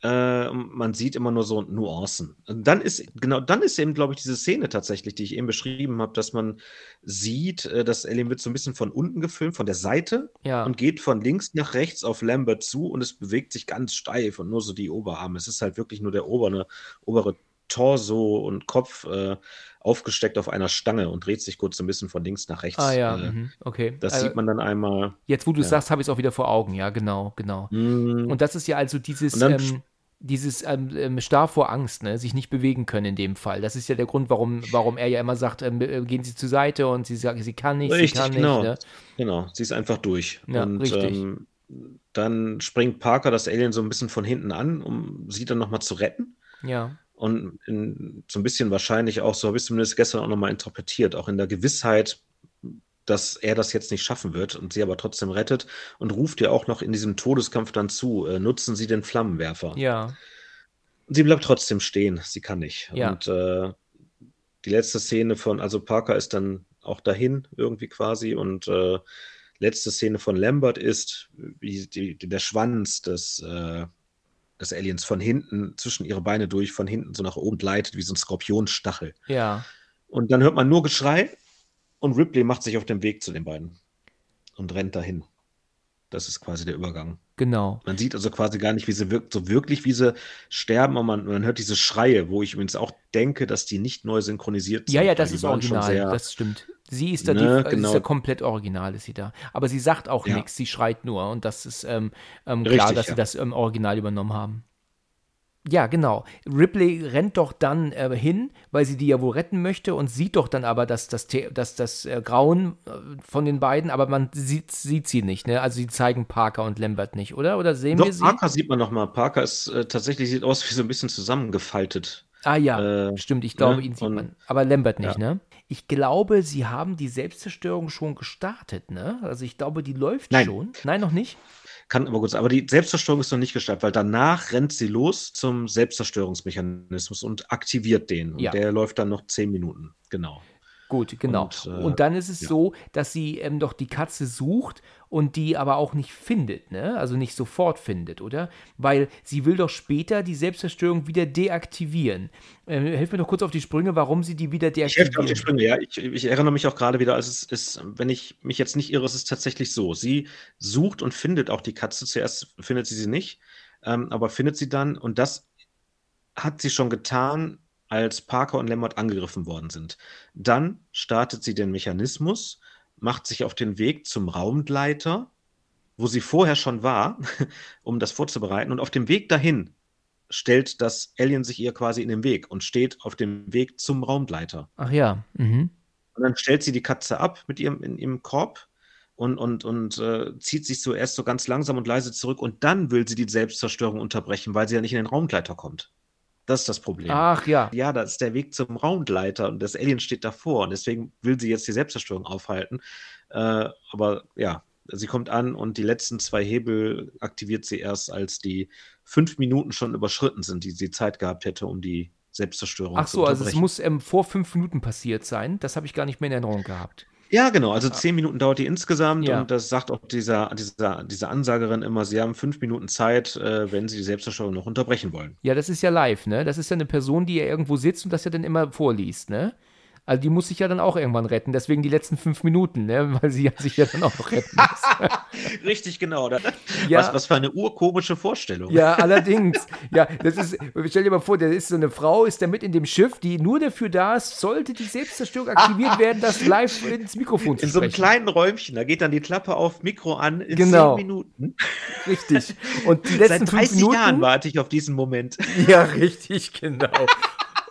Äh, man sieht immer nur so Nuancen. Und dann ist, genau, dann ist eben, glaube ich, diese Szene tatsächlich, die ich eben beschrieben habe, dass man sieht, äh, das Alien wird so ein bisschen von unten gefilmt, von der Seite Ja. und geht von links nach rechts auf Lambert zu und es bewegt sich ganz steif und nur so die Oberarme. Es ist halt wirklich nur der obere, obere Torso und Kopf äh, aufgesteckt auf einer Stange und dreht sich kurz so ein bisschen von links nach rechts. Ah ja, Äh, mhm. okay. das Äh, sieht man dann einmal. Jetzt, wo du es ja. sagst, habe ich es auch wieder vor Augen. Ja, genau, genau. Mm, Und das ist ja also dieses, Und dann- ähm, dieses ähm, ähm, starr vor Angst, ne? sich nicht bewegen können in dem Fall. Das ist ja der Grund, warum, warum er ja immer sagt, ähm, äh, gehen Sie zur Seite und sie sagt, sie kann nicht, sie Richtig, kann genau. nicht. Ne? Genau, sie ist einfach durch. Ja, und richtig. Ähm, dann springt Parker das Alien so ein bisschen von hinten an, um sie dann nochmal zu retten. Ja, Und in, so ein bisschen wahrscheinlich auch, so habe ich es zumindest gestern auch nochmal interpretiert, auch in der Gewissheit, dass er das jetzt nicht schaffen wird und sie aber trotzdem rettet und ruft ihr auch noch in diesem Todeskampf dann zu, äh, nutzen Sie den Flammenwerfer. ja, sie bleibt trotzdem stehen, sie kann nicht. Ja. Und äh, die letzte Szene von, also Parker ist dann auch dahin irgendwie quasi und äh, letzte Szene von Lambert ist, wie die, der Schwanz des, äh, des Aliens von hinten, zwischen ihre Beine durch, von hinten so nach oben gleitet, wie so ein Skorpionstachel. ja. Und dann hört man nur Geschrei und Ripley macht sich auf den Weg zu den beiden und rennt dahin. Das ist quasi der Übergang. Genau. Man sieht also quasi gar nicht, wie sie wirkt, so wirklich, wie sie sterben, aber man, man hört diese Schreie, wo ich übrigens auch denke, dass die nicht neu synchronisiert sind. Ja, ja, das ist original, sehr- das stimmt. Sie ist da, Ne, die, sie ist genau. ja komplett original, ist sie da. Aber sie sagt auch Ja. nichts, sie schreit nur und das ist ähm, ähm, klar, Richtig, dass sie ja. das ähm, Original übernommen haben. Ja, genau. Ripley rennt doch dann äh, hin, weil sie die ja wohl retten möchte und sieht doch dann aber das, das, das, das äh, Grauen äh, von den beiden, aber man sieht, sieht sie nicht, ne? Also sie zeigen Parker und Lambert nicht, oder? Oder sehen Doch, wir sie? Parker sieht man noch mal. Parker ist äh, tatsächlich sieht aus wie so ein bisschen zusammengefaltet. Ah ja, Äh, stimmt, ich glaube, ne? ihn sieht Und- man. Aber Lambert nicht, Ja. ne? Ich glaube, sie haben die Selbstzerstörung schon gestartet, ne? Also ich glaube, die läuft Nein. schon. Nein, noch nicht? Kann aber gut sein. Aber die Selbstzerstörung ist noch nicht gestartet, weil danach rennt sie los zum Selbstzerstörungsmechanismus und aktiviert den. Und Ja. der läuft dann noch zehn Minuten. Genau. Gut, genau. Und, Und, äh, dann ist es ja. so, dass sie ähm, doch die Katze sucht und die aber auch nicht findet, ne? Also nicht sofort findet, oder? Weil sie will doch später die Selbstzerstörung wieder deaktivieren. Ähm, hilf mir doch kurz auf die Sprünge, warum sie die wieder Ich helfe deaktivieren. auf die Sprünge, ja. Ich, ich erinnere mich auch gerade wieder, als es ist, wenn ich mich jetzt nicht irre, es ist tatsächlich so. Sie sucht und findet auch die Katze. Zuerst findet sie sie nicht, ähm, aber findet sie dann und das hat sie schon getan, als Parker und Lambert angegriffen worden sind. Dann startet sie den Mechanismus, macht sich auf den Weg zum Raumgleiter, wo sie vorher schon war, um das vorzubereiten. Und auf dem Weg dahin stellt das Alien sich ihr quasi in den Weg und steht auf dem Weg zum Raumgleiter. Ach ja, mhm. Und dann stellt sie die Katze ab mit ihrem, in ihrem Korb und, und, und äh, zieht sich zuerst so ganz langsam und leise zurück und dann will sie die Selbstzerstörung unterbrechen, weil sie ja nicht in den Raumgleiter kommt. Das ist das Problem. Ach ja. Ja, das ist der Weg zum Raumgleiter und das Alien steht davor und deswegen will sie jetzt die Selbstzerstörung aufhalten. Äh, aber ja, sie kommt an und die letzten zwei Hebel aktiviert sie erst, als die fünf Minuten schon überschritten sind, die sie Zeit gehabt hätte, um die Selbstzerstörung Ach so, also es muss ähm, vor fünf Minuten passiert sein. Das habe ich gar nicht mehr in Erinnerung gehabt. Ja, genau. Also zehn Minuten dauert die insgesamt Ja. und das sagt auch dieser, dieser, diese Ansagerin immer, sie haben fünf Minuten Zeit, äh, wenn sie die Selbstzerstörung noch unterbrechen wollen. Ja, das ist ja live, ne? Das ist ja eine Person, die ja irgendwo sitzt und das ja dann immer vorliest, ne? Also die muss sich ja dann auch irgendwann retten, deswegen die letzten fünf Minuten, ne? Weil sie sich ja dann auch noch retten muss. Richtig, genau. Da, Ja. was, was für eine urkomische Vorstellung. Ja, allerdings. Ja, das ist, stell dir mal vor, da ist so eine Frau, ist da mit in dem Schiff, die nur dafür da ist, sollte die Selbstzerstörung aktiviert werden, das live ins Mikrofon zu In so einem sprechen. kleinen Räumchen, da geht dann die Klappe auf, Mikro an, in Genau. zehn Minuten. Richtig. Und die letzten Seit fünf 30 Minuten. Jahren warte ich auf diesen Moment. Ja, richtig, genau.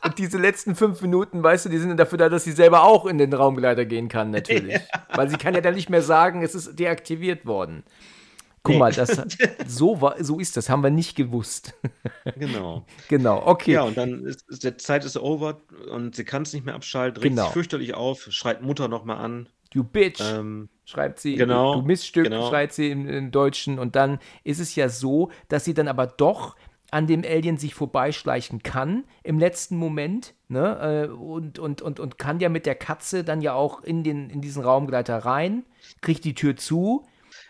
Und diese letzten fünf Minuten, weißt du, die sind dafür da, dass sie selber auch in den Raumgleiter gehen kann, natürlich. Weil sie kann ja dann nicht mehr sagen, es ist deaktiviert worden. Guck Nee. mal, das, so, war, so ist das, haben wir nicht gewusst. Genau. genau, okay. Ja, und dann ist, ist der Zeit ist over und sie kann es nicht mehr abschalten, regt Genau. sich fürchterlich auf, schreit Mutter nochmal an. You bitch, Ähm, schreibt sie. genau, du Miststück, genau. schreit sie im, im Deutschen. Und dann ist es ja so, dass sie dann aber doch an dem Alien sich vorbeischleichen kann im letzten Moment, ne? äh, Und, und, und, und kann ja mit der Katze dann ja auch in, den, in diesen Raumgleiter rein, kriegt die Tür zu.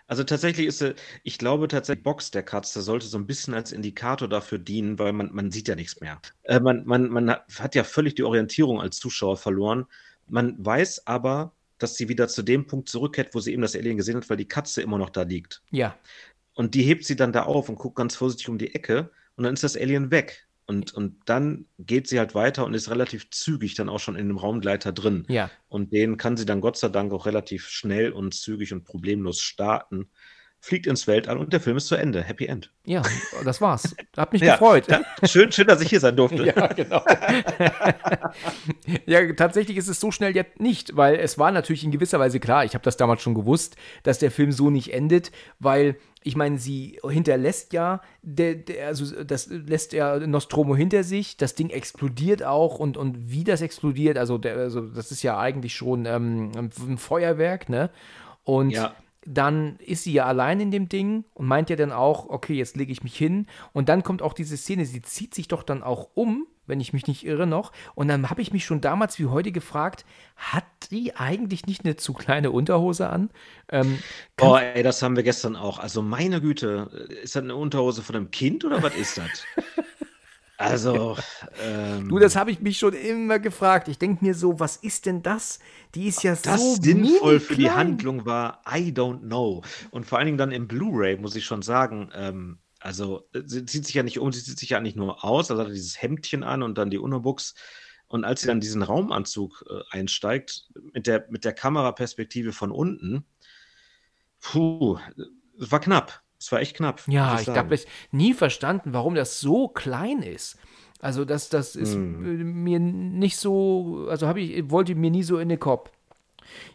Also tatsächlich ist, ich glaube tatsächlich, die Box der Katze sollte so ein bisschen als Indikator dafür dienen, weil man, man sieht ja nichts mehr. Äh, man, man, man hat- hat ja völlig die Orientierung als Zuschauer verloren. Man weiß aber, dass sie wieder zu dem Punkt zurückkehrt, wo sie eben das Alien gesehen hat, weil die Katze immer noch da liegt. Ja, Und die hebt sie dann da auf und guckt ganz vorsichtig um die Ecke und dann ist das Alien weg. Und, und dann geht sie halt weiter und ist relativ zügig dann auch schon in dem Raumgleiter drin. ja. Und den kann sie dann Gott sei Dank auch relativ schnell und zügig und problemlos starten. Fliegt ins Weltall und der Film ist zu Ende. Happy End. Ja, das war's. Hat mich Ja, gefreut. Ja, schön, schön, dass ich hier sein durfte. Ja, genau. ja, tatsächlich ist es so schnell jetzt nicht, weil es war natürlich in gewisser Weise klar, ich habe das damals schon gewusst, dass der Film so nicht endet, weil ich meine, sie hinterlässt ja, der, der, also das lässt ja Nostromo hinter sich, das Ding explodiert auch und, und wie das explodiert, also, der, also das ist ja eigentlich schon ähm, ein Feuerwerk, ne? Und Ja. dann ist sie ja allein in dem Ding und meint ja dann auch, okay, jetzt lege ich mich hin. Und dann kommt auch diese Szene, sie zieht sich doch dann auch um, wenn ich mich nicht irre noch. Und dann habe ich mich schon damals wie heute gefragt, hat die eigentlich nicht eine zu kleine Unterhose an? Ähm, Oh, ey, das haben wir gestern auch. Also, meine Güte, ist das eine Unterhose von einem Kind oder was ist das? Also, ähm, du, das habe ich mich schon immer gefragt. Ich denke mir so, was ist denn das? Die ist ja das so sinnvoll für die. Handlung war, I don't know. Und vor allen Dingen dann im Blu-ray, muss ich schon sagen, ähm, also äh, sie zieht sich ja nicht um, sie zieht sich ja nicht nur aus, also hat dieses Hemdchen an und dann die Unterbuchs. Und als sie dann diesen Raumanzug äh, einsteigt, mit der, mit der Kameraperspektive von unten, puh, es war knapp. Es war echt knapp. Ja, ich, ich habe nie verstanden, warum das so klein ist. Also das, das ist hm. mir nicht so, also habe ich, wollte mir nie so in den Kopf.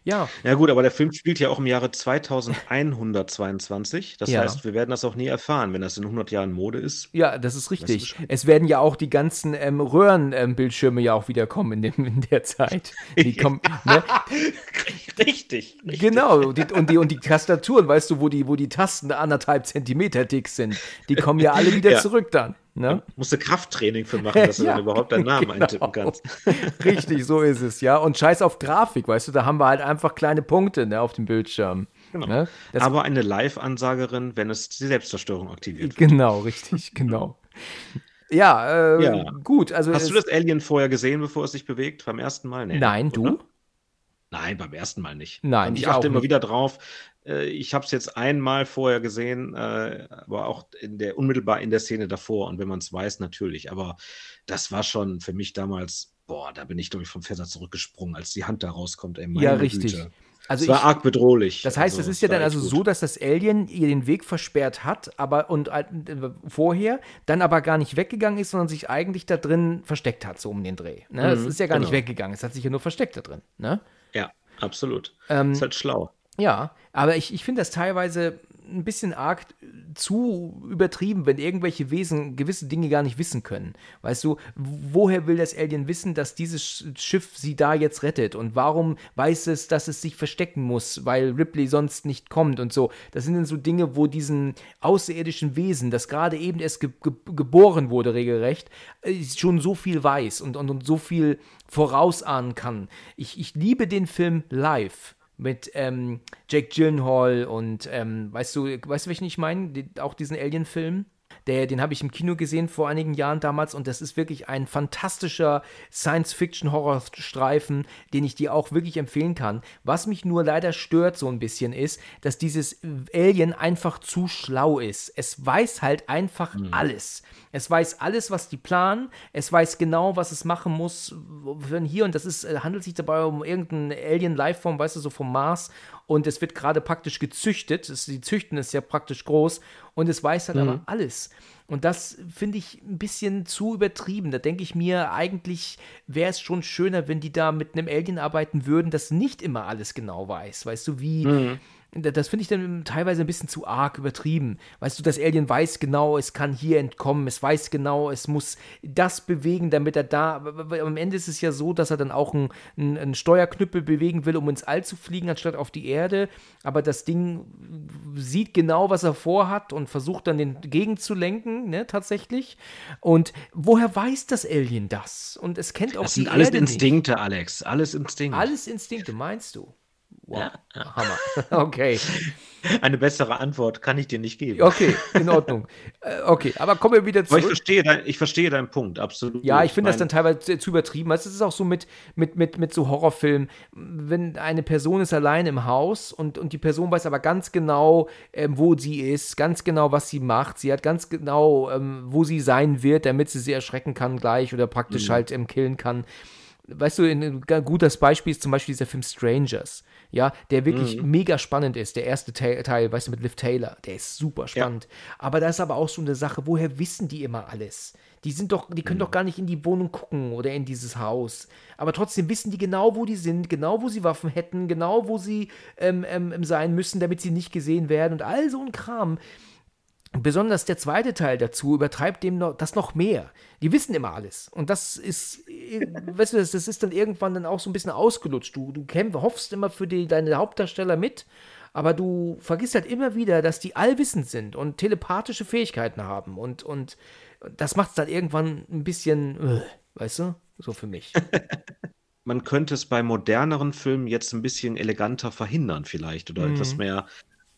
Ja. Ja gut, aber der Film spielt ja auch im Jahre 2122. Das Ja. heißt, wir werden das auch nie erfahren, wenn das in 100 Jahren Mode ist. Ja, das ist richtig. Es werden ja auch die ganzen ähm, Röhrenbildschirme ja auch wieder kommen in, dem, in der Zeit. Die kommen, ne? Richtig. richtig. Genau, die, und, die, und die Tastaturen, weißt du, wo die, wo die Tasten anderthalb Zentimeter dick sind, die kommen ja alle wieder Ja. zurück dann. Ne? Musst du Krafttraining für machen, dass du Ja, dann überhaupt deinen Namen genau. eintippen kannst. Richtig, so ist es, ja. Und scheiß auf Grafik, weißt du, da haben wir halt einfach kleine Punkte ne, auf dem Bildschirm. Genau. Ne? Aber eine Live-Ansagerin, wenn es die Selbstzerstörung aktiviert. genau, richtig, genau. Ja, äh, Ja. gut, also Hast du das Alien vorher gesehen, bevor es sich bewegt? Beim ersten Mal? Nee, Nein, oder? du? Nein, beim ersten Mal nicht. Nein, Und ich ich achte immer nicht. wieder drauf. äh, Ich habe es jetzt einmal vorher gesehen, äh, aber auch in der, unmittelbar in der Szene davor. Und wenn man es weiß, natürlich. Aber das war schon für mich damals, boah, da bin ich, glaube ich, vom Fenster zurückgesprungen, als die Hand da rauskommt. Ey, Ja, richtig. Güte. Also es war ich- arg bedrohlich. Das heißt, Also, es ist ja dann also gut. so, dass das Alien ihr den Weg versperrt hat, aber und äh, vorher dann aber gar nicht weggegangen ist, sondern sich eigentlich da drin versteckt hat, so um den Dreh. Ne? es Mhm, ist ja gar nicht genau. weggegangen, es hat sich ja nur versteckt da drin. Ne? Absolut. Ähm, ist halt schlau. Ja, aber ich, ich finde das teilweise ein bisschen arg zu übertrieben, wenn irgendwelche Wesen gewisse Dinge gar nicht wissen können. Weißt du, woher will das Alien wissen, dass dieses Sch- Schiff sie da jetzt rettet? Und warum weiß es, dass es sich verstecken muss, weil Ripley sonst nicht kommt und so? Das sind dann so Dinge, wo diesen außerirdischen Wesen, das gerade eben erst ge ge geboren wurde, regelrecht, äh, schon so viel weiß und, und, und so viel vorausahnen kann. Ich, ich liebe den Film live mit ähm, Jake Gyllenhaal und ähm, weißt du, weißt du, welchen ich meine? Die- Auch diesen Alien-Film. Der, den habe ich im Kino gesehen vor einigen Jahren damals und das ist wirklich ein fantastischer Science-Fiction-Horrorstreifen, den ich dir auch wirklich empfehlen kann. Was mich nur leider stört so ein bisschen ist, dass dieses Alien einfach zu schlau ist. Es weiß halt einfach alles. Es weiß alles, was die planen. Es weiß genau, was es machen muss. Wenn hier, und das ist, äh, handelt sich dabei um irgendeinen Alien-Lifeform, weißt du, so vom Mars. Und es wird gerade praktisch gezüchtet. Es, die Züchten ist ja praktisch groß. Und es weiß halt aber alles. Und das finde ich ein bisschen zu übertrieben. Da denke ich mir, eigentlich wäre es schon schöner, wenn die da mit einem Alien arbeiten würden, das nicht immer alles genau weiß. Weißt du, wie. Da- Das finde ich dann teilweise ein bisschen zu arg übertrieben. Weißt du, das Alien weiß genau, es kann hier entkommen, es weiß genau, es muss das bewegen, damit er da. Am Ende ist es ja so, dass er dann auch einen, einen, Steuerknüppel bewegen will, um ins All zu fliegen, anstatt auf die Erde. Aber das Ding sieht genau, was er vorhat und versucht dann den gegenzulenken, ne, tatsächlich. Und woher weiß das Alien das? Und es kennt auch Das die sind alles Erde nicht. Instinkte, Alex. Alles Instinkte. Alles Instinkte, meinst du? Wow. Ja, Hammer. Okay. Eine bessere Antwort kann ich dir nicht geben. Okay, in Ordnung. Äh, okay, aber kommen wir wieder Aber ich zurück. verstehe, dein, ich verstehe deinen Punkt, absolut. Ja, ich finde das dann teilweise zu- zu übertrieben. Also Es ist auch so mit, mit, mit, mit so Horrorfilmen, wenn eine Person ist allein im Haus und, und die Person weiß aber ganz genau, ähm, wo sie ist, ganz genau, was sie macht. Sie hat ganz genau, ähm, wo sie sein wird, damit sie sie erschrecken kann gleich oder praktisch Mhm. halt ähm, killen kann. Weißt du, ein ein gutes Beispiel ist zum Beispiel dieser Film Strangers, ja, der wirklich Mhm. mega spannend ist. Der erste Teil, Teil, weißt du, mit Liv Taylor, der ist super spannend. Aber da ist aber auch so eine Sache, woher wissen die immer alles? Die sind doch, die können Mhm. doch gar nicht in die Wohnung gucken oder in dieses Haus. Aber trotzdem wissen die genau, wo die sind, genau, wo sie Waffen hätten, genau, wo sie ähm, ähm, sein müssen, damit sie nicht gesehen werden und all so ein Kram. Besonders der zweite Teil dazu übertreibt dem noch, das noch mehr. Die wissen immer alles. Und das ist, äh, weißt du, das, das ist dann irgendwann dann auch so ein bisschen ausgelutscht. Du, du kämpf, hoffst immer für die, deine Hauptdarsteller mit, aber du vergisst halt immer wieder, dass die allwissend sind und telepathische Fähigkeiten haben. Und, und das macht es dann irgendwann ein bisschen, äh, weißt du, so für mich. Man könnte es bei moderneren Filmen jetzt ein bisschen eleganter verhindern, vielleicht, oder Mhm. etwas mehr,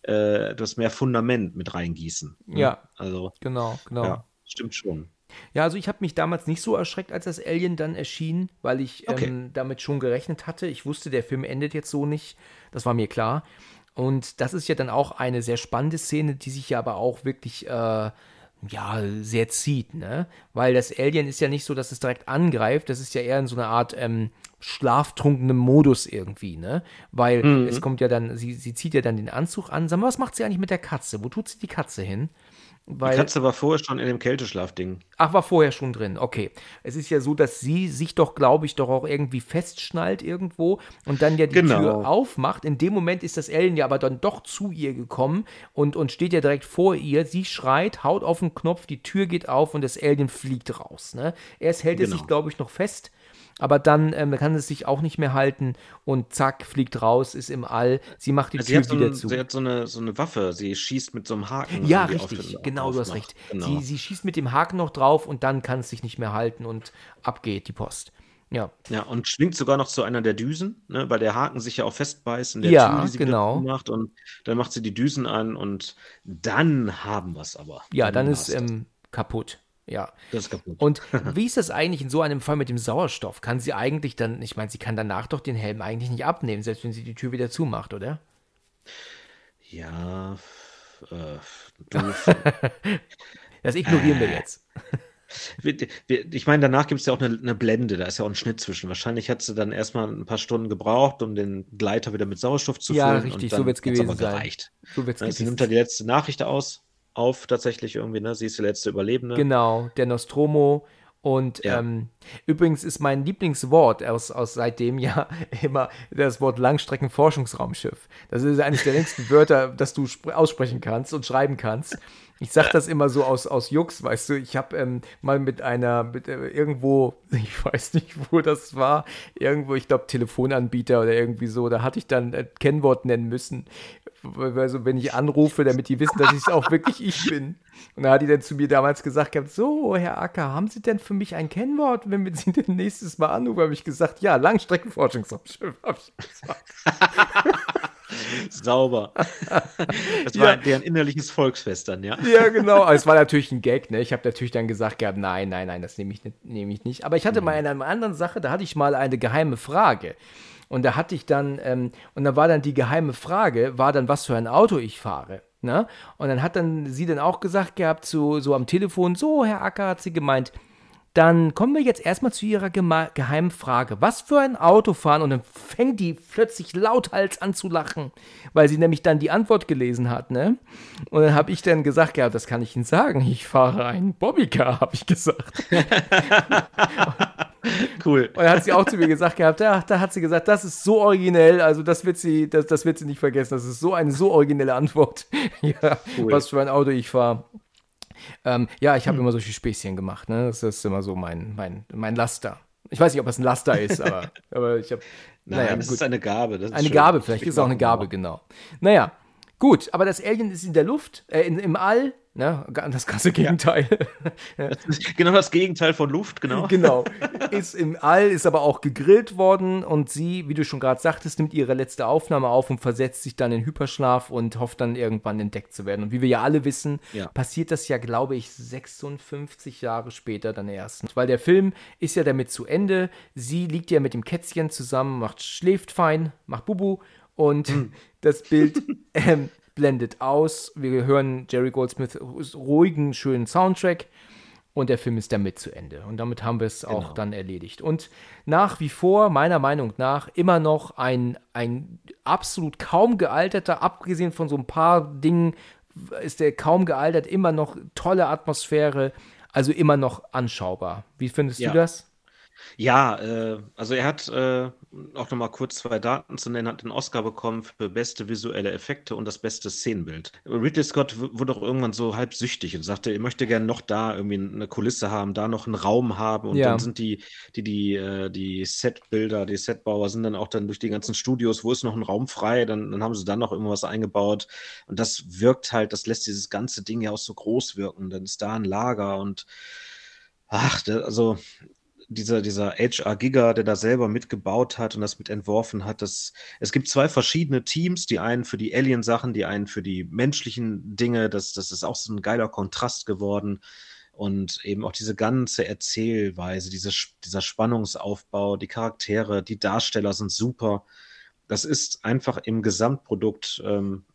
äh, etwas mehr Fundament mit reingießen. ne? Ja. Also, Genau, genau. ja, stimmt schon. Ja, also ich habe mich damals nicht so erschreckt, als das Alien dann erschien, weil ich Okay. ähm, damit schon gerechnet hatte. Ich wusste, der Film endet jetzt so nicht. Das war mir klar. Und das ist ja dann auch eine sehr spannende Szene, die sich ja aber auch wirklich äh, ja, sehr zieht, ne? Weil das Alien ist ja nicht so, dass es direkt angreift. Das ist ja eher in so einer Art ähm, schlaftrunkenem Modus irgendwie, ne? Weil Mhm. es kommt ja dann, sie, sie zieht ja dann den Anzug an. Sag mal, was macht sie eigentlich mit der Katze? Wo tut sie die Katze hin? Die Weil, Katze war vorher schon in dem Kälteschlafding. ach, war vorher schon drin, okay. Es ist ja so, dass sie sich doch, glaube ich, doch auch irgendwie festschnallt irgendwo und dann ja die Genau. Tür aufmacht. In dem Moment ist das Ellen ja aber dann doch zu ihr gekommen und, und steht ja direkt vor ihr. Sie schreit, haut auf den Knopf, die Tür geht auf und das Alien fliegt raus. Ne? Erst hält es Genau. sich, glaube ich, noch fest. Aber dann ähm, kann es sich auch nicht mehr halten und zack, fliegt raus, ist im All. Sie macht die Also sie, Tür so wieder ein, zu. sie hat so eine, so eine Waffe. Sie schießt mit so einem Haken. Ja, richtig, genau, du hast recht. Genau. Sie, sie schießt mit dem Haken noch drauf und dann kann es sich nicht mehr halten und abgeht die Post. Ja, Ja, und schwingt sogar noch zu einer der Düsen, ne, weil der Haken sich ja auch festbeißt in der Ja, Tür, die sie genau. macht. Und dann macht sie die Düsen an und dann haben wir es aber. ja, dann ist war's das. ähm, kaputt. Ja. das ist kaputt. Und wie ist das eigentlich in so einem Fall mit dem Sauerstoff? Kann sie eigentlich dann, ich meine, sie kann danach doch den Helm eigentlich nicht abnehmen, selbst wenn sie die Tür wieder zumacht, oder? ja, äh, Das ignorieren wir Äh. jetzt. Ich meine, danach gibt es ja auch eine, eine Blende, da ist ja auch ein Schnitt zwischen. Wahrscheinlich hat sie dann erstmal ein paar Stunden gebraucht, um den Gleiter wieder mit Sauerstoff zu Ja, füllen. richtig, und so wird's hat's gewesen aber sein. gereicht. So wird's Ne, Sie nimmt dann die letzte Nachricht aus, auf tatsächlich irgendwie, ne? Sie ist die letzte Überlebende. Genau, der Nostromo. Und Ja. ähm, übrigens ist mein Lieblingswort aus, aus seitdem ja immer das Wort Langstreckenforschungsraumschiff. Das ist eines der längsten Wörter, das du spr- aussprechen kannst und schreiben kannst. Ich sag das immer so aus, aus Jux, weißt du. Ich habe ähm, mal mit einer, mit, äh, irgendwo, ich weiß nicht, wo das war, irgendwo, ich glaube, Telefonanbieter oder irgendwie so, da hatte ich dann ein Kennwort nennen müssen. Also, wenn ich anrufe, damit die wissen, dass ich es auch wirklich ich bin. Und da hat die dann zu mir damals gesagt gehabt, so, Herr Acker, haben Sie denn für mich ein Kennwort, wenn wir Sie denn nächstes Mal anrufen? Habe ich gesagt, ja, Langstreckenforschungsraumschiff, habe ich gesagt. Sauber. Das war Ja. deren innerliches Volksfest dann, ja. Ja, genau. Aber es war natürlich ein Gag, ne? Ich habe natürlich dann gesagt gehabt, nein, nein, nein, das nehme ich, nicht- nehme ich nicht. Aber ich hatte mal in einer anderen Sache, da hatte ich mal eine geheime Frage. Und da hatte ich dann, ähm, und da war dann die geheime Frage, war dann, was für ein Auto ich fahre. Ne? Und dann hat dann sie dann auch gesagt gehabt, so, so am Telefon, so, Herr Acker, hat sie gemeint, dann kommen wir jetzt erstmal zu ihrer geheimen Frage. Was für ein Auto fahren? Und dann fängt die plötzlich lauthals an zu lachen, weil sie nämlich dann die Antwort gelesen hat, ne? Und dann habe ich dann gesagt, ja, das kann ich Ihnen sagen. Ich fahre einen Bobbycar, habe ich gesagt. Cool. Und hat sie auch zu mir gesagt gehabt, ja, da hat sie gesagt, das ist so originell, also das wird sie, das, das wird sie nicht vergessen. Das ist so eine so originelle Antwort. ja, Cool. was für ein Auto ich fahre. Ähm, ja, ich habe immer solche Späßchen gemacht, ne? Das ist immer so mein, mein, mein Laster. Ich weiß nicht, ob es ein Laster ist, aber, aber ich habe. Nein, Naja, das gut. ist eine Gabe. Das ist Eine schön. Gabe, vielleicht Ich ist es auch eine Gabe, Humor. genau. Naja, gut, aber das Alien ist in der Luft, äh, in, im All, ne? Das krasse Gegenteil. Das ist genau das Gegenteil von Luft, genau. genau. Ist im All, ist aber auch gegrillt worden und sie, wie du schon gerade sagtest, nimmt ihre letzte Aufnahme auf und versetzt sich dann in Hyperschlaf und hofft dann irgendwann entdeckt zu werden. Und wie wir ja alle wissen, Ja. passiert das ja, glaube ich, 56 Jahre später dann erst. Weil der Film ist ja damit zu Ende. Sie liegt ja mit dem Kätzchen zusammen, macht, schläft fein, macht Bubu und das Bild ähm, blendet aus. Wir hören Jerry Goldsmith ruhigen, schönen Soundtrack. Und der Film ist damit zu Ende. Und damit haben wir es auch Genau. dann erledigt. Und nach wie vor, meiner Meinung nach, immer noch ein, ein absolut kaum gealterter, abgesehen von so ein paar Dingen, ist der kaum gealtert, immer noch tolle Atmosphäre, also immer noch anschaubar. Wie findest Ja. du das? Ja, äh, also er hat äh, auch nochmal kurz zwei Daten zu nennen, hat den Oscar bekommen für beste visuelle Effekte und das beste Szenenbild. Ridley Scott wurde auch irgendwann so halb süchtig und sagte, er möchte gerne noch da irgendwie eine Kulisse haben, da noch einen Raum haben und Ja. dann sind die, die, die, äh, die Setbilder, die Setbauer sind dann auch dann durch die ganzen Studios, wo ist noch ein Raum frei, dann, dann haben sie dann noch irgendwas eingebaut und das wirkt halt, das lässt dieses ganze Ding ja auch so groß wirken, dann ist da ein Lager und ach, also dieser, dieser HR Giga, der da selber mitgebaut hat und das mit entworfen hat, das, es gibt zwei verschiedene Teams, die einen für die Alien-Sachen, die einen für die menschlichen Dinge, das, das ist auch so ein geiler Kontrast geworden. Und eben auch diese ganze Erzählweise, diese, dieser Spannungsaufbau, die Charaktere, die Darsteller sind super. Das ist einfach im Gesamtprodukt, ähm,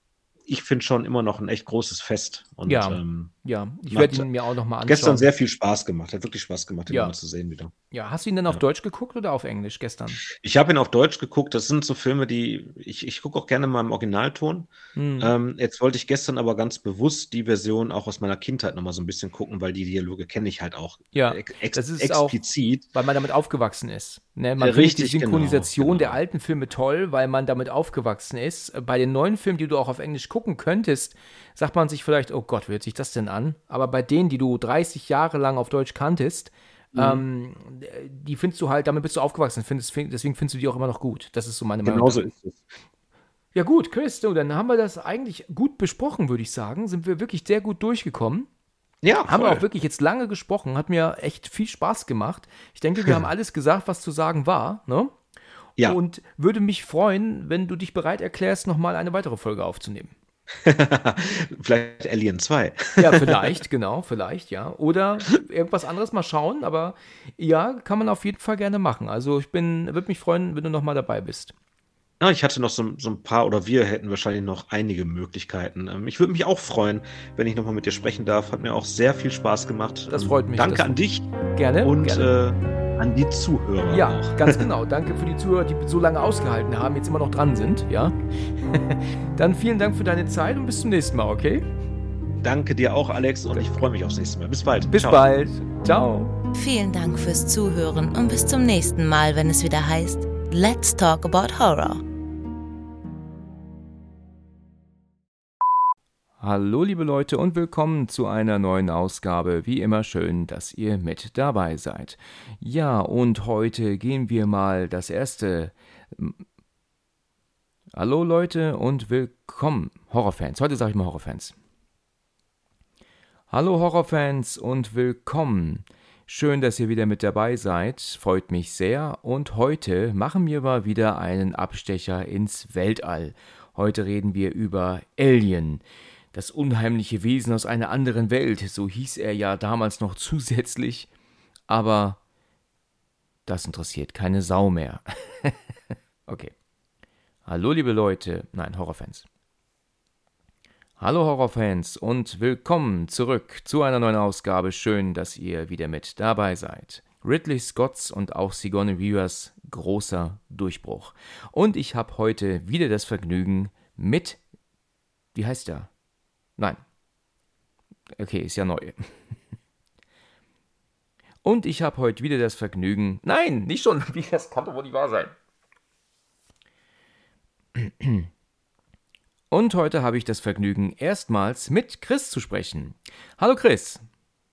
ich finde schon immer noch ein echt großes Fest. Und Ja. ähm, Ja, ich werde ihn mir auch noch mal anschauen. Gestern sehr viel Spaß gemacht. Hat wirklich Spaß gemacht, ihn Ja. mal zu sehen wieder. Ja, hast du ihn denn auf Deutsch geguckt oder auf Englisch gestern? Ich habe ihn auf Deutsch geguckt. Das sind so Filme, die ich, ich gucke auch gerne mal im Originalton. Hm. Ähm, jetzt wollte ich gestern aber ganz bewusst die Version auch aus meiner Kindheit nochmal so ein bisschen gucken, weil die Dialoge kenne ich halt auch Ja, ex das ist auch- explizit. weil man damit aufgewachsen ist. Ne? Man Ja, richtig, die Synchronisation genau, der genau. alten Filme toll, weil man damit aufgewachsen ist. Bei den neuen Filmen, die du auch auf Englisch gucken könntest, sagt man sich vielleicht, oh Gott, wie hört sich das denn an? Aber bei denen, die du 30 Jahre lang auf Deutsch kanntest, Mhm. ähm, die findest du halt, damit bist du aufgewachsen, findest, find, deswegen findest du die auch immer noch gut. Das ist so meine Meinung. Genauso ist es. Ja gut, Chris, du, dann haben wir das eigentlich gut besprochen, würde ich sagen. Sind wir wirklich sehr gut durchgekommen. Ja, Haben wir auch wirklich jetzt lange gesprochen, hat mir echt viel Spaß gemacht. Ich denke, wir haben alles gesagt, was zu sagen war. Ne? Ja. Und würde mich freuen, wenn du dich bereit erklärst, nochmal eine weitere Folge aufzunehmen. Vielleicht Alien 2. Ja, vielleicht, genau, vielleicht, ja. Oder irgendwas anderes mal schauen, aber ja, kann man auf jeden Fall gerne machen. Also ich bin, würde mich freuen, wenn du nochmal dabei bist. Ja, ich hatte noch so, so ein paar, oder wir hätten wahrscheinlich noch einige Möglichkeiten. Ähm, Ich würde mich auch freuen, wenn ich nochmal mit dir sprechen darf. Hat mir auch sehr viel Spaß gemacht. Das freut mich, Danke an dich Gerne. und gerne. äh, an die Zuhörer Ja, auch. ganz genau. Danke für die Zuhörer, die so lange ausgehalten haben, jetzt immer noch dran sind, ja. Dann vielen Dank für deine Zeit und bis zum nächsten Mal, okay? Danke dir auch, Alex, und ich freue mich aufs nächste Mal. Bis bald. Bis Ciao. bald. Ciao. Vielen Dank fürs Zuhören und bis zum nächsten Mal, wenn es wieder heißt Let's Talk About Horror. Hallo liebe Leute und willkommen zu einer neuen Ausgabe. Wie immer schön, dass ihr mit dabei seid. Ja, und heute gehen wir mal das erste... Hallo Leute und willkommen, Horrorfans. Heute sage ich mal Horrorfans. Hallo Horrorfans und willkommen. Schön, dass ihr wieder mit dabei seid. Freut mich sehr. Und heute machen wir mal wieder einen Abstecher ins Weltall. Heute reden wir über Alien. Das unheimliche Wesen aus einer anderen Welt. So hieß er ja damals noch zusätzlich. Aber das interessiert keine Sau mehr. okay. Hallo liebe Leute. Nein, Horrorfans. Hallo Horrorfans und willkommen zurück zu einer neuen Ausgabe. Schön, dass ihr wieder mit dabei seid. Ridley Scotts und auch Sigourney Weavers großer Durchbruch. Und ich habe heute wieder das Vergnügen mit. Wie heißt der? Nein. Okay, ist ja neu. Und ich habe heute wieder das Vergnügen. Nein, nicht schon. Das kann doch wohl nicht wahr sein. Und heute habe ich das Vergnügen, erstmals mit Chris zu sprechen. Hallo Chris.